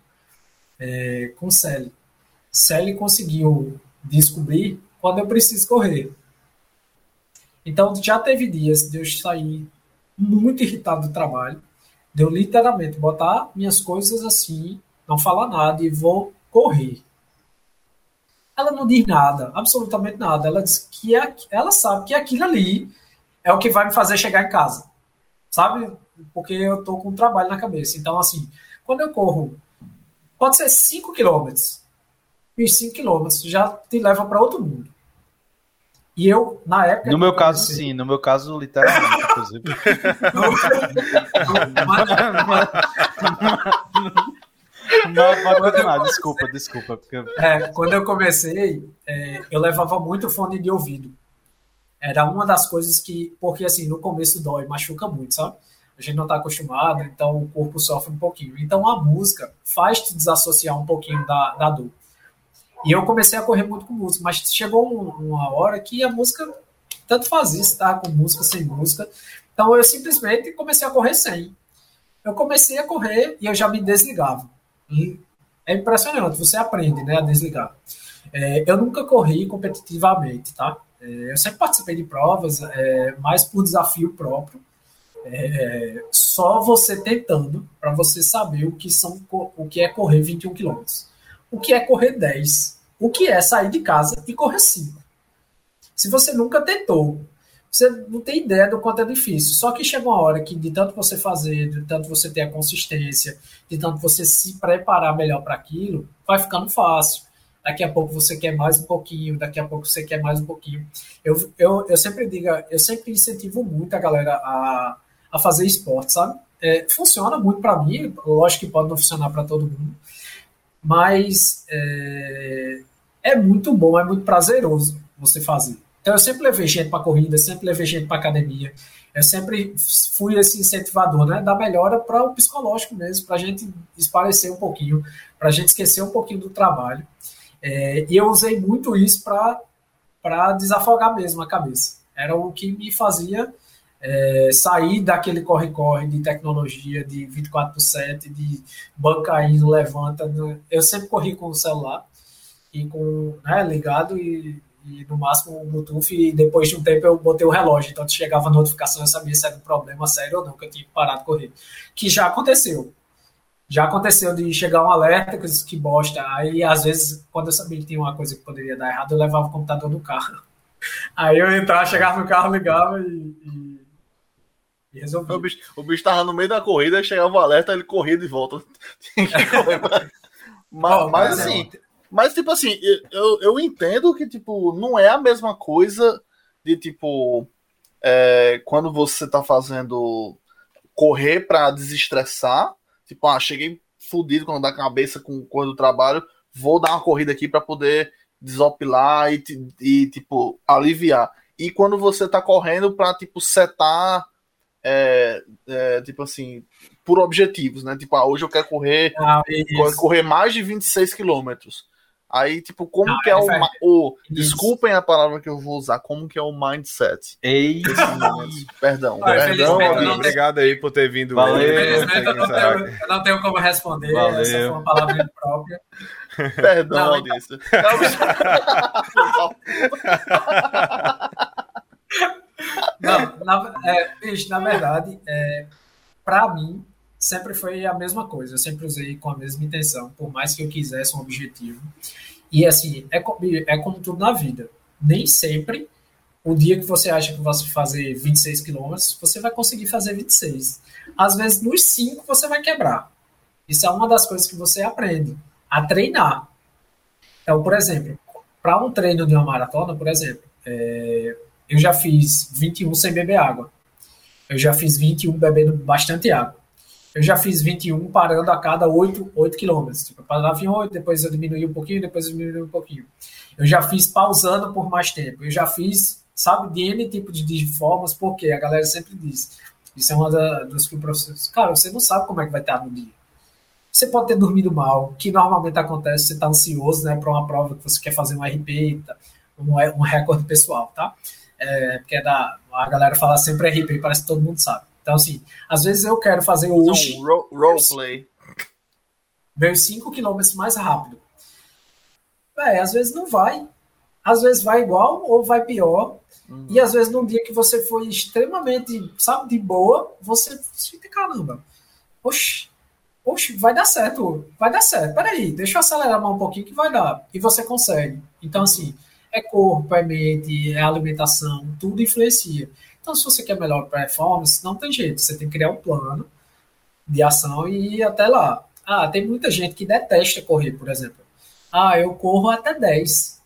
é, com Sally. Sally conseguiu descobrir quando eu preciso correr. Então, já teve dias de eu sair muito irritado do trabalho, de eu literalmente botar minhas coisas assim, não falar nada e vou correr. Ela não diz nada, absolutamente nada. Ela diz que é, ela sabe que aquilo ali é o que vai me fazer chegar em casa. Sabe? Porque eu tô com um trabalho na cabeça. Então, assim, quando eu corro, pode ser 5 quilômetros. E 5 quilômetros já te leva para outro mundo. E eu, na época. No meu caso, sim, no meu caso, literalmente, inclusive. (laughs) Não, pode continuar, desculpa, desculpa. Porque... É, quando eu comecei, é, eu levava muito fone de ouvido. Era uma das coisas que, porque assim, no começo dói, machuca muito, sabe? A gente não está acostumado, então o corpo sofre um pouquinho. Então a música faz te desassociar um pouquinho da, da dor. E eu comecei a correr muito com música, mas chegou uma hora que a música tanto fazia, se com música, sem música. Então eu simplesmente comecei a correr sem. Eu comecei a correr e eu já me desligava. E é impressionante, você aprende né, a desligar. É, eu nunca corri competitivamente, tá? É, eu sempre participei de provas, é, mais por desafio próprio. É, só você tentando para você saber o que são o que é correr 21 quilômetros o que é correr 10, o que é sair de casa e correr 5. Se você nunca tentou, você não tem ideia do quanto é difícil. Só que chega uma hora que, de tanto você fazer, de tanto você ter a consistência, de tanto você se preparar melhor para aquilo, vai ficando fácil. Daqui a pouco você quer mais um pouquinho, daqui a pouco você quer mais um pouquinho. Eu, eu, eu sempre digo, eu sempre incentivo muito a galera a, a fazer esporte, sabe? É, funciona muito para mim, lógico que pode não funcionar para todo mundo, mas é, é, muito bom, é muito prazeroso você fazer. Então eu sempre levei gente para corrida, sempre levei gente para academia. Eu sempre fui esse incentivador, né, da melhora para o psicológico mesmo, para a gente esparecer um pouquinho, para a gente esquecer um pouquinho do trabalho. É, e eu usei muito isso para desafogar mesmo a cabeça. Era o que me fazia é, sair daquele corre-corre de tecnologia de 24 por 7, de banca indo, levanta. Né? Eu sempre corri com o celular e com né, ligado e, e, no máximo o Bluetooth. E depois de um tempo eu botei o relógio, então chegava a notificação, eu sabia se era um problema sério ou não, que eu tinha que parar de correr. Que já aconteceu. Já aconteceu de chegar um alerta que, que bosta. Aí, às vezes, quando eu sabia que tinha uma coisa que poderia dar errado, eu levava o computador no carro. (laughs) Aí eu entrava, chegava no carro, ligava e, e e resolvi. O bicho, o bicho tava no meio da corrida, chegava o alerta, ele corria de volta. (laughs) mas, mas assim, mas tipo assim, eu, eu entendo que tipo, não é a mesma coisa de tipo é, quando você tá fazendo correr para desestressar, tipo, ah, cheguei fudido quando dá cabeça com coisa do trabalho, vou dar uma corrida aqui para poder desopilar e, e, tipo aliviar. E quando você tá correndo para tipo setar é, é, tipo assim, por objetivos, né? Tipo, ah, hoje eu quero correr, ah, correr mais de 26 quilômetros. Aí, tipo, como não, que é, o, o Desculpem a palavra que eu vou usar, como que é o mindset? Ei! Perdão, ah, perdão. Não, obrigado aí por ter vindo. Valeu. eu, não tenho, eu não tenho como responder, Valeu. essa foi uma palavra própria. Perdão, não, Augusto. (laughs) (laughs) Não, na, é, na verdade, é, para mim, sempre foi a mesma coisa. Eu sempre usei com a mesma intenção, por mais que eu quisesse um objetivo. E assim, é, é como tudo na vida. Nem sempre, o dia que você acha que vai fazer 26 quilômetros, você vai conseguir fazer 26. Às vezes, nos 5 você vai quebrar. Isso é uma das coisas que você aprende a treinar. Então, por exemplo, para um treino de uma maratona, por exemplo, é, eu já fiz 21 sem beber água. Eu já fiz 21 bebendo bastante água. Eu já fiz 21 parando a cada 8, 8 quilômetros. Tipo, parava em 8, depois eu diminuí um pouquinho, depois eu diminuí um pouquinho. Eu já fiz pausando por mais tempo. Eu já fiz, sabe, de N tipo de, de formas, porque a galera sempre diz. Isso é uma da, das que o professor Cara, você não sabe como é que vai estar no dia. Você pode ter dormido mal, que normalmente acontece, você está ansioso, né, para uma prova que você quer fazer um RP, um, um recorde pessoal, tá? É, porque é da, a galera fala sempre RP, parece que todo mundo sabe. Então, assim, às vezes eu quero fazer hoje. Um ro roleplay. Meus 5 km mais rápido. É, às vezes não vai. Às vezes vai igual ou vai pior. Uhum. E às vezes num dia que você foi extremamente, sabe, de boa, você fica, caramba, oxe, oxe, vai dar certo, vai dar certo. Peraí, deixa eu acelerar mais um pouquinho que vai dar. E você consegue. Então, assim, é corpo, é mente, é alimentação, tudo influencia. Então, se você quer melhor performance, não tem jeito, você tem que criar um plano de ação e ir até lá. Ah, tem muita gente que detesta correr, por exemplo. Ah, eu corro até 10.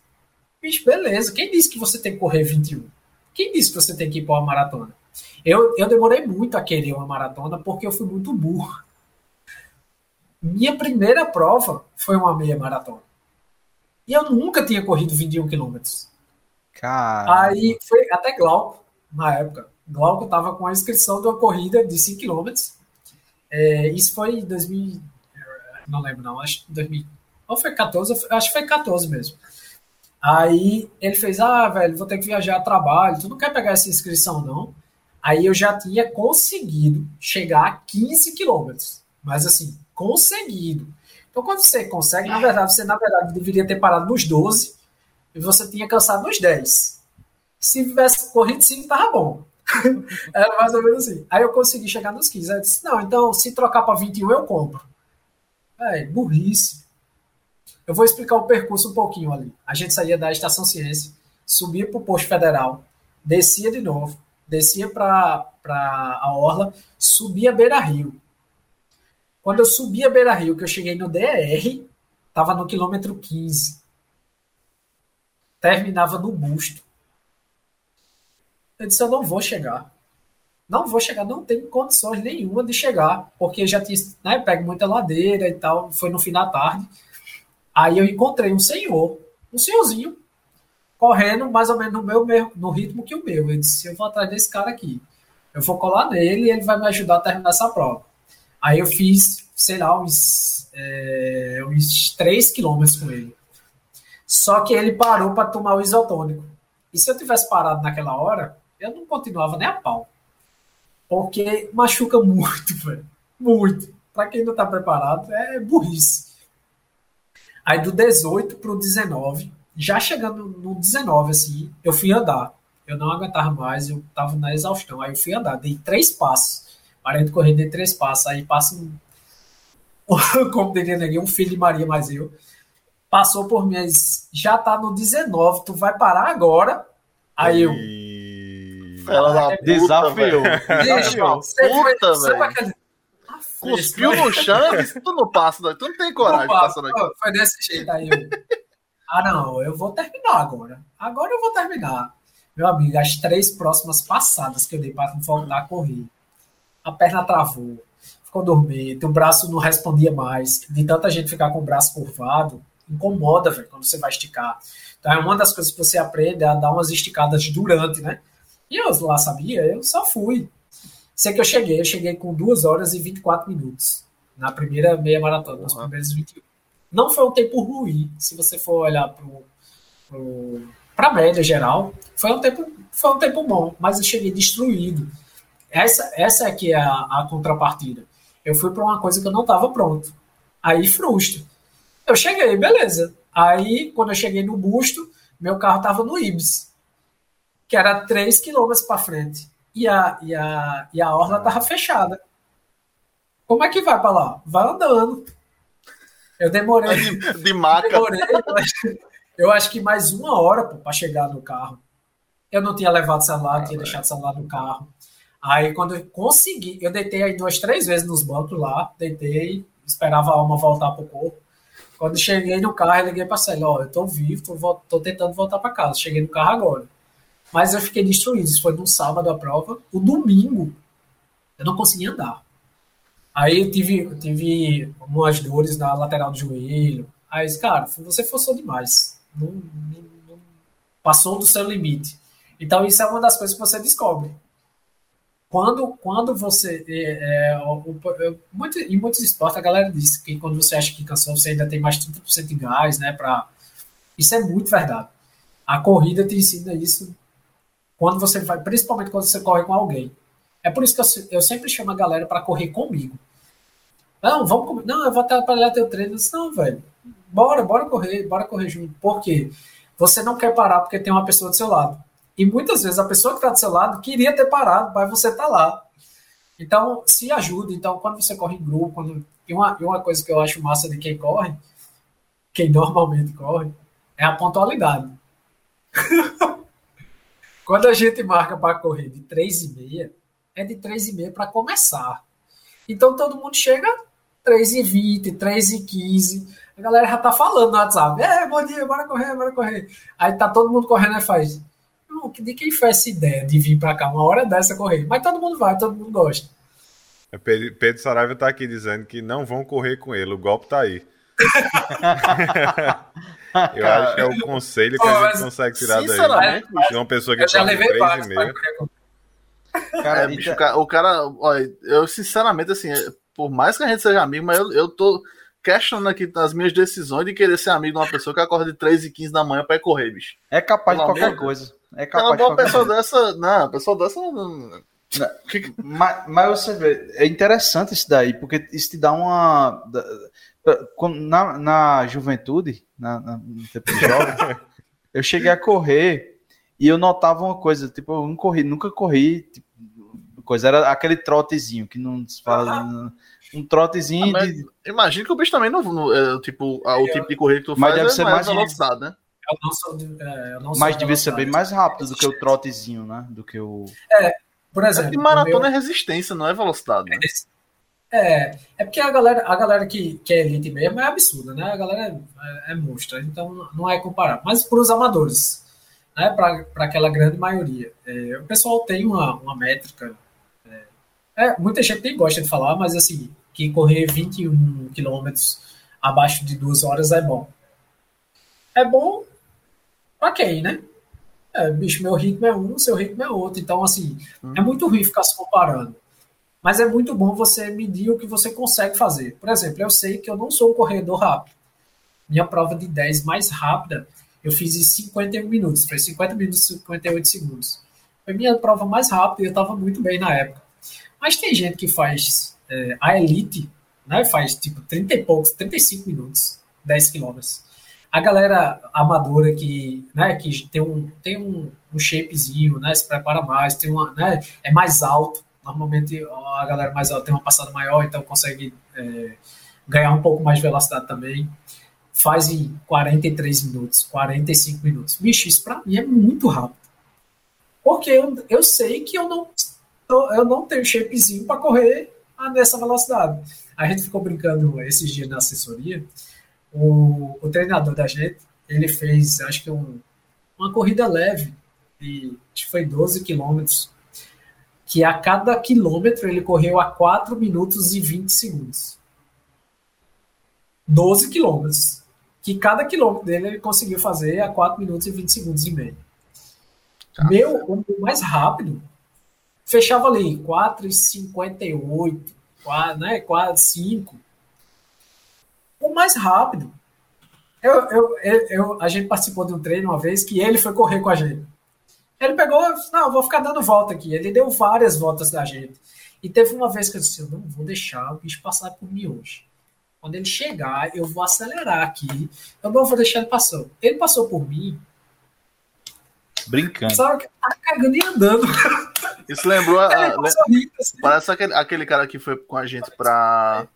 Bicho, beleza. Quem disse que você tem que correr 21? Quem disse que você tem que ir para uma maratona? Eu, eu demorei muito a querer uma maratona porque eu fui muito burro. Minha primeira prova foi uma meia maratona. E eu nunca tinha corrido 21 quilômetros. Aí foi até Glauco, na época. Glauco estava com a inscrição de uma corrida de 5 quilômetros. É, isso foi em 2000. Não lembro, não. Acho que 2000. Ou foi 14? Acho que foi 14 mesmo. Aí ele fez: Ah, velho, vou ter que viajar a trabalho. Tu não quer pegar essa inscrição, não? Aí eu já tinha conseguido chegar a 15 quilômetros. Mas assim, conseguido. Então, quando você consegue, na verdade, você na verdade deveria ter parado nos 12 e você tinha cansado nos 10. Se tivesse corrido 5, tava bom. (laughs) Era mais ou menos assim. Aí eu consegui chegar nos 15. Aí eu disse, não, então se trocar para 21 eu compro. É, burrice. Eu vou explicar o percurso um pouquinho ali. A gente saía da Estação Ciência, subia para o posto federal, descia de novo, descia para a Orla, subia Beira Rio. Quando eu subi a Beira Rio, que eu cheguei no DR, estava no quilômetro 15. Terminava no busto. Eu disse, eu não vou chegar. Não vou chegar, não tenho condições nenhuma de chegar, porque já tinha, né, pego muita ladeira e tal, foi no fim da tarde. Aí eu encontrei um senhor, um senhorzinho, correndo mais ou menos no meu no ritmo que o meu. Eu disse, eu vou atrás desse cara aqui. Eu vou colar nele e ele vai me ajudar a terminar essa prova. Aí eu fiz, sei lá, uns, é, uns 3 quilômetros com ele. Só que ele parou para tomar o isotônico. E se eu tivesse parado naquela hora, eu não continuava nem a pau. Porque machuca (laughs) muito, velho. Muito. Para quem não está preparado, é burrice. Aí do 18 para o 19, já chegando no 19, assim, eu fui andar. Eu não aguentava mais, eu tava na exaustão. Aí eu fui andar, dei três passos. Parei de correr, dei três passos. Aí passa um. (laughs) Como diria ninguém, um filho de Maria, mas eu. Passou por mim, já tá no 19, tu vai parar agora. Aí eu. Ela da puta, desafiou. (laughs) Desafiou. Puta, velho. Cuspiu no chão e tu não passa, tu não tem coragem de passar daqui. Foi desse jeito aí. Eu... (laughs) Ah, não, eu vou terminar agora. Agora eu vou terminar. Meu amigo, as três próximas passadas que eu dei para voltar a correr, a perna travou, ficou dormindo, o braço não respondia mais. De tanta gente ficar com o braço curvado, incomoda, velho, quando você vai esticar. Então é uma das coisas que você aprende a dar umas esticadas durante, né? E eu lá sabia, eu só fui. Sei que eu cheguei, eu cheguei com 2 horas e 24 minutos na primeira meia maratona, nos uhum. primeiros 21. Não foi um tempo ruim, se você for olhar para a média geral, foi um tempo foi um tempo bom, mas eu cheguei destruído. Essa essa é que é a, a contrapartida. Eu fui para uma coisa que eu não estava pronto. Aí frustra. Eu cheguei, beleza. Aí quando eu cheguei no busto, meu carro estava no Ibis, que era 3 quilômetros para frente e a, e a, e a orla tava fechada. Como é que vai para lá? Vai andando. Eu demorei. De, de maca. Demorei, eu, acho, eu acho que mais uma hora para chegar no carro. Eu não tinha levado celular, ah, tinha é. deixado celular no carro. Aí quando eu consegui, eu deitei aí duas, três vezes nos bancos lá, deitei, esperava a alma voltar pro corpo. Quando cheguei no carro, eu liguei para Célia, ó, eu tô vivo, tô, tô tentando voltar para casa. Cheguei no carro agora. Mas eu fiquei destruído. Isso foi no sábado a prova. O domingo, eu não conseguia andar. Aí eu tive, eu tive umas dores na lateral do joelho. Aí, cara, você forçou demais. Não, não, não, passou do seu limite. Então, isso é uma das coisas que você descobre. Quando, quando você. É, é, o, o, muito, em muitos esportes, a galera diz que quando você acha que cansou, você ainda tem mais 30% de gás, né? Pra... Isso é muito verdade. A corrida te ensina isso quando você vai, principalmente quando você corre com alguém. É por isso que eu, eu sempre chamo a galera para correr comigo. Não, vamos Não, eu vou atrapalhar teu treino. Disse, não, velho. Bora, bora correr, bora correr junto. Por quê? Você não quer parar porque tem uma pessoa do seu lado. E muitas vezes a pessoa que está do seu lado queria ter parado, mas você está lá. Então, se ajuda. Então, quando você corre em grupo, quando... e, uma, e uma coisa que eu acho massa de quem corre, quem normalmente corre, é a pontualidade. (laughs) Quando a gente marca para correr de 3,5, é de 3,5 para começar. Então todo mundo chega 3,20, 3,15. A galera já tá falando no WhatsApp. É, bom dia, bora correr, bora correr. Aí tá todo mundo correndo e faz. De quem foi essa ideia de vir pra cá uma hora dessa correr? Mas todo mundo vai, todo mundo gosta. É, Pedro Saraiva tá aqui dizendo que não vão correr com ele, o golpe tá aí. (laughs) eu Cara, acho que é o conselho que a gente consegue tirar daí. De uma pessoa que corre 3,5. Cara, é, bicho, o cara, olha, eu sinceramente, assim, por mais que a gente seja amigo, mas eu, eu tô questionando aqui as minhas decisões de querer ser amigo de uma pessoa que acorda de 3 e 15 da manhã pra ir correr, bicho. É capaz Pelo de qualquer coisa. É capaz não, uma pessoa coisa. dessa, não, pessoa dessa não, mas, mas, você vê, é interessante isso daí, porque isso te dá uma. Na, na juventude, na, na, no tempo de jovem, (laughs) eu cheguei a correr e eu notava uma coisa, tipo, eu não corri, nunca corri, tipo, coisa, era aquele trotezinho que não se fala. Ah. (laughs) Um trotezinho. Ah, de... Imagina que o bicho também não. não é, tipo, o tipo de corrida que tu mas faz deve é ser mais, mais velocidade, né? Eu não sou, é, eu não mas devia ser bem mais rápido do que o trotezinho, né? Do que o. É, por exemplo. É maratona meu... é resistência, não é velocidade, né? É, é porque a galera, a galera que, que é elite mesmo é absurda, né? A galera é, é, é monstra, então não é comparar. Mas para os amadores, né? para aquela grande maioria, é, o pessoal tem uma, uma métrica. É, muita gente nem gosta de falar, mas assim, que correr 21 quilômetros abaixo de duas horas é bom. É bom para quem, né? É, bicho, meu ritmo é um, seu ritmo é outro. Então, assim, hum. é muito ruim ficar se comparando. Mas é muito bom você medir o que você consegue fazer. Por exemplo, eu sei que eu não sou um corredor rápido. Minha prova de 10 mais rápida, eu fiz em 51 minutos. Foi 50 minutos e 58 segundos. Foi minha prova mais rápida e eu estava muito bem na época. Mas tem gente que faz é, a elite, né? Faz tipo 30 e poucos, 35 minutos, 10 quilômetros a galera amadora que, né, que tem um, tem um, um shapezinho, né, se prepara mais, tem uma, né, é mais alto. Normalmente a galera mais alta tem uma passada maior, então consegue é, ganhar um pouco mais de velocidade também. Faz em 43 minutos, 45 minutos. Bicho, isso pra mim é muito rápido. Porque eu, eu sei que eu não, eu não tenho shapezinho para correr nessa velocidade. A gente ficou brincando esses dias na assessoria o, o treinador da gente, ele fez, acho que um, uma corrida leve, de, acho que foi 12 quilômetros, que a cada quilômetro ele correu a 4 minutos e 20 segundos. 12 quilômetros. Que cada quilômetro dele ele conseguiu fazer a 4 minutos e 20 segundos e meio. Tá. Meu, o mais rápido, fechava ali 4,58, 4, né, 4, 5 o mais rápido. Eu, eu, eu, a gente participou de um treino uma vez que ele foi correr com a gente. Ele pegou, não, vou ficar dando volta aqui. Ele deu várias voltas da gente. E teve uma vez que eu disse: eu não vou deixar o bicho passar por mim hoje. Quando ele chegar, eu vou acelerar aqui. Eu não vou deixar ele passar. Ele passou por mim. Brincando. Tá cagando e andando. (laughs) Isso lembrou. A, a, assim. Parece aquele, aquele cara que foi com a gente pra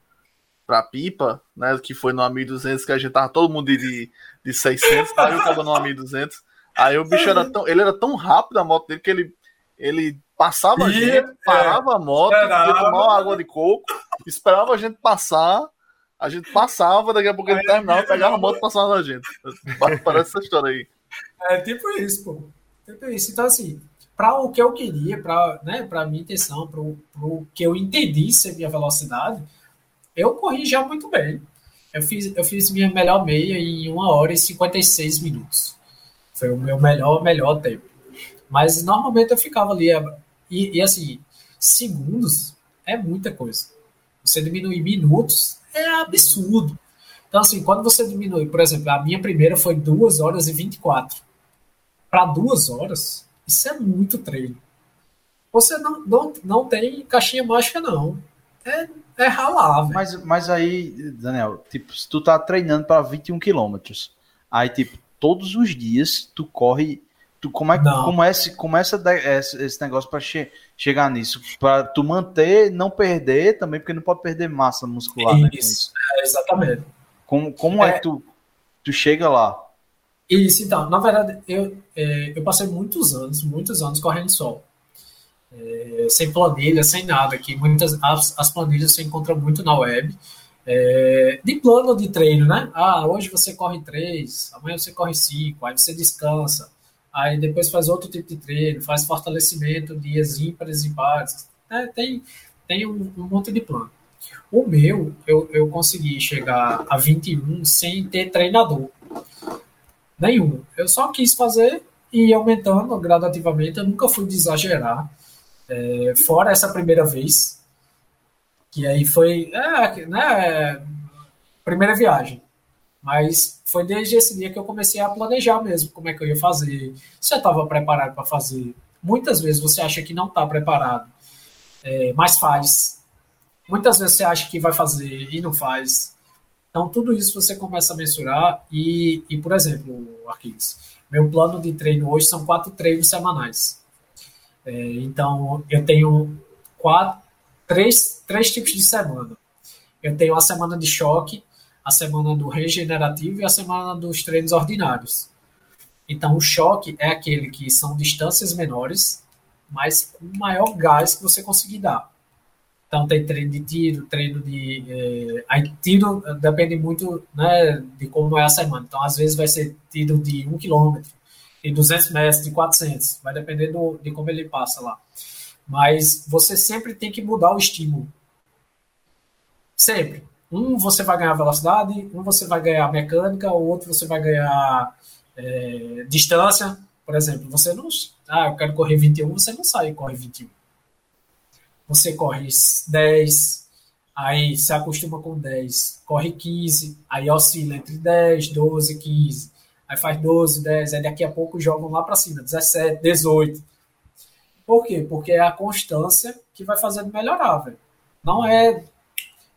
pra pipa, né? Que foi no 1200 que a gente tava todo mundo de, de 600, tá? Eu tava no 1200. Aí o bicho era tão, ele era tão rápido a moto dele que ele, ele passava a gente, parava a moto, ia tomar uma água de coco, esperava a gente passar, a gente passava, daqui a pouco ele terminava, pegava a moto e passava na gente. Parece essa história aí. É tipo isso, pô. Tipo isso. Então, assim, para o que eu queria, para né, a minha intenção, para o que eu entendi ser minha velocidade, eu corri já muito bem. Eu fiz, eu fiz minha melhor meia em 1 hora e 56 minutos. Foi o meu melhor, melhor tempo. Mas normalmente eu ficava ali. E, e assim, segundos é muita coisa. Você diminuir minutos é absurdo. Então, assim, quando você diminui, por exemplo, a minha primeira foi 2 horas e 24. Para 2 horas, isso é muito treino. Você não, não, não tem caixinha mágica, não. É é ralar. Mas, mas aí, Daniel, tipo, se tu tá treinando para 21 quilômetros, aí, tipo, todos os dias tu corre. Tu, como, é, como, é, como é esse, negócio para che chegar nisso? Para tu manter, não perder também, porque não pode perder massa muscular. Isso, né, isso. É, exatamente. Como, como é, é que tu, tu chega lá? Isso, então, na verdade, eu, é, eu passei muitos anos, muitos anos correndo sol é, sem planilha, sem nada, que muitas as, as, planilhas se encontram muito na web. é, de plano de treino, né? Ah, hoje você corre três, amanhã você corre cinco, aí você descansa, aí depois faz outro tipo de treino, faz fortalecimento, dias ímpares e pares. É, tem tem um, um, monte de plano. O meu, eu, eu consegui chegar a 21 sem ter treinador. Nenhum. Eu só quis fazer e aumentando gradativamente. Eu nunca fui de exagerar. É, fora essa primeira vez, que aí foi, é, né, primeira viagem. Mas foi desde esse dia que eu comecei a planejar mesmo como é que eu ia fazer, se eu estava preparado para fazer. Muitas vezes você acha que não está preparado, é, mas faz. Muitas vezes você acha que vai fazer e não faz. Então, tudo isso você começa a mensurar e, e por exemplo, Arquímedes, meu plano de treino hoje são quatro treinos semanais. É, então, eu tenho quatro, três, três tipos de semana. Eu tenho a semana de choque, a semana do regenerativo e a semana dos treinos ordinários. Então, o choque é aquele que são distâncias menores, mas com maior gás que você conseguir dar. Então, tem treino de tiro, treino de. É, aí, tiro depende muito né, de como é a semana. Então, às vezes, vai ser tiro de 1 km, de 200 metros, de 400. Vai depender do, de como ele passa lá. Mas você sempre tem que mudar o estímulo. Sempre. Um você vai ganhar velocidade, um você vai ganhar mecânica, o outro você vai ganhar é, distância. Por exemplo, você não. Ah, eu quero correr 21, você não sai e corre 21. Você corre 10, aí se acostuma com 10, corre 15, aí oscila entre 10, 12, 15, aí faz 12, 10, aí daqui a pouco jogam lá para cima, 17, 18. Por quê? Porque é a constância que vai fazendo melhorar, velho. Não é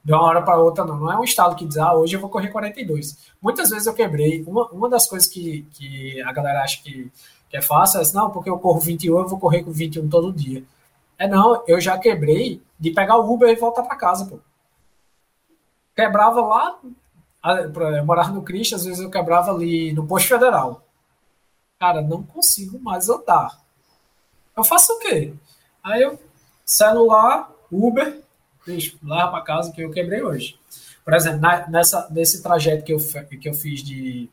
de uma hora para outra, não. Não é um estado que diz, ah, hoje eu vou correr 42. Muitas vezes eu quebrei. Uma, uma das coisas que, que a galera acha que, que é fácil é assim, não, porque eu corro 21, eu vou correr com 21 todo dia. É não, eu já quebrei de pegar o Uber e voltar para casa, pô. Quebrava lá, eu morava no Cristo, às vezes eu quebrava ali no posto federal. Cara, não consigo mais andar. Eu faço o quê? Aí eu, celular, Uber, bicho, lá para casa que eu quebrei hoje. Por exemplo, na, nessa, nesse trajeto que eu, que eu fiz de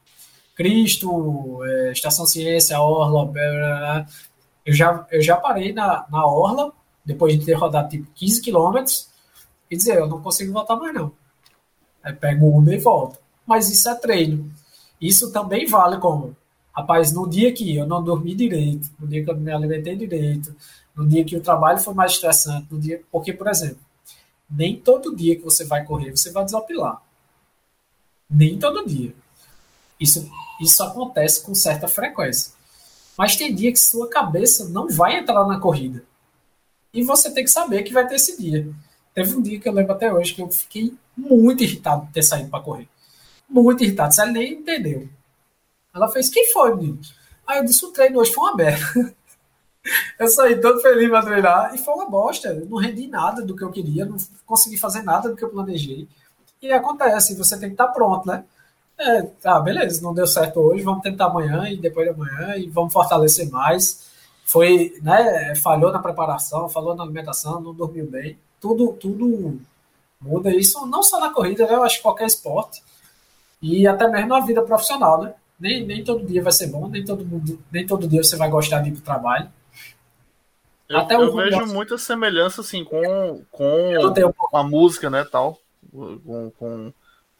Cristo, é, Estação Ciência, Orla, blá, blá, blá, eu, já, eu já parei na, na Orla, depois de ter rodado tipo 15 quilômetros, e dizer, eu não consigo voltar mais não. Aí pego o Uber e volto. Mas isso é treino. Isso também vale como Rapaz, no dia que eu não dormi direito, no dia que eu me alimentei direito, no dia que o trabalho foi mais estressante, no dia. Porque, por exemplo, nem todo dia que você vai correr você vai desopilar. Nem todo dia. Isso, isso acontece com certa frequência. Mas tem dia que sua cabeça não vai entrar na corrida. E você tem que saber que vai ter esse dia. Teve um dia que eu lembro até hoje que eu fiquei muito irritado de ter saído para correr. Muito irritado. Você nem entendeu. Ela fez, quem foi, menino? Aí eu disse, o treino hoje foi uma merda. (laughs) eu saí todo feliz para treinar e foi uma bosta. Eu não rendi nada do que eu queria, não consegui fazer nada do que eu planejei. E acontece, você tem que estar pronto, né? É, tá, beleza, não deu certo hoje, vamos tentar amanhã e depois de amanhã e vamos fortalecer mais. Foi, né, falhou na preparação, falhou na alimentação, não dormiu bem. Tudo, tudo muda isso, não só na corrida, né? Eu acho que qualquer esporte. E até mesmo na vida profissional, né? nem, nem todo dia vai ser bom, nem todo, nem todo dia você vai gostar de ir pro trabalho. Eu, Até eu vejo gosto. muita semelhança assim com, com a música, né, tal, com, com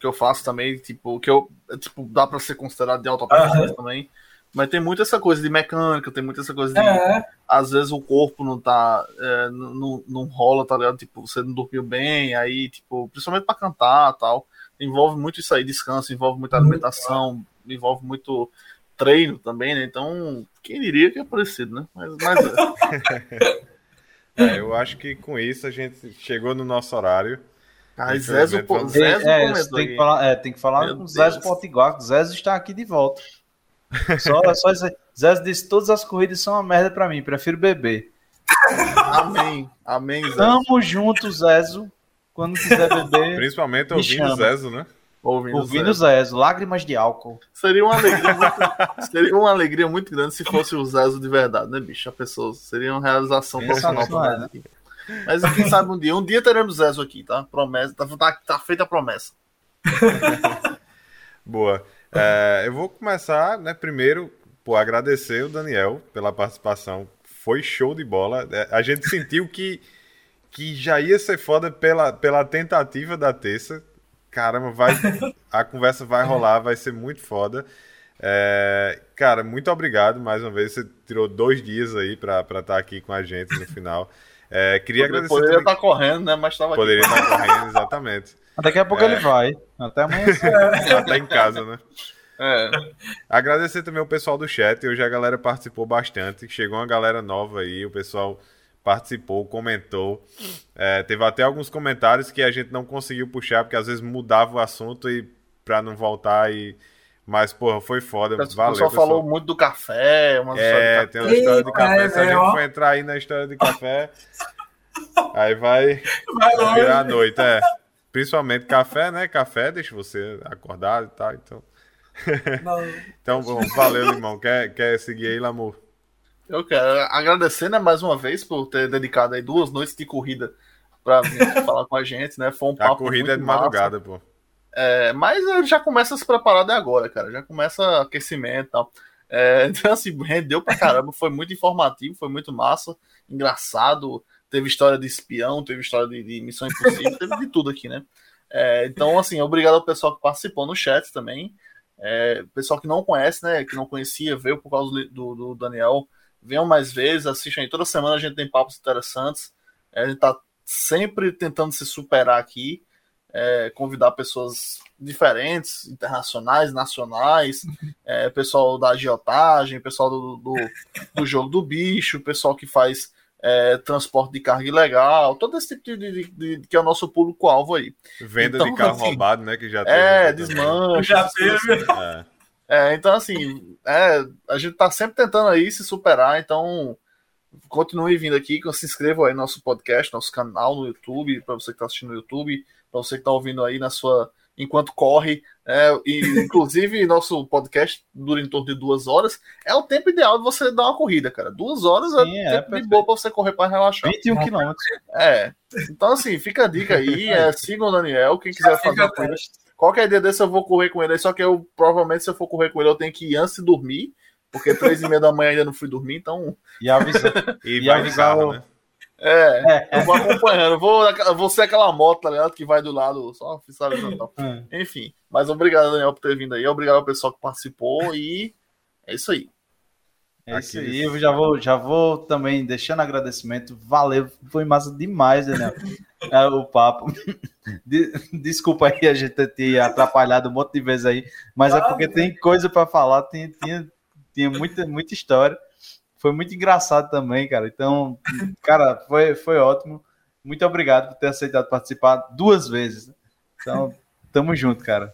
que eu faço também, tipo, que eu tipo dá para ser considerado de alta uhum. também. Mas tem muito essa coisa de mecânica, tem muito essa coisa de. É. Às vezes o corpo não tá. É, não, não rola, tá ligado? Tipo, você não dormiu bem, aí, tipo, principalmente para cantar tal. Envolve muito isso aí, descanso, envolve muita alimentação, envolve muito treino também, né? Então, quem diria que é parecido, né? Mas, mas é. (laughs) é. eu acho que com isso a gente chegou no nosso horário. Ah, Zezo, Zezo é, tem, que falar, é, tem que falar Meu com o Zezo Potiguar, que Zezo está aqui de volta. (laughs) Só, só Zezo disse: todas as corridas são uma merda para mim, prefiro beber. Amém, amém, Zezo. Tamo junto, Zezo. Quando quiser beber. (laughs) Principalmente ouvindo Zezo, né? Ouvindo, Ouvindo Zezo. Lágrimas de álcool. Seria uma alegria (laughs) muito, seria uma alegria muito grande se fosse o Zezo de verdade, né, bicho? A pessoa seria uma realização profissional pra né? Mas quem sabe um dia, um dia teremos Zezo aqui, tá? Promessa, tá, tá, tá feita a promessa. (laughs) Boa. É, eu vou começar, né, primeiro, por agradecer o Daniel pela participação. Foi show de bola. É, a gente sentiu que, que já ia ser foda pela, pela tentativa da terça. Caramba, vai, a conversa vai rolar, vai ser muito foda. É, cara, muito obrigado mais uma vez. Você tirou dois dias aí para estar tá aqui com a gente no final. É, queria Poderia agradecer. Poderia estar tá correndo, né? Mas estava Poderia estar tá correndo, exatamente. (laughs) Daqui a pouco é. ele vai. Até amanhã. (laughs) Até em casa, né? É. Agradecer também o pessoal do chat. Hoje a galera participou bastante. Chegou uma galera nova aí. O pessoal participou, comentou. É, teve até alguns comentários que a gente não conseguiu puxar, porque às vezes mudava o assunto e para não voltar e. Mas, porra, foi foda. O Valeu, pessoal falou muito do café. Uma é, tem uma história de café. Se a gente for entrar aí na história de café, aí vai, vai virar a noite. É. Principalmente café, né? Café deixa você acordado e tal. Então. então, bom, valeu, Limão. Quer, quer seguir aí, Lamor? Eu quero agradecer, né, mais uma vez, por ter dedicado aí duas noites de corrida para falar com a gente, né? Foi um papo. A corrida é de madrugada, pô. É, mas já começa a se preparar de agora, cara. Já começa aquecimento e tal. É, (laughs) então, assim, rendeu pra caramba. Foi muito informativo, foi muito massa, engraçado. Teve história de espião, teve história de, de missão impossível, teve de tudo aqui, né? É, então, assim, obrigado ao pessoal que participou no chat também. É, pessoal que não conhece, né? Que não conhecia, veio por causa do, do Daniel. Venham mais vezes, assistam aí. Toda semana a gente tem papos interessantes. É, a gente tá sempre tentando se superar aqui. É, convidar pessoas diferentes, internacionais, nacionais, (laughs) é, pessoal da agiotagem, pessoal do, do, do, jogo do bicho, pessoal que faz é, transporte de carga ilegal, todo esse tipo de, de, de, de que é o nosso público-alvo aí. Venda então, de carro assim, roubado, né? Que já teve. É, desmanche. Já teve. É. é. então, assim, é, a gente tá sempre tentando aí se superar, então continue vindo aqui, se inscreva aí no nosso podcast, nosso canal no YouTube, para você que está assistindo no YouTube, para você que está ouvindo aí na sua enquanto corre. É, e, inclusive, (laughs) nosso podcast dura em torno de duas horas. É o tempo ideal de você dar uma corrida, cara. Duas horas é Sim, é, é tempo de boa para você correr para relaxar. 21 quilômetros. É. Então, assim, fica a dica aí. (laughs) É, sigam o Daniel. Quem quiser fazer uma corrida. Qualquer dia desse eu vou correr com ele. Só que eu, provavelmente, se eu for correr com ele, eu tenho que ir antes de dormir. Porque três e meia da manhã ainda não fui dormir, então. E avisar. (laughs) e, e avisar, o... né? É, é, eu vou acompanhando. Vou, vou ser aquela moto, tá ligado? Que vai do lado, só sabe. É. Enfim, mas obrigado, Daniel, por ter vindo aí. Obrigado ao pessoal que participou e é isso aí. É isso aí, eu já vou, já vou também deixando agradecimento. Valeu, foi massa demais, Daniel. é, o papo. (laughs) Desculpa aí a gente ter atrapalhado um monte de vezes aí, mas é porque tem coisa para falar, tinha, tinha, tinha muita, muita história foi muito engraçado também, cara. Então, cara, foi, foi ótimo. Muito obrigado por ter aceitado participar duas vezes. Então, tamo junto, cara.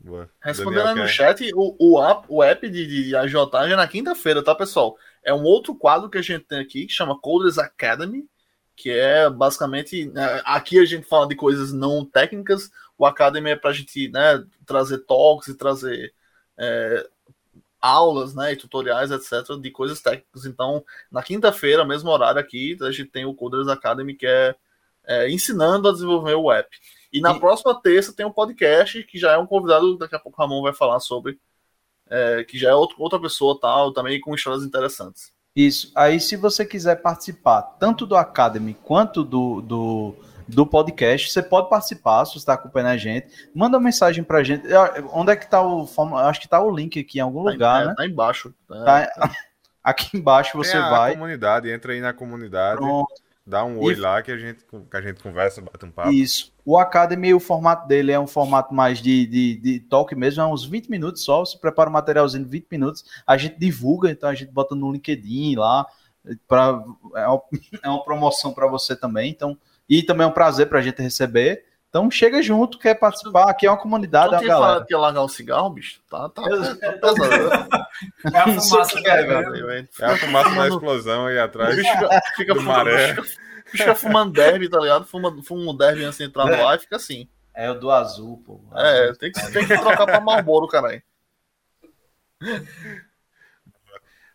Boa. Respondendo aí no chat, o, o, app, o app de, de agiotagem é na quinta-feira, tá, pessoal? É um outro quadro que a gente tem aqui que chama Coders Academy, que é basicamente. Né, aqui a gente fala de coisas não técnicas, o Academy é pra gente né, trazer talks e trazer é, aulas, né, e tutoriais, etc, de coisas técnicas. Então, na quinta-feira, mesmo horário aqui, a gente tem o Coders Academy que é, é ensinando a desenvolver o app. E na e... próxima terça tem um podcast que já é um convidado, daqui a pouco o Ramon vai falar sobre, é, que já é outro, outra pessoa tal, também com histórias interessantes. Isso. Aí, se você quiser participar tanto do Academy quanto do, do do podcast. Você pode participar se você está acompanhando a gente. Manda uma mensagem para a gente. Onde é que está o. Acho que está o link aqui em algum tá, lugar, é, né? Tá embaixo. É, tá, (laughs) aqui embaixo você Tem a vai. comunidade, entra aí na comunidade. Pronto. Dá um oi e... lá que a, gente, que a gente conversa, bate um papo. Isso. O Academy, o formato dele é um formato mais de, de, de talk mesmo, é uns 20 minutos só. Você prepara o um materialzinho de 20 minutos. A gente divulga, então a gente bota no LinkedIn lá. Pra, é, uma, (laughs) é uma promoção para você também. Então, e também é um prazer para a gente receber. Então chega junto, quer participar. Aqui é uma comunidade, a galera. que ia largar um cigarro, bicho? Tá, tá, tá pesado. (laughs) É a fumaça, que é, é a fumaça da explosão aí atrás. Fica, fica do fumando, maré. Fica, fica fumando derby, tá ligado? Fuma, fuma um derby antes de entrar no ar e fica assim. É o do azul, pô. É, tem que, tem que trocar pra Marlboro, caralho. (laughs)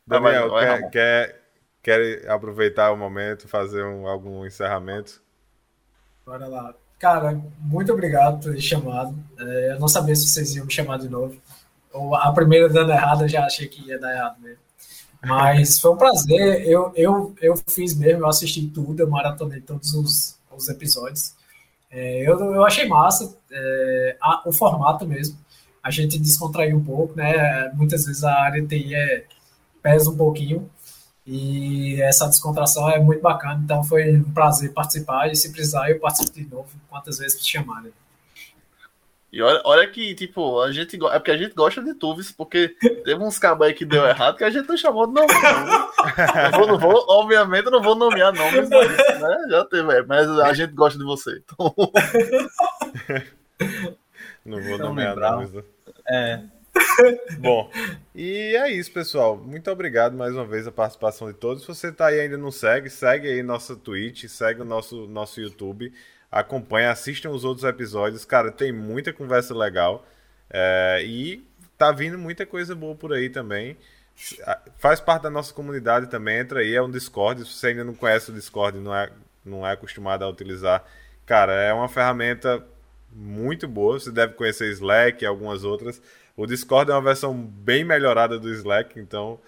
Daniel, vai, vai, quer, quer Querem aproveitar o momento, fazer um, algum encerramento? Bora lá. Cara, muito obrigado por ter chamado. É, eu não sabia se vocês iam me chamar de novo. A primeira dando errado, eu já achei que ia dar errado mesmo. Mas foi um prazer. Eu, eu, eu fiz mesmo, eu assisti tudo, eu maratonei todos os, os episódios. É, eu, eu achei massa é, a, o formato mesmo. A gente descontraiu um pouco, né? Muitas vezes a área TI é, pesa um pouquinho. E essa descontração é muito bacana, então foi um prazer participar e se precisar eu participo de novo, quantas vezes me chamarem. E olha, olha que, tipo, a gente é porque a gente gosta de Tuvis, porque teve uns cabos aí que deu errado que a gente não chamou de nome. Não, vou, não vou, obviamente, não vou nomear nomes, mas, né? Já teve, mas a gente gosta de você. Então... (laughs) Não vou nomear nomes. Né? É. Bom, (laughs) e é isso, pessoal. Muito obrigado mais uma vez a participação de todos. Se você está aí ainda não segue, segue aí nossa Twitch, segue o nosso, nosso YouTube, acompanha, assistam os outros episódios. Cara, tem muita conversa legal é, e tá vindo muita coisa boa por aí também. Faz parte da nossa comunidade também, entra aí, é um Discord. Se você ainda não conhece o Discord, não é, não é acostumado a utilizar, cara, é uma ferramenta muito boa. Você deve conhecer Slack e algumas outras. O Discord é uma versão bem melhorada do Slack, então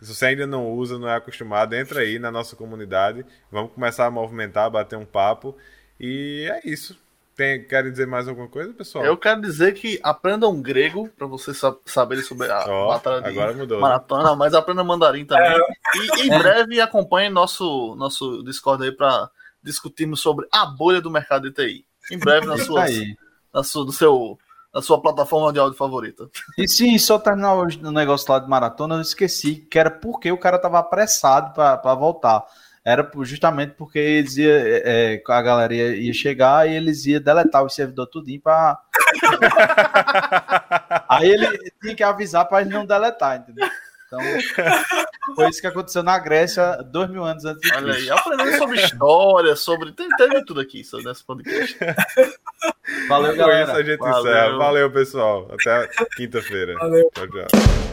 se você ainda não usa, não é acostumado, entra aí na nossa comunidade. Vamos começar a movimentar, bater um papo. E é isso. Tem, querem dizer mais alguma coisa, pessoal? Eu quero dizer que aprendam grego para vocês saberem sobre a oh, batalha de agora mudou, né? maratona, né? mas aprendam mandarim também. É. E em breve acompanhem nosso, nosso Discord aí para discutirmos sobre a bolha do mercado de TI. Em breve nas suas, na sua, no seu na sua plataforma de áudio favorita. E sim, só terminar o negócio lá de maratona, eu esqueci que era porque o cara tava apressado para voltar. Era justamente porque eles ia, é, é, a galera ia, ia, chegar e eles iam deletar o servidor tudinho para. (laughs) Aí ele tinha que avisar para ele não deletar, entendeu? Então, foi isso que aconteceu na Grécia dois mil anos antes de Olha aí, aprendendo sobre história, sobre. Tem, teve tudo aqui sobre nesse podcast. Valeu, galera. Com isso a gente Valeu. encerra. Valeu, pessoal. Até quinta-feira. Valeu. Tchau, tchau.